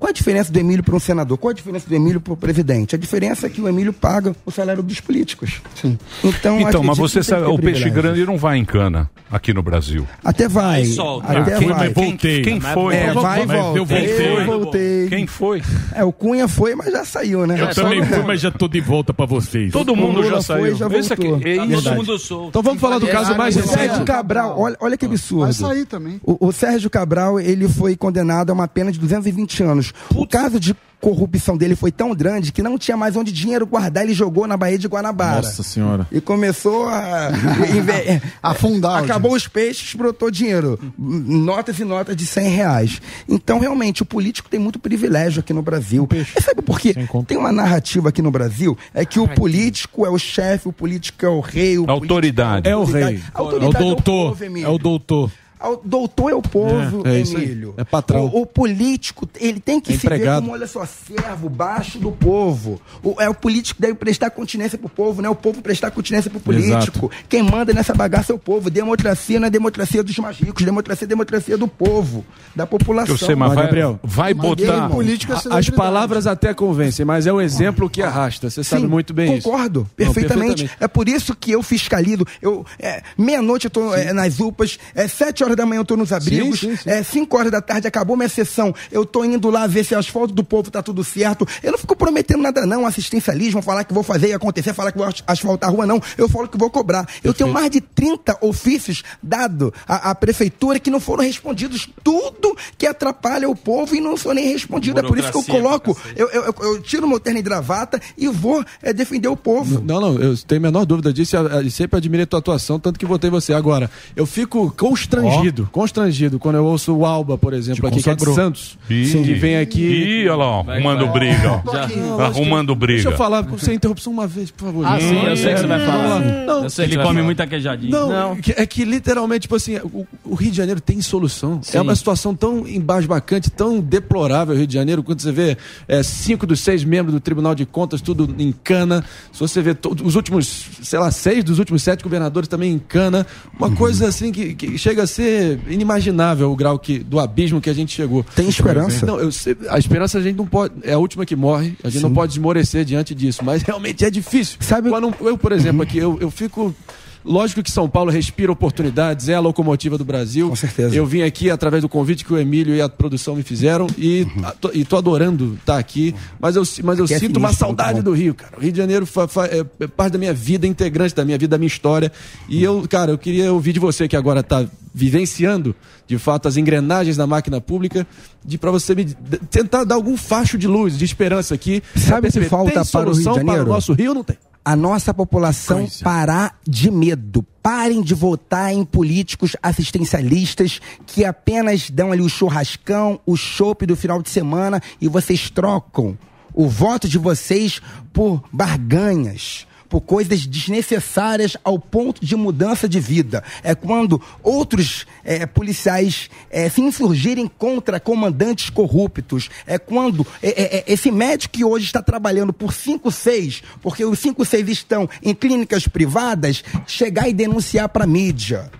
Qual é a diferença do Emílio para um senador? Qual é a diferença do Emílio para o presidente? A diferença é que o Emílio paga o salário dos políticos. Sim. Então, Então, mas você sabe, o peixe grande não vai em cana aqui no Brasil. Até vai. Até Ah, quem, vai. mas voltei. Quem foi? É, vai e volta. Eu voltei. Eu voltei. Quem foi? É, o Cunha foi, mas já saiu, né? Eu também fui, mas já tô de volta pra vocês. Todo mundo já saiu. já Esse aqui- é isso. Verdade. Todo mundo solto. Então vamos falar do caso mais O Sérgio recente. Cabral, olha, olha que absurdo. Vai sair também. O, o Sérgio Cabral, ele foi condenado a uma pena de 220 anos. O caso de corrupção dele foi tão grande que não tinha mais onde dinheiro guardar, ele jogou na Baía de Guanabara. Nossa senhora. E começou a afundar. Acabou os peixes, brotou dinheiro. Notas e notas de 100 reais. Então, realmente, o político tem muito privilégio aqui no Brasil. E sabe por quê? Tem uma narrativa aqui no Brasil, é que o político é o chefe, o político é o rei, o Autoridade. É o rei. A É o autoridade doutor. povo, Emílio. É o doutor. O doutor é o povo, É, é. Emílio. É patrão. O, o político, ele tem que É se ver como, olha só, servo, baixo do povo. O, é o político que deve prestar continência pro povo, não é o povo prestar continência pro político. Quem manda nessa bagaça é o povo. Democracia não é democracia dos mais ricos, democracia é democracia do povo, da população. Eu sei, mas vai, Gabriel, vai botar. política é A- As palavras até convencem, mas é o exemplo que arrasta. Você sabe muito bem isso. concordo, Não, perfeitamente. É por isso que eu fiscalizo. Eu, é, meia-noite eu tô é, nas UPAs, é, sete horas da manhã eu tô nos abrigos, sim, sim. é, cinco horas da tarde acabou minha sessão, eu tô indo lá ver se o asfalto do povo tá tudo certo. Eu não fico prometendo nada não, assistencialismo, falar que vou fazer e acontecer, falar que vou as- asfaltar a rua, não. Eu falo que vou cobrar. Eu tenho mais de 30 ofícios dado à, à prefeitura que não foram respondidos. Tudo que atrapalha o povo e não são nem respondido. É por isso que eu coloco, eu, eu, eu- tiro meu terno e gravata e vou é, defender o povo. Não, não, eu tenho a menor dúvida disso e a- sempre admirei tua atuação, tanto que votei você. Agora, eu fico constrangido, constrangido quando eu ouço o Alba, por exemplo, aqui, que é de. Santos, Ih. que vem aqui. Ih, olha lá, ó, arrumando briga. ó. Já. Arrumando briga. Deixa eu falar, sem interrupção uma vez, por favor. Ah, sim, eu sei que você vai falar. Não, eu sei que ele come muita queijadinha. Não, que- é que literalmente, tipo assim, o, o Rio de Janeiro tem solução. Sim. É uma situação tão embasbacante, tão deplorável o Rio de Janeiro, quando você vê é, cinco dos seis membros do Tribunal de Contas, tudo em cana. Se você vê to- os últimos, sei lá, seis dos últimos sete governadores também em cana. Uma Uhum. coisa assim que, que chega a ser inimaginável o grau que, do abismo que a gente chegou. Tem esperança? Não, eu a esperança a gente não pode. É a última que morre, a gente não Sim. pode esmorecer diante disso, mas realmente é difícil. Sabe? Quando eu, por exemplo, aqui, eu, eu fico. Lógico que São Paulo respira oportunidades, é a locomotiva do Brasil. Com certeza. Eu vim aqui através do convite que o Emílio e a produção me fizeram e, a- tô, e tô adorando estar aqui, mas eu, mas eu Aqui é sinto uma sinistro, muito saudade bom. do Rio, cara. O Rio de Janeiro fa- fa- é, é parte da minha vida, integrante da minha vida, da minha história. E eu, cara, eu queria ouvir de você que agora tá vivenciando, de fato, as engrenagens da máquina pública, de para você me tentar dar algum facho de luz, de esperança aqui. Sabe Perceber, falta tem para o Rio de solução Janeiro? Para o nosso Rio não tem. A nossa população parar de medo. Parem de votar em políticos assistencialistas que apenas dão ali o churrascão, o chopp do final de semana e vocês trocam o voto de vocês por barganhas. Por coisas desnecessárias ao ponto de mudança de vida. É quando outros eh, policiais eh, se insurgirem contra comandantes corruptos. É quando eh, eh, eh, esse médico que hoje está trabalhando por 5, 6, porque os 5, 6 estão em clínicas privadas, chegar e denunciar para a mídia.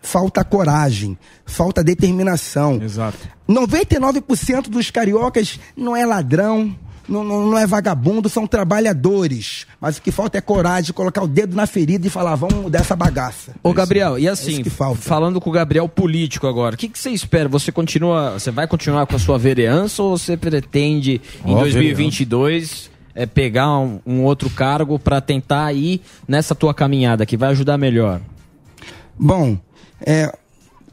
Falta coragem, falta determinação. Exato. 99% dos cariocas não é ladrão, não, não, é vagabundo, são trabalhadores. Mas o que falta é coragem, de colocar o dedo na ferida e falar, vamos mudar essa bagaça. Ô, Gabriel, e É assim, falta. falando com o Gabriel político agora, o que, que você espera? Você continua, você vai continuar com a sua vereança ou você pretende em Ó, 2022 é, pegar um, um outro cargo para tentar ir nessa tua caminhada que vai ajudar melhor? Bom, é,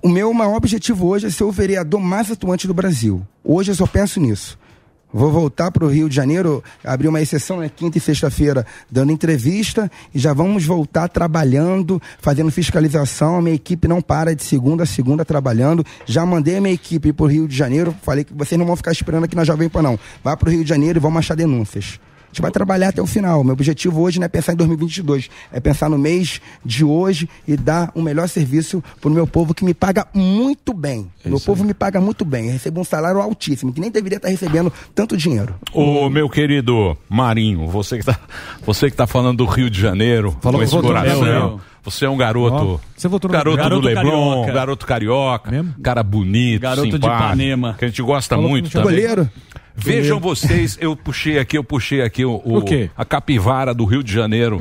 o meu maior objetivo hoje é ser o vereador mais atuante do Brasil. Hoje eu só penso nisso. Vou voltar para o Rio de Janeiro, abrir uma exceção na quinta e sexta-feira, dando entrevista, e já vamos voltar trabalhando, fazendo fiscalização. A minha equipe não para de segunda a segunda trabalhando. Já mandei a minha equipe para o Rio de Janeiro, falei que vocês não vão ficar esperando aqui na Jovem Pan, não. Vá para o Rio de Janeiro e vamos achar denúncias. A gente vai trabalhar até o final. Meu objetivo hoje não é pensar em 2022, é pensar no mês de hoje e dar o melhor serviço para o meu povo que me paga muito bem. meu povo me paga muito bem. Eu recebo um salário altíssimo, que nem deveria estar recebendo tanto dinheiro. Ô, meu querido Marinho, você que tá, você que tá falando do Rio de Janeiro, Falou com esse coração. Gabriel. Você é um garoto. Ó, você votou no garoto, Gabriel. do Garoto Leblon, carioca. garoto carioca, cara bonito, Garoto de simpático, Ipanema. que a gente gosta Falou muito também. goleiro. Vejam vocês, eu puxei aqui, eu puxei aqui o, o- O a capivara do Rio de Janeiro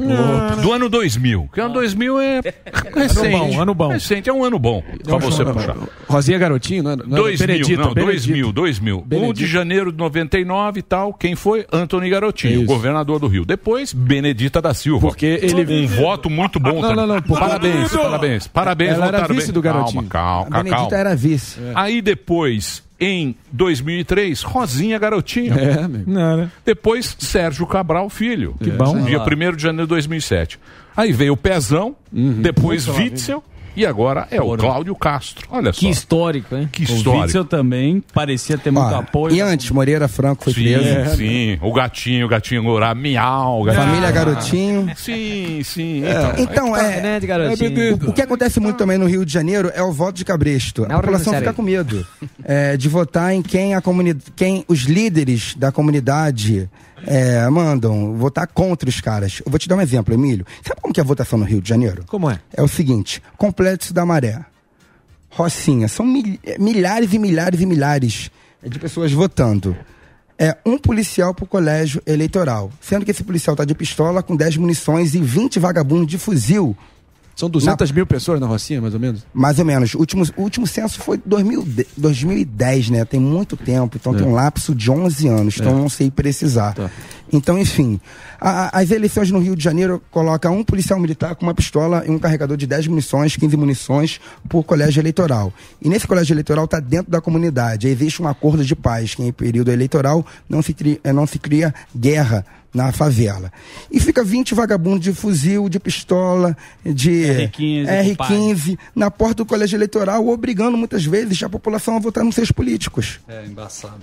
do ano 2000. Que ano 2000 é recente. bom, ano bom. Recente, é um ano bom pra você puxar. Rosinha Garotinho, não era? Não era 2000, Benedito, não, Benedito. 2000, 2000. 1 de Benedito. janeiro de 99 e tal, quem foi? Antony Garotinho, Isso. governador do Rio. Depois, Benedita da Silva. Porque ele- Um voto muito bom Não, também. não, não, porque- Parabéns, parabéns. Parabéns, Ela era vice bem. do Garotinho. Calma, A calma, Benedita calma. era vice. Aí depois, em 2003, Rosinha Garotinho. É. Não, né? Depois, Sérgio Cabral Filho. Que bom. Dia 1 de janeiro de 2007. Aí veio o Pezão, Uhum. depois Witzel e agora é o Cláudio Castro. Olha só. Que histórico, hein? Que O história. Witzel também parecia ter muito Ó, apoio. e antes, Moreira Franco foi Sim, preso. sim. O gatinho, o gatinho Gorá, miau. o gatinho. Família Garotinho. Sim, sim. Então, é, né, de garotinho? o, o que acontece muito também no Rio de Janeiro é o voto de cabresto. Não, A população fica com medo é, de votar em quem, a comuni quem os líderes da comunidade é, mandam votar contra os caras. Eu vou te dar um exemplo, Emílio. Sabe como que é a votação no Rio de Janeiro? Como é? É o seguinte: Complexo da Maré, Rocinha, são mil- milhares e milhares e milhares de pessoas votando. É um policial por colégio eleitoral. Sendo que esse policial tá de pistola com 10 munições e 20 vagabundos de fuzil. São 200 mil pessoas na Rocinha, mais ou menos? Mais ou menos. O último, o último censo foi 2000, de- 2010, né? Tem muito tempo. Então É. tem um lapso de 11 anos. Então É. não sei precisar. Tá. Então, enfim. a- as eleições no Rio de Janeiro colocam um policial militar com uma pistola e um carregador de 10 munições, 15 munições por colégio eleitoral. E nesse colégio eleitoral está dentro da comunidade. Existe um acordo de paz que em período eleitoral não se, cria, eh, não se cria guerra na favela. E fica 20 vagabundos de fuzil, de pistola, de R15, R15 na porta do colégio eleitoral, obrigando muitas vezes a população a votar nos seus políticos. É, embaçado.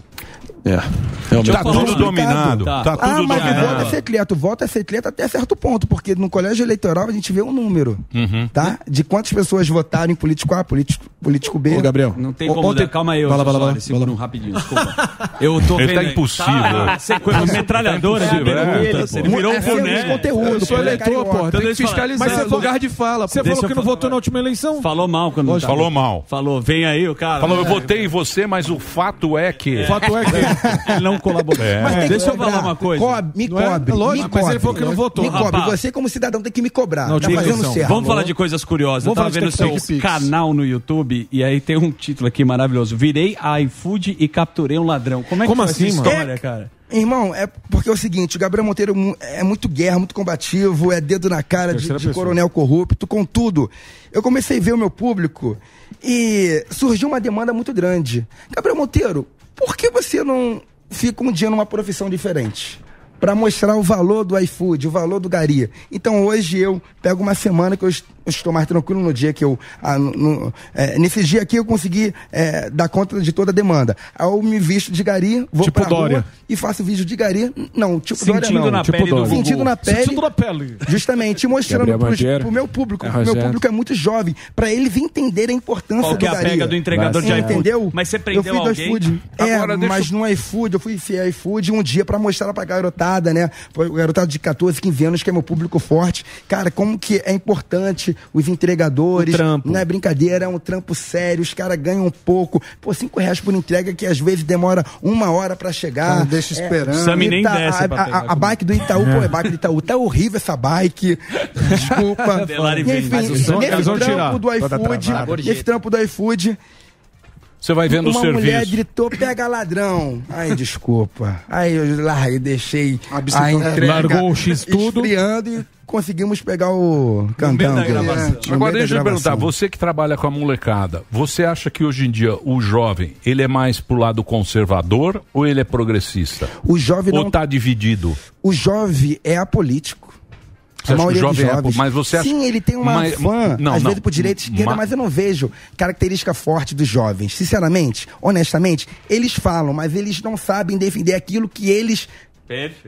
É. Tá Realmente. Tá tudo complicado. dominado. Tá. Tá ah, mas o voto é secreto. O voto é secreto até certo ponto, porque no colégio eleitoral a gente vê um número, Uhum. tá? De quantas pessoas votaram em político A, político, político B. Ô, Gabriel. Não tem como. ontem- dar- Calma aí, eu Fala, fala, fala, segura fala. um rapidinho, desculpa. Eu tô Ele vendo. tá impossível. Tá, você com uma metralhadora de impossível, é. perguntas. Ele virou um É boné. conteúdo. Eu sou pô, eleitor, pô. Tem que fiscalizar. Mas você é lugar de fala. Você falou que não votou na última eleição? Falou mal quando Lógico. Falou mal. Falou, vem aí o cara. Falou, eu votei em você, mas o fato é que. O fato é que. Ele não colaborou. É. Deixa eu falar uma coisa. Me é? cobre. Lógico, mas ele falou que não votou. Me cobre. Você, como cidadão, tem que me cobrar. Tá fazendo certo. Vamos falar de coisas curiosas. Eu tava vendo seu canal no YouTube e aí tem um título aqui maravilhoso. Virei iFood e capturei um ladrão. Como é que Como foi assim, essa mano? história, cara? Irmão, é porque é o seguinte, o Gabriel Monteiro é muito guerra, muito combativo, é dedo na cara de, de coronel corrupto, com tudo. Eu comecei a ver o meu público e surgiu uma demanda muito grande. Gabriel Monteiro, por que você não fica um dia numa profissão diferente? Pra mostrar o valor do iFood, o valor do Gari. Então hoje eu pego uma semana que eu estou mais tranquilo no dia que eu. ah, no- é, nesse dia aqui eu consegui é, dar conta de toda a demanda. Aí eu me visto de Gari, vou Tipo pra Dória. rua e faço vídeo de Gari. Não, tipo Sentindo Dória não. na tipo pele. Sentindo na pele. Sentindo na pele. Justamente, mostrando pros, pro meu público. É, o meu público é muito jovem, pra eles entenderem a importância Qual que é do a Gari. pega do entregador de iFood? Entendeu? Mas você eu prendeu fui do alguém? iFood. É, Agora, deixa mas no iFood, eu fui enfiar iFood um dia pra mostrar pra garotada, né? Pra garotada de 14, 15 anos, que é meu público forte. Cara, como que é importante os entregadores. O trampo. Não é brincadeira, é um trampo sério, os caras ganham um pouco. Pô, 5 reais por entrega que às vezes demora uma hora pra chegar. Cara, deixa esperando. É, Sammy nem Ita- desce a, pra a- a- a bike do Itaú, pô, é bike do Itaú. Tá horrível essa bike. Desculpa. E. Enfim, Mas o som- nesse eles vão trampo tirar. do iFood, nesse trampo do iFood, Você vai vendo o uma mulher serviço. gritou, pega ladrão. Ai, desculpa. Aí eu larguei, deixei a, bicicleta. entrega Largou o X tudo. esfriando e conseguimos pegar o cantão. meio Agora da deixa eu perguntar, você que trabalha com a molecada, você acha que hoje em dia o jovem, ele é mais pro lado conservador ou ele é progressista? O jovem ou não- tá dividido? O jovem é apolítico. Você a maioria dos jovem é jovens. apo- mas você acha- Sim, ele tem uma Mas- fã, não, às não. vezes por direita e esquerda, Ma- mas eu não vejo característica forte dos jovens. Sinceramente, honestamente, eles falam, mas eles não sabem defender aquilo que eles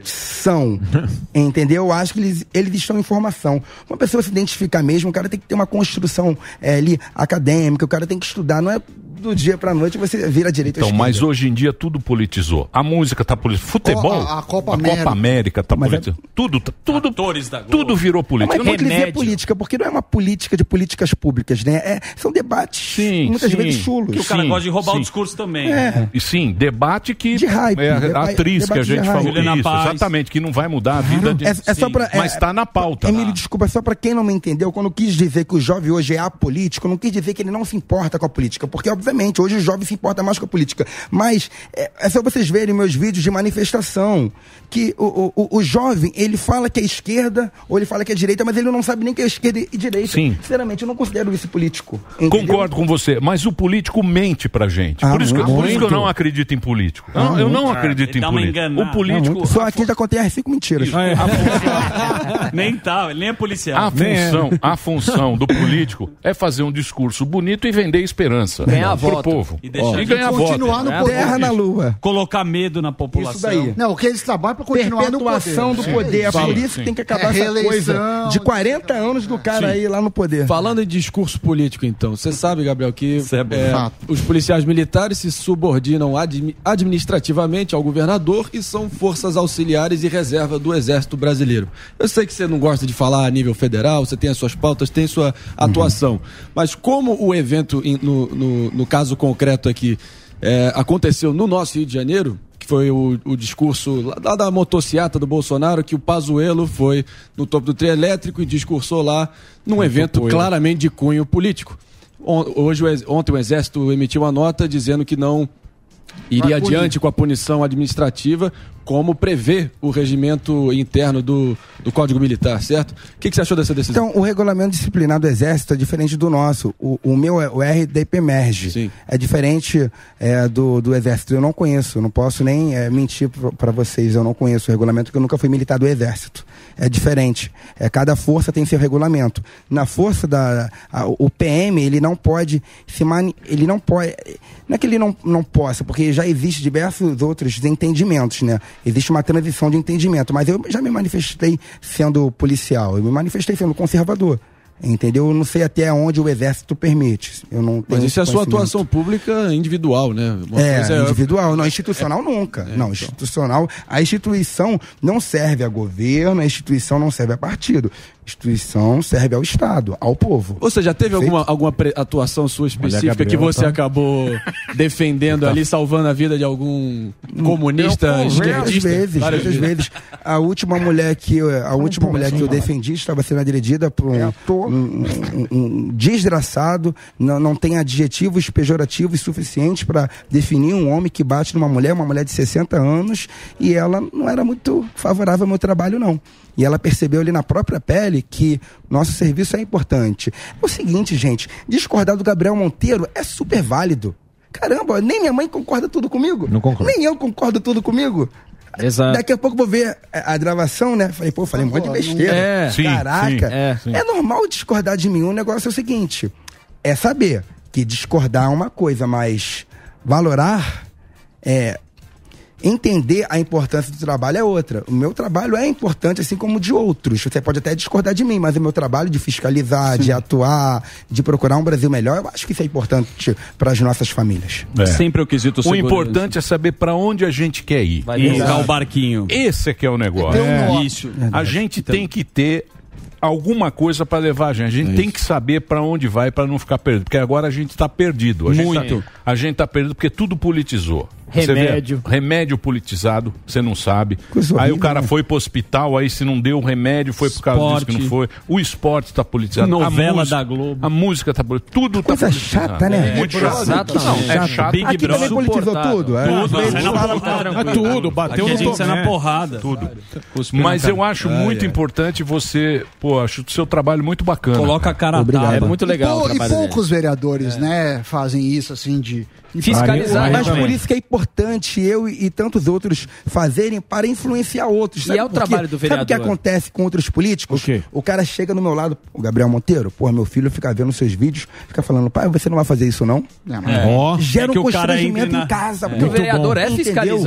são. entendeu? Eu acho que eles, eles estão em formação. Uma pessoa se identificar mesmo, o cara tem que ter uma construção é, ali acadêmica, o cara tem que estudar, não é do dia pra noite você vira direito ou Então, mas hoje em dia tudo politizou. A música tá politizada. Futebol, A- a Copa América. América tá Mas é- politizada. Tudo, tá- tudo, tudo virou política. Mas pode dizer política, porque não é uma política de políticas públicas, né? É, são debates Sim, muitas sim. vezes chulos. Que o cara Sim, gosta de roubar sim. o discurso também. É. E sim, debate que De hype, é a deba- atriz que a gente falou isso, Paz. exatamente, que não vai mudar a vida de É, é só pra, mas é, está na pauta. Emílio, desculpa, só pra quem não me entendeu, quando eu quis dizer que o jovem hoje é apolítico, não quis dizer que ele não se importa com a política, porque obviamente hoje o jovem se importa mais com a política. Mas é, é só vocês verem meus vídeos de manifestação, que o, o, o- jovem, ele fala que é esquerda, ou ele fala que é direita, mas ele não sabe nem que é esquerda e direita. Sim. Sinceramente, eu não considero isso político. entendeu? Concordo com você, mas o político mente pra gente. Ah, por, isso que, por isso que eu não acredito em político. Eu não- eu não acredito Ele em uma político. O político. Não, Só aqui já contei cinco mentiras. nem tá, ele nem é policial. A função, a função do político é fazer um discurso bonito e vender esperança Ganhar pro povo. E deixar e ganhar continuar voto. no poder. Terra na lua. Colocar medo na população. Isso daí. Não, o que eles trabalham pra continuar no poder. Perpetuação do Sim. poder. É por isso que tem que acabar É essa coisa de 40 anos do cara Sim. aí lá no poder. Falando em discurso político, então, você sabe, Gabriel, que é, os policiais militares se subordinam admi- administrativamente ao governador e são forças auxiliares e reserva do Exército Brasileiro. Eu sei que você não gosta de falar a nível federal, você tem as suas pautas, tem sua atuação, mas como o evento, no, no, no caso concreto aqui, é, aconteceu no nosso Rio de Janeiro, que foi o, o discurso lá, da motociata do Bolsonaro, que o Pazuello foi no topo do trio elétrico e discursou lá num evento poeira. claramente de cunho político. Hoje, ontem o Exército emitiu uma nota dizendo que não iria adiante com a punição administrativa, como prevê o regimento interno do, do Código Militar, certo? O que, que você achou dessa decisão? Então, o regulamento disciplinar do Exército é diferente do nosso. O, o meu é o RDPMERG. É diferente é, do, do Exército. Eu não conheço, não posso nem é, mentir para vocês. Eu não conheço o regulamento, porque eu nunca fui militar do Exército. É diferente. É, cada força tem seu regulamento. Na força da. a- o PM, ele não pode se mani Ele não pode. Não é que ele não, não possa, porque já existe diversos outros entendimentos, né? Existe uma transição de entendimento. Mas eu já me manifestei sendo policial. Eu me manifestei sendo conservador. Entendeu? Eu não sei até onde o exército permite. Eu não Mas isso é a sua atuação pública individual, né? Uma É, coisa individual, não, institucional nunca. não, institucional, a instituição não serve a governo, a instituição não serve a partido. Instituição serve ao Estado, ao povo. Ou seja, teve Perfeito? alguma, alguma atuação sua específica Gabriel, que você tá? acabou defendendo ali, salvando a vida de algum comunista Eu, Várias esquerdista? vezes, Várias várias vezes. A última mulher que eu, a última mulher que eu defendi estava sendo agredida por um, um- um- um desgraçado. Não, não tem adjetivos pejorativos suficientes para definir um homem que bate numa mulher, uma mulher de 60 anos, e ela não era muito favorável ao meu trabalho, não. E ela percebeu ali na própria pele que nosso serviço é importante. É o seguinte, gente, discordar do Gabriel Monteiro é super válido. Caramba, nem minha mãe concorda tudo comigo. Não concordo. Nem eu concordo tudo comigo. Exato. Daqui a pouco eu vou ver a, a gravação, né? Falei, pô, falei um monte de besteira. É. Sim, Caraca. sim, é, sim. é normal discordar de mim. O negócio é o seguinte: é saber que discordar é uma coisa, mas valorar é. Entender a importância do trabalho é outra. O meu trabalho é importante, assim como o de outros. Você pode até discordar de mim, mas o meu trabalho de fiscalizar, de atuar, de procurar um Brasil melhor, eu acho que isso é importante para as nossas famílias. É. Sempre o quesito O segurança. importante é saber para onde a gente quer ir. Vai tocar o barquinho. Esse é que é o negócio. Um É. norte. Isso. A gente tem que ter alguma coisa para levar a gente. A gente tem que saber para onde vai para não ficar perdido, porque agora a gente está perdido. A gente Muito. tá- a gente está perdido porque tudo politizou. Remédio. remédio politizado, você não sabe. Coisa aí horrível, o cara né? foi pro hospital, aí se não deu o remédio, foi por causa disso que não Esporte. foi. O esporte está politizado. Novela a música, da Globo. A música está politizada. Tudo Coisa tá politizado. chata, né? É, muito É, chato. exatamente. Não, é Chato. chato. Big Aqui também Brother. politizou tudo. é. Tudo, na fala-. Ah, tudo, bateu Aqui a no gente sai na Tomé. porrada. Tudo. Mas eu acho muito importante você, pô, acho o seu trabalho muito bacana. Coloca a cara a. É muito legal e poucos vereadores, né, fazem isso, assim, de... Fiscalizar, Mas realmente. por isso que é importante eu e, e tantos outros fazerem para influenciar outros. E Sabe é o por quê? trabalho do Sabe o que vereador. acontece com outros políticos? O quê? O cara chega no meu lado, o Gabriel Monteiro, pô, meu filho fica vendo seus vídeos, fica falando, pai, você não vai fazer isso não? Ó, Gera É que um constrangimento na- em casa. Porque o vereador bom. é Entendeu?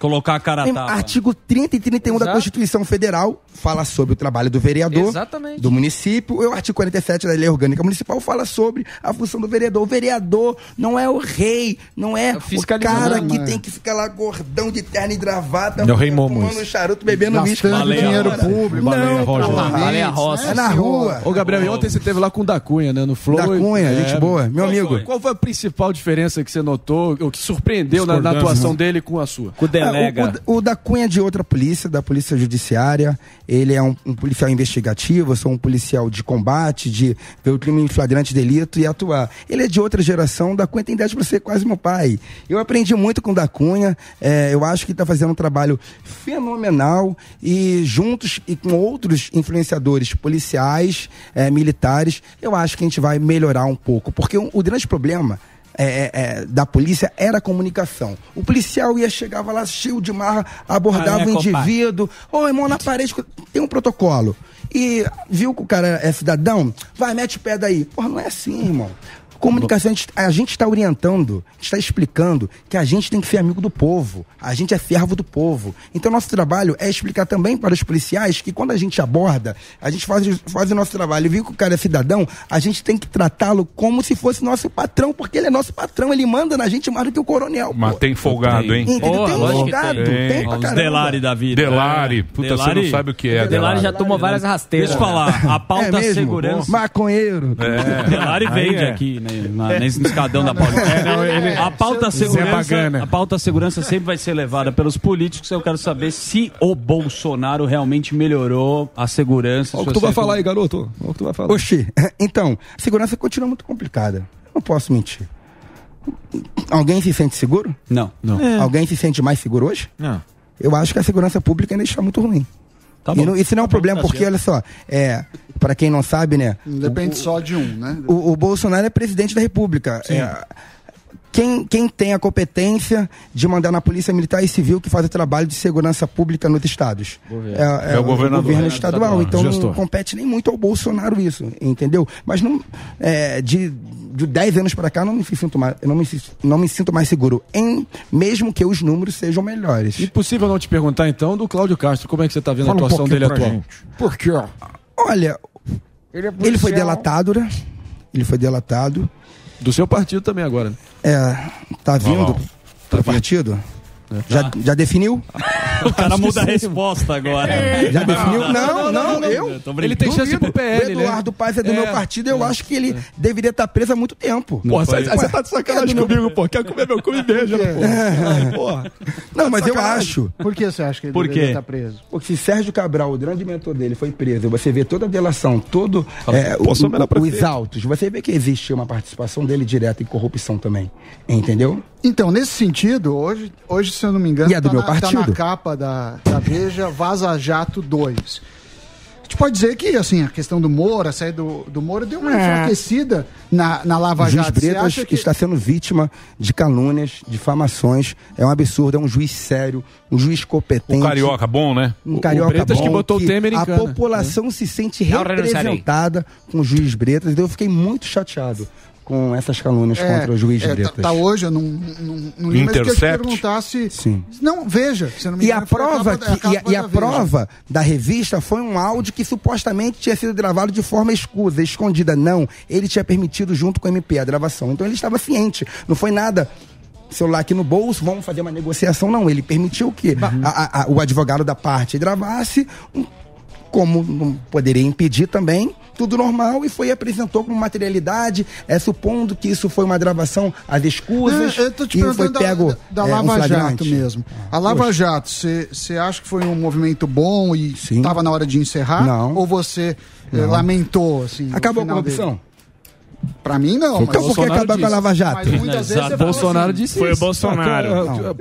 Colocar a cara a tapa. Artigo 30 e 31 da Exato. Constituição Federal fala sobre o trabalho do vereador, Exatamente. do município. E o artigo 47 da Lei Orgânica Municipal fala sobre a função do vereador. O vereador não é o rei, não é o fiscalizador, cara que né? tem que ficar lá gordão de terno e gravata, É o rei um charuto, bebendo uísque. Baleia dinheiro público. Não, Rosa. porra. Baleia Roça. É na rua. Ô, Gabriel, e ontem você teve lá com o da Cunha, né? No Flow. Da Cunha, É, gente boa, meu qual amigo. Foi? Qual foi a principal diferença que você notou, ou que surpreendeu na, atuação né? dele com a sua? Com o delega. É, o, o- da Cunha é de outra polícia, da polícia judiciária. Ele é um, um policial investigativo, eu sou um policial de combate, de ver o crime em flagrante delito e atuar. Ele é de outra geração, o da Cunha tem idade para ser quase meu pai. Eu aprendi muito com o da Cunha, é, eu acho que está fazendo um trabalho fenomenal e juntos e com outros influenciadores policiais, é, militares, eu acho que a gente vai melhorar um pouco. Porque o- o grande problema é, é, é, da polícia era a comunicação. O policial ia, chegava lá cheio de marra, abordava Ah, é, o compadre. indivíduo, ô irmão, na parede tem um protocolo. E viu que o cara é cidadão, vai, mete o pé daí. Porra, não é assim, irmão. Comunicação, a gente- a gente está orientando, está explicando que a gente tem que ser amigo do povo, a gente é servo do povo. Então, nosso trabalho é explicar também para os policiais que quando a gente aborda, a gente faz, faz o nosso trabalho e viu que o cara é cidadão, a gente tem que tratá-lo como se fosse nosso patrão, porque ele é nosso patrão, ele manda na gente mais do que o coronel. Mas pô. tem folgado, hein? Tem lógico que folgado, tem. tem, pra Os caramba. Delari da vida. Delari. É. Puta, você não sabe o que é. Delari já tomou várias rasteiras. Deixa eu falar, a pauta É mesmo? segurança. Maconheiro. É. Delari vende é. aqui, né, na- nesse escadão da Paulista. a pauta segurança, a pauta segurança sempre vai ser levada pelos políticos. Eu quero saber se o Bolsonaro realmente melhorou a segurança. Olha o que tu vai falar aí, garoto. Olha o que tu vai falar. Oxi, então, a segurança continua muito complicada. Eu não posso mentir. Alguém se sente seguro? Não. Não. Alguém se sente mais seguro hoje? Não. Eu acho que a segurança pública ainda está muito ruim. Tá e bom. não- isso não é um problema, tá porque, certo. olha só, é, para quem não sabe, né? Não depende só de um, né? O, o Bolsonaro é presidente da República. É, quem, quem tem a competência de mandar na Polícia Militar e Civil que faz o trabalho de segurança pública nos estados? É, É o governador. governo É, estadual. estadual. Então não Gestor. compete nem muito ao Bolsonaro isso, entendeu? Mas não, é, de, de 10 anos para cá, não me sinto mais, não me, não me sinto mais seguro, em, mesmo que os números sejam melhores. Impossível não te perguntar, então, do Cláudio Castro. Como é que você tá vendo Fala um a atuação pouquinho dele atual? gente. Por quê? Olha, ele foi delatado, né? Ele foi delatado. Do seu partido também agora, né? É, tá vindo Não, não. pro partido? Já, já definiu? O cara muda a resposta agora. Já definiu? Não, não, eu. Ele tem chance pro PL, O né? Eduardo Paz é do meu partido, eu acho que ele deveria estar preso há muito tempo. Pô, você, tá de sacanagem é comigo, pô. Quer comer meu cu e beija, pô. Porra. Não, mas eu acho. Por que você acha que ele Por deveria estar preso? Porque se Sérgio Cabral, o grande mentor dele, foi preso, você vê toda a delação, todo é, os autos, você vê que existe uma participação dele direta em corrupção também. Entendeu? Então, nesse sentido, hoje, hoje se eu não me engano, E é tá, na, tá na capa da, da Veja Vaza Jato 2. A gente pode dizer que, assim, a questão do Moro, a saída do, do Moro deu uma É. enfraquecida na, na Lava O juiz Jato. Você Bretas acha que... está sendo vítima de calúnias, difamações. É um absurdo, é um juiz sério, um juiz competente. O carioca bom, né? Um carioca Bretas bom, que botou o Temer em A cana. população se sente representada com o juiz Bretas. Então eu fiquei muito chateado com essas calúnias contra o juiz é, tá- Bretas. Tá, hoje, eu não, não, não li, mas eu queria te Intercept? perguntar se... Sim. Não, veja, se eu não me E a engano, foi prova, capa- é que, e a, e a prova da revista foi um áudio que supostamente tinha sido gravado de forma escusa, escondida. Não, ele tinha permitido junto com o MP a gravação. Então ele estava ciente. Não foi nada celular aqui no bolso, vamos fazer uma negociação. Não, ele permitiu que a- a- a- o advogado da parte gravasse, um- como não poderia impedir também, tudo normal, e foi apresentou como materialidade, é, supondo que isso foi uma gravação às escusas, Eu, eu tô te e foi pego da, da é, um Lava Jato flagrante. mesmo. A Lava Poxa. Jato, você acha que foi um movimento bom e estava na hora de encerrar? Não. Ou você eh, Não. lamentou? Assim, Acabou a corrupção? dele? Pra mim, não. Então por que acabar com a Lava Jato? Mas muitas vezes fala Bolsonaro assim, disse Foi o. Bolsonaro.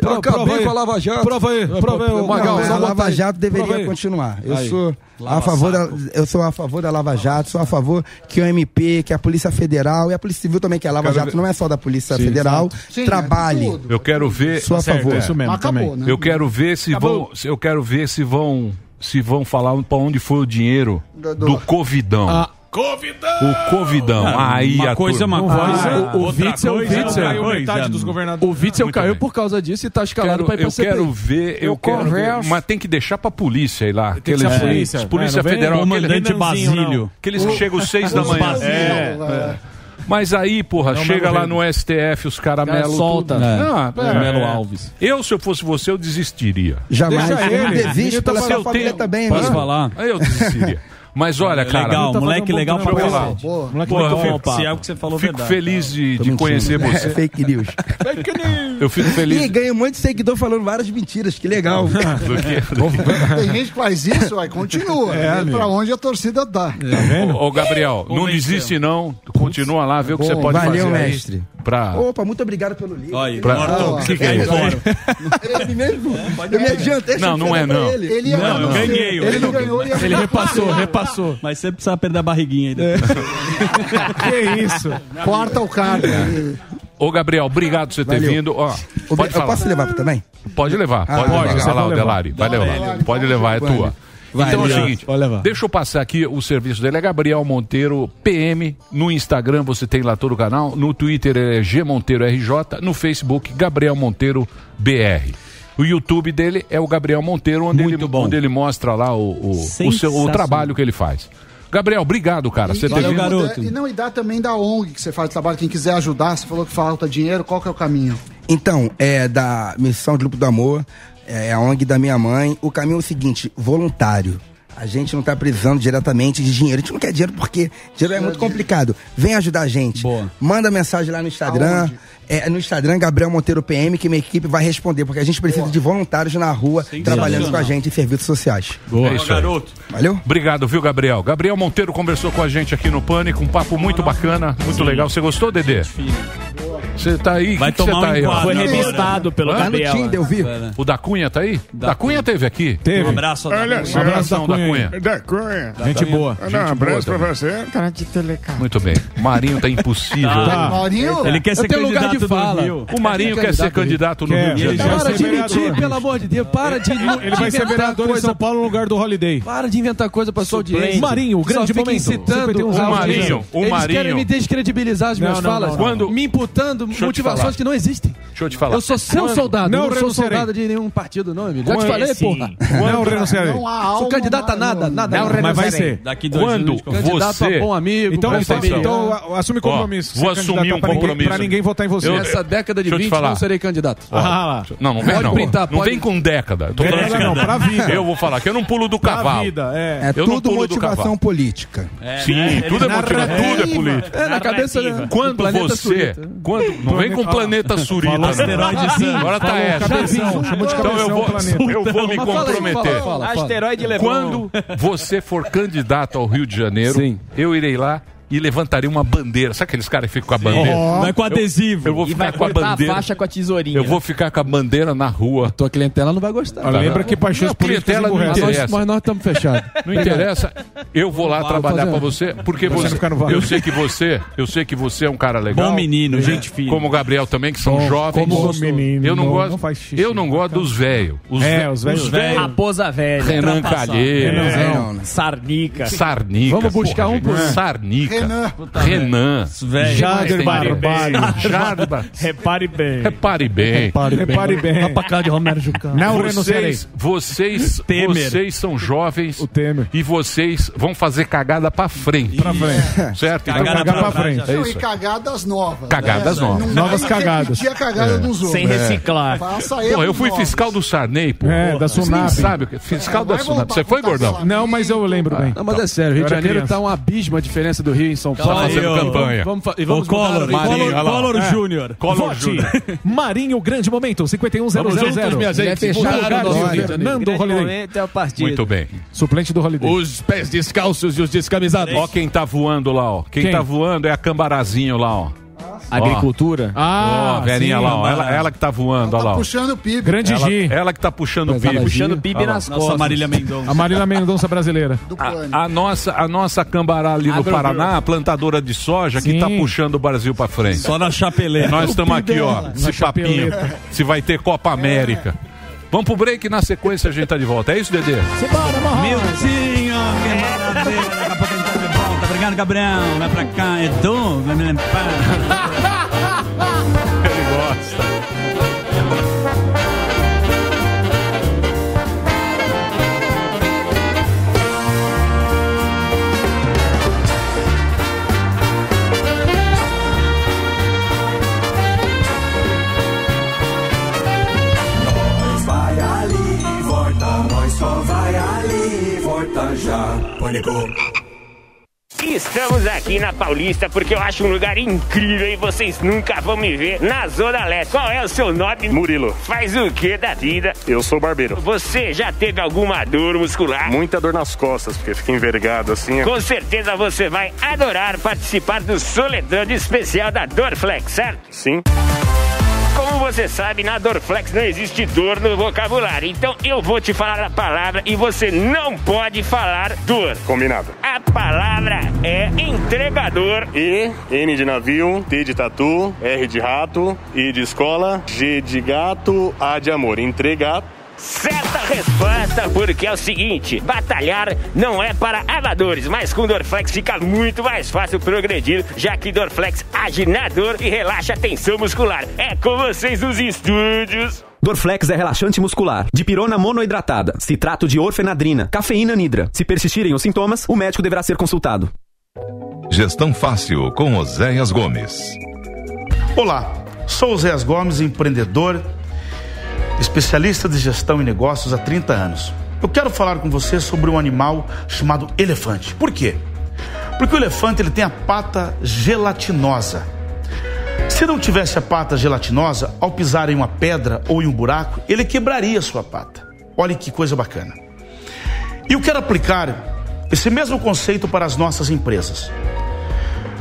Eu acabei com a Lava Jato. Prova aí, prova aí. Magal, a Lava aí. Jato deveria continuar. Eu sou Lava a favor da, eu sou a favor da Lava Jato, sou a favor que o MP, que a Polícia Federal e a Polícia Civil também, que a Lava Jato não é só da Polícia Sim, Federal. Sim, trabalhe. é de tudo. Eu quero ver. Sou a Certo, favor. é. Isso mesmo, Acabou, também. né? Eu quero ver se Acabou. vão. Eu quero ver se vão. Se vão falar pra onde foi o dinheiro Do- do, do- Covidão. Ah. Covidão! O Covidão. Ah, aí uma a coisa é uma coisa, Ah, o outra Witzel, o coisa é Witzel. Caiu coisa. metade dos governadores. O Witzel Muito caiu bem. por causa disso e tá escalado Quero- pra ir pra eu CPI. quero ver, eu, Eu quero ver, converso. mas tem que deixar pra polícia ir lá. Tem que Aqueles, ser a polícia. polícia É, Federal, comandante aquele- Basílio. Aqueles que chegam às seis da manhã. É, é. Mas aí, porra, Não, chega lá no STF, os caramelos. Cara, solta. tudo. É. Ah, É. Melo Alves. Eu, se eu fosse você, eu desistiria. Jamais. Deixa Eu ele. desiste pela sua família também, Posso né? falar? Aí eu desistiria. Mas olha, cara. legal, tá moleque legal pra falar. Boa. Moleque Porra, fico- Se é o que você falou Fico verdade. feliz de, de conhecer É você. fake news. Eu fico feliz. E ganha um monte de seguidor falando várias mentiras, que legal. do que- do que- Tem gente que faz isso, aí continua. É, É, pra onde a torcida dá. Ô, ô, Gabriel, não desiste não. Continua lá, vê o que você pode valeu, fazer. aí mestre. Pra... Opa, muito obrigado pelo livro. Olha, pra... Norton, O que, que é isso? Ele mesmo? Eu me adiantei. Não, não é, não. Ele. Ele Não, eu ganhei, eu Ele ganhei. ganhou e Ele repassou, repassou. Mas você precisa perder a barriguinha ainda. Que isso? Corta o cargo. Ô, Gabriel, obrigado por você ter Valeu. vindo. Ó, Eu pode falar. posso levar também? Pode levar, Ah, pode pode, levar. Olha lá pode o. Delari, vai levar. Pode levar, é tua. Vai, então é o seguinte, Pode levar. deixa eu passar aqui o serviço dele. É Gabriel Monteiro PM. No Instagram você tem lá todo o canal. No Twitter é G Monteiro RJ. No Facebook, Gabriel Monteiro BR. O YouTube dele é o Gabriel Monteiro, onde, Muito ele, bom. onde ele mostra lá o, o, o, seu, o Sensacional. trabalho que ele faz. Gabriel, obrigado, cara. Você Valeu, vindo. garoto. E não, e dá também da ONG que você faz trabalho. Quem quiser ajudar, você falou que falta dinheiro, qual que é o caminho? Então, é da Missão de Grupo do Amor, é a ONG da minha mãe. O caminho é o seguinte, voluntário. A gente não tá precisando diretamente de dinheiro. A gente não quer dinheiro porque dinheiro é muito complicado. Vem ajudar a gente. Boa. Manda mensagem lá no Instagram. Aonde? É, no Instagram, Gabriel Monteiro PM, que minha equipe vai responder, porque a gente precisa de voluntários na rua trabalhando com a gente em serviços sociais. É isso aí. Valeu? Obrigado, viu, Gabriel? Gabriel Monteiro conversou com a gente aqui no Pânico, um papo muito bacana, muito legal. Você gostou, Dedê? Você tá aí? Vai que que você tomar tá um aí, ó? Foi revistado pelo Hã? Tá no Gabriel. Tinder, eu vi. O da Cunha tá aí? Da, Cunha teve aqui? Teve. Um abraço. Olha. Um abração da Cunha. Da Cunha. Gente boa. Um abraço boa pra você. Cara de telecam. Muito bem. Marinho tá impossível. Tá. Maurinho? Ele quer ser candidato de fala. do Rio. O Marinho quer ser candidato no. Rio Para de mentir, pelo amor de Deus. Para de, Ele vai ser inventar vereador em coisa. São Paulo no lugar do Holiday. Para de inventar coisa pra sua audiência. Marinho, o Que grande momento. incitando 51 a anos. audiência. Marinho, o Eles Marinho. querem me descredibilizar as minhas falas. Me imputando motivações que não existem. Deixa eu te falar. Eu sou seu Quando- soldado, Não não, sou soldado de nenhum partido, não, Emílio. Já te Quando- falei, Sim. porra. Não renunciarei. Não há Sou alma, candidato a nada, não- nada. Não, nada. mas vai ser. Daqui dois Quando anos. Candidato você... a bom amigo, Então, bom então, então assume compromisso. Ó, vou assumir um pra ninguém- compromisso. Pra ninguém votar em você. Eu- Nessa década de Deixa eu te 20 falar. não serei candidato. Ah. Não, não vem Pode não. printar, não pode- vem com década. Eu Tô falando Década não, pra vida. Eu vou falar que eu não pulo do cavalo. vida, é. É Eu não tudo motivação política. Sim, tudo é motivo, tudo é político. É, na cabeça do Quando planeta você. Quando, não vem com planeta surita. Falou não. asteroidezinho. Agora tá essa. Então eu vou, eu vou me comprometer. Asteroide levou. Quando você for candidato ao Rio de Janeiro, eu irei lá e levantarei uma bandeira. Sabe aqueles caras que ficam com a bandeira? Vai com adesivo. Eu vou E ficar vai com a cortar a bandeira. faixa com a tesourinha. Eu vou ficar com a bandeira na rua. Tua clientela não vai gostar. Ah, Lembra que paixões políticas clientela não interessa. nós, mas nós estamos fechados. Não interessa. Eu vou lá trabalhar pra você, porque Você eu sei que você, eu sei que você é um cara legal. Bom menino, gente fina. Como o Gabriel também, que são Bom, jovens. como menino, eu não, não- gosto, não faz xixi. eu não gosto dos velhos. Os É, os velhos- os velhos. Raposa velha. Renan. Calheiro. Sarnica. Sarnica. Vamos buscar um por. Sarnica. Renan. Renan. Velho. Jader Repare bem. Barbalho. Jader- Repare bem. Repare bem. Repare bem. Vai pra cá de Romero Jucá. Não. Vocês, vocês, Temer. vocês são jovens O Temer. e vocês vão fazer cagada pra frente. Pra frente. Certo? Então, Cagada Cagar pra pra frente. trás, É isso. e cagadas novas. Cagadas né? novas. Não Novas cagadas. repetir a cagada dos outros. Sem reciclar. Faça Pô, eu fui novos. fiscal do Sarney, pô. É, da Você Sunap. sabe o que? Fiscal É, da Sunap. Você foi, gordão? Não, mas eu lembro bem. Não, mas é sério, o Rio de Janeiro tá um abismo a diferença do Rio em São Paulo. Tá fazendo campanha. Vamos, O vamos Collor, o de Marinho. Collor É. Júnior. Collor. Júnior. Marinho, grande momento. 51 Vamos juntos, minha gente. Ele é fechado. Fernando Holiday. é o partido. Muito bem. Suplente do Holiday. Os pés descalços e os descamisados. Ó quem tá voando lá, ó. Quem, Quem? tá voando é a Cambarazinho lá, ó. Agricultura. Ah, ó, a velhinha sim, lá, ó. Ela, ela que tá voando, ó Tá lá. puxando o PIB. Grande Ela, G. ela que tá puxando o PIB. Puxando o PIB nas Nossa, costas. Marília Mendonça. A Marília Mendonça brasileira. Do A, a nossa, a nossa Cambará ali no Agro- Paraná, a plantadora de soja, que Sim. tá puxando o Brasil pra frente. Só na chapeleta. Nós estamos aqui, ó, Na esse papinho. Se vai ter Copa América. Vamos pro break e na sequência a gente tá de volta. É isso, Dedê? Miltinho, que maravilha. Obrigado, Gabriel. Vai pra cá, Edu. Vai me limpar. Ele gosta. Nós vai ali e volta, nós só vai ali e volta já. Pânico. Estamos aqui na Paulista porque eu acho um lugar incrível e vocês nunca vão me ver na Zona Leste. Qual é o seu nome? Murilo. Faz o que da vida? Eu sou barbeiro. Você já teve alguma dor muscular? Muita dor nas costas, porque fica envergado assim. Com certeza você vai adorar participar do Soledade Especial da Dorflex, certo? Sim. Como você sabe, na Dorflex não existe dor no vocabulário. Então eu vou te falar a palavra e você não pode falar dor. Combinado. A palavra é entregador. E, N de navio, T de tatu, R de rato, I de escola, G de gato, A de amor. Entregar. Certa resposta, porque é o seguinte: batalhar não é para amadores, mas com Dorflex fica muito mais fácil progredir, já que Dorflex age na dor e relaxa a tensão muscular. É com vocês nos estúdios. Dorflex é relaxante muscular, dipirona monoidratada, citrato de orfenadrina, cafeína nidra. Se persistirem os sintomas, o médico deverá ser consultado. Gestão Fácil com Oséias Gomes. Olá, sou o Zéas Gomes, empreendedor, especialista de gestão e negócios há 30 anos. Eu quero falar com você sobre um animal chamado elefante. Por quê? Porque o elefante ele tem a pata gelatinosa. Se não tivesse a pata gelatinosa, ao pisar em uma pedra ou em um buraco, ele quebraria sua pata. Olha que coisa bacana. E eu quero aplicar esse mesmo conceito para as nossas empresas.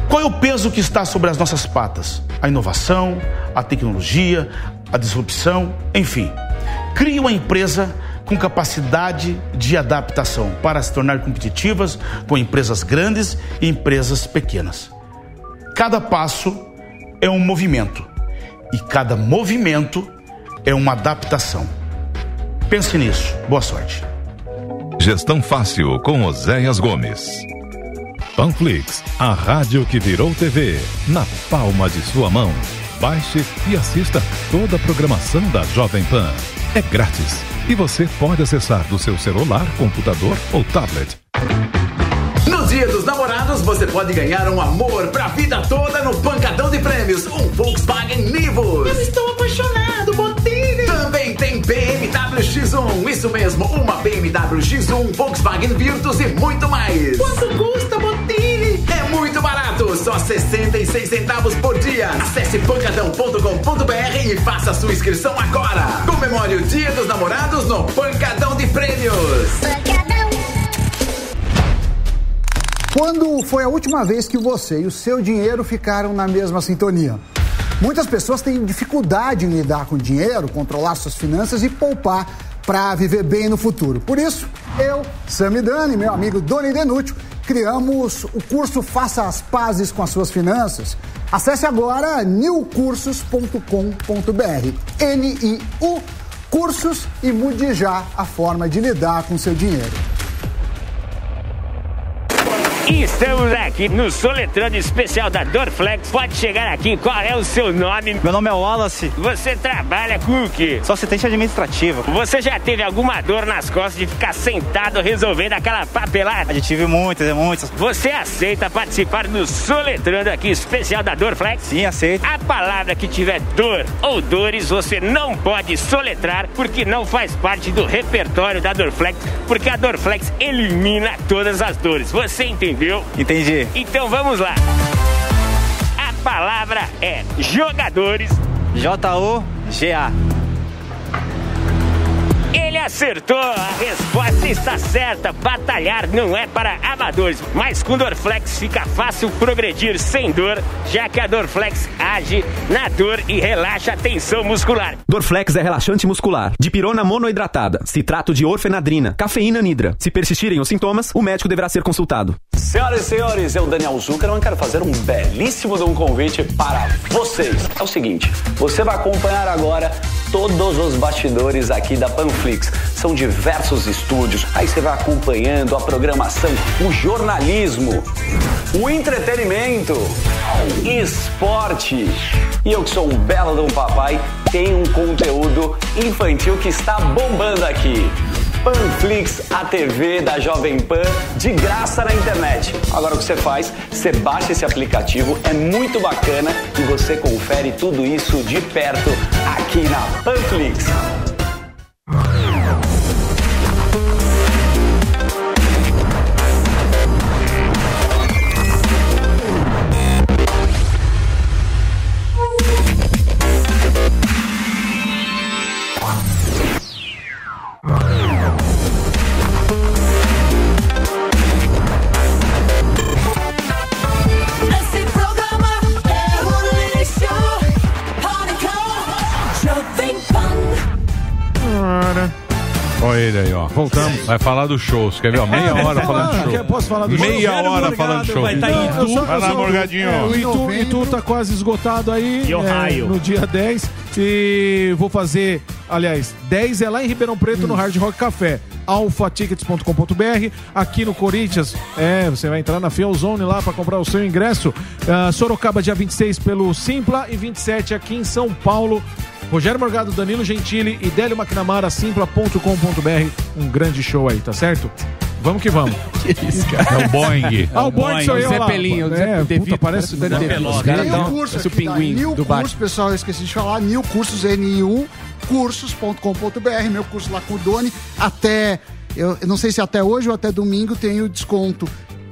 Qual é o peso que está sobre as nossas patas? A inovação, a tecnologia, a disrupção, enfim. Crie uma empresa com capacidade de adaptação para se tornar competitivas com empresas grandes e empresas pequenas. Cada passo é um movimento e cada movimento é uma adaptação. Pense nisso. Boa sorte. Gestão Fácil com Oséias Gomes. Panflix, a rádio que virou TV, na palma de sua mão. Baixe e assista toda a programação da Jovem Pan. É grátis e você pode acessar do seu celular, computador ou tablet. No Dia dos Namorados, você pode ganhar um amor pra vida toda no Pancadão de Prêmios, um Volkswagen Nivus. Eu estou apaixonado, Botini. Também tem BMW X1, isso mesmo, uma BMW X1, Volkswagen Virtus e muito mais. Quanto custa, Botini? Só 66 centavos por dia. Acesse pancadão.com.br e faça sua inscrição agora. Comemore o Dia dos Namorados no Pancadão de Prêmios. Quando foi a última vez que você e o seu dinheiro ficaram na mesma sintonia? Muitas pessoas têm dificuldade em lidar com dinheiro, controlar suas finanças e poupar para viver bem no futuro. Por isso, eu, Sami Dani, meu amigo Doni Denútil, criamos o curso Faça as Pazes com as Suas Finanças. Acesse agora newcursos.com.br. N-I-U Cursos e mude já a forma de lidar com seu dinheiro. Estamos aqui no Soletrando Especial da Dorflex. Pode chegar aqui, qual é o seu nome? Meu nome é Wallace. Você trabalha com o quê? Sou assistente administrativo. Você já teve alguma dor nas costas de ficar sentado resolvendo aquela papelada? Já tive muitas, muitas. Você aceita participar do Soletrando aqui especial da Dorflex? Sim, aceito. A palavra que tiver dor ou dores, você não pode soletrar porque não faz parte do repertório da Dorflex, porque a Dorflex elimina todas as dores. Você entendeu? Entendi. Então vamos lá. A palavra é jogadores. J-O-G-A. Ele acertou, a resposta está certa. Batalhar não é para amadores, mas com Dorflex fica fácil progredir sem dor, já que a Dorflex age na dor e relaxa a tensão muscular. Dorflex é relaxante muscular, dipirona monoidratada, citrato de orfenadrina, cafeína nidra. Se persistirem os sintomas, o médico deverá ser consultado. Senhoras e senhores, eu, Daniel Zuckerman, quero fazer um belíssimo de um convite para vocês. É o seguinte, você vai acompanhar agora todos os bastidores aqui da Panflix. São diversos estúdios, aí você vai acompanhando a programação, o jornalismo, o entretenimento, esporte. E eu que sou um belo de um papai, tenho um conteúdo infantil que está bombando aqui. Panflix, a TV da Jovem Pan, de graça na internet. Agora o que você faz? Você baixa esse aplicativo, é muito bacana e você confere tudo isso de perto aqui na Panflix. Olha ele aí, ó. Voltamos. Vai falar do show. Você quer ver? Ó, meia hora falando de show. Posso falar do show? Meia hora falando de show. Vai tá em Eu Itu. só- Vai lá, Morgadinho. É, o Itu, Itu tá quase esgotado aí. E é, Ohio. no dia 10. E vou fazer, aliás, 10 é lá em Ribeirão Preto, no Hard Rock Café. alfatickets.com.br. Aqui no Corinthians, é, você vai entrar na Fielzone lá para comprar o seu ingresso. Ah, Sorocaba, dia 26 pelo Simpla e 27 aqui em São Paulo. Rogério Morgado, Danilo Gentili e Délio McNamara, simpla.com.br. Um grande show aí, tá certo? Vamos que vamos. que isso, É o Boeing. Ah, o Boeing sou eu Zé lá. Pelinho, o Zé É, De puta, parece o Zé um curso esse aqui da pinguim New do Curso, pessoal, eu esqueci de falar, New Cursos, N-I-U, cursos.com.br, meu curso lá com o Doni, até, eu, eu não sei se até hoje ou até domingo tem o desconto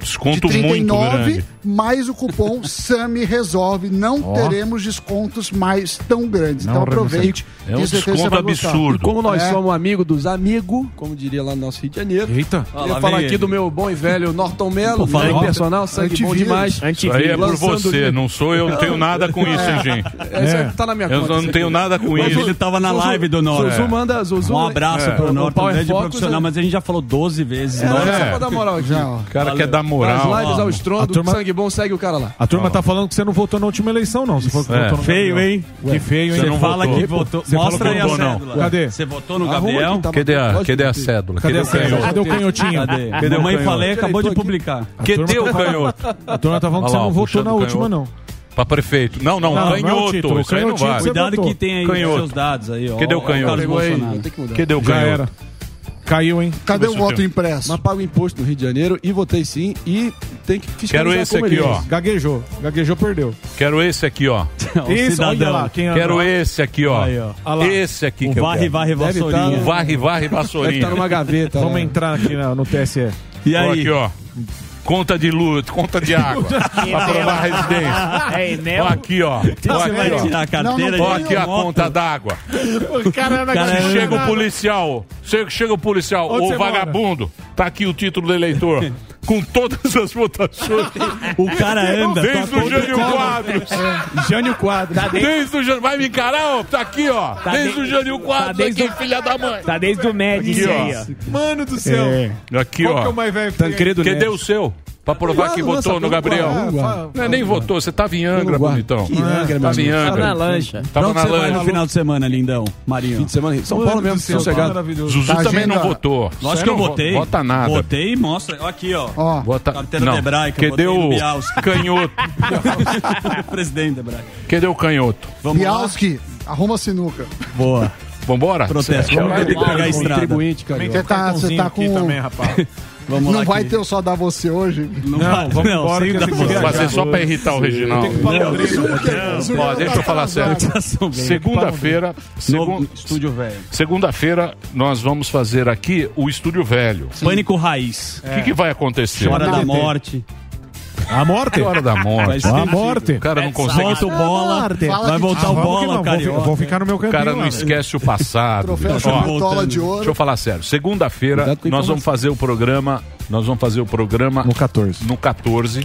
Desconto de muito 39, grande. mais o cupom SAMI Resolve. Não Ó. teremos descontos mais tão grandes. então aproveite. É um desconto absurdo. E como nós É. somos amigos dos amigos, como diria lá no nosso Rio de Janeiro. Eita. Queria lá falar aqui ele. do meu bom e velho Norton fala meu aí. personal, sangue bom Antivírus. demais. Isso aí é por você, livro. não sou eu, não tenho nada com isso, hein, gente. É, isso aí tá na minha Eu conta. não isso tenho nada com Mas isso. ele tava na Zuzu- live do Norton. Zuzu manda, Zuzu. Um abraço É. pro O Norton, grande profissional, é- mas a gente já falou 12 vezes. É, Norton. só pra dar moral aqui. O cara quer dar Nas moral. lives ao estrondo, A turma- sangue bom, segue o cara lá. A turma tá falando que você não votou na última eleição, não. Você falou que É. votou no Feio, Gabriel. hein? Que feio, hein? Você não Fala votou. que votou. Você Mostra que aí a cédula. Cadê? Você votou no Gabriel? Cadê a, cadê a que cédula? Cadê, Cadê a o cédula? canhoto? Cadê o canhotinho? Cadê? Cadê Mamãe canhoto? falei, acabou de publicar. A Cadê o tá- canhoto? A turma tá falando que você não votou na última, canhoto. não. Pra prefeito. Não, não, Não, não é o canhoto. título, Isso aí não vale. que você Cuidado que tem aí canhoto. seus dados aí, ó. Cadê o Ó, o Carlos canhoto? Que mudar. Cadê o Já canhoto? era. Caiu, hein? Cadê o voto impresso? Mas pago imposto no Rio de Janeiro e votei sim e tem que fiscalizar Quero esse como aqui, ele ó. é. Gaguejou. Gaguejou, perdeu. Quero esse aqui, ó. Isso, olha lá. Quem Quero esse aqui, ó. Aí, ó. Lá. Esse aqui O que eu varre, quero. varre, Deve vassourinha. tá- O varre, varre, vassourinha. Deve tá numa gaveta, Vamos né? entrar aqui no TSE. E Ó, aí? Aqui, ó. Conta de luz, conta de água. pra provar a residência. É, Enel. Ó, aqui, ó. Você Ó, vai aqui, ó. a carteira Ó, de aqui a moto? conta d'água. O cara com- Chega o policial, chega, chega o policial, Onde ô você mora? vagabundo, tá aqui o título do eleitor, com todas as votações. O cara anda Desde o Jânio Quadros. Jânio Quadros. Tá desde- Desde o Jânio, vai me encarar, ó, tá aqui, ó. Tá desde de- o Jânio Quadros, tá desde aqui, o- filha da mãe. Tá desde o Médici aí, ó. Mano do céu. Aqui, Qual ó. que é o mais velho? Tancredo Cadê o seu? Pra provar que votou no Gabriel. Não, nem votou, você tava em Angra, bonitão. Que Angra, meu Tava em? Angra. Tava na lancha. Tava na vai no lancha. final de semana, lindão? Marinho. Fim de semana em São Paulo mesmo, sossegado. Zuzu Tá também não votou. Lógico que eu votei. Vota nada. Votei e mostra. Aqui, ó. Ó, Vota... Carteira não. hebraica, o Bialski. canhoto? Presidente da Hebraica. Cadê o canhoto? Vamos lá. Bialski, arruma a sinuca. Boa. Vambora? Protesto. Vamos ter que pegar a estrada. Contribuinte, cara. Você tá, tá com. também, rapaz. Vamos Não lá vai aqui. ter o só dar você hoje? Não, Não, vai. vamos não, embora sem que viajar. Fazer só pra irritar o Reginaldo. O. Ó, deixa eu falar sério. Segunda-feira, segun- Novo estúdio velho. segunda-feira nós vamos fazer aqui o estúdio velho. Pânico raiz. O que, que vai acontecer? Hora da morte. A morte? Hora da morte. A morte. O cara não consegue. Volta o bola. Vai voltar o bola, não, vou, ficar no meu O cantinho. cara não esquece o passado. Troféu Ó, Deixa ouro. eu falar sério. Segunda-feira nós vamos fazer o programa. Nós vamos fazer o programa No 14. no 14.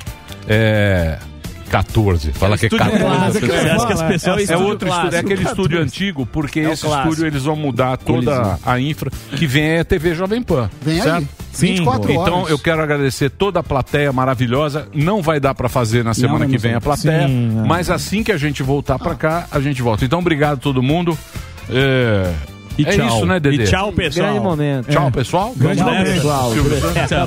É. 14. Fala que é Estúdio 14. clássico. Você acha que as pessoas É outro estúdio, é aquele estúdio antigo, porque É esse clássico. estúdio eles vão mudar toda a infra que vem é a TV Jovem Pan. Vem certo? aí. Sim, 24 horas. Então eu quero agradecer toda a plateia maravilhosa. Não vai dar pra fazer na semana Não, que vem a plateia, Sim, é. mas assim que a gente voltar pra cá, a gente volta. Então obrigado a todo mundo. É, E é tchau. isso, né, Dedê? E tchau, pessoal. Grande momento. Tchau, pessoal. Grande lá, momento. pessoal.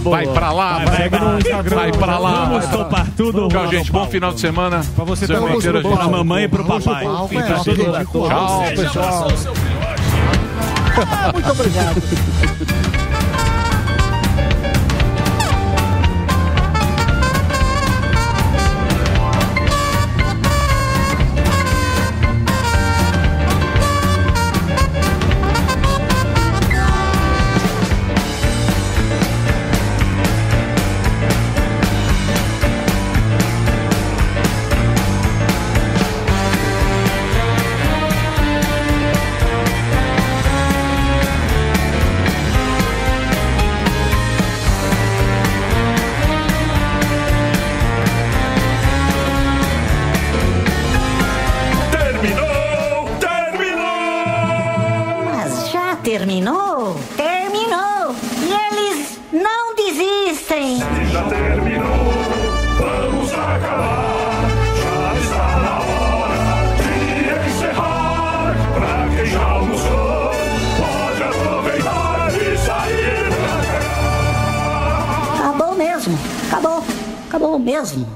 Vai pra lá, Vai, vai, vai. Instagram. vai pra lá. Vamos topar tudo. Tchau, gente. Bom final de semana. Pra você também. Pra mamãe e pro papai. E é pra ótimo. todo mundo. Tchau, pessoal. Muito obrigado. mesmo!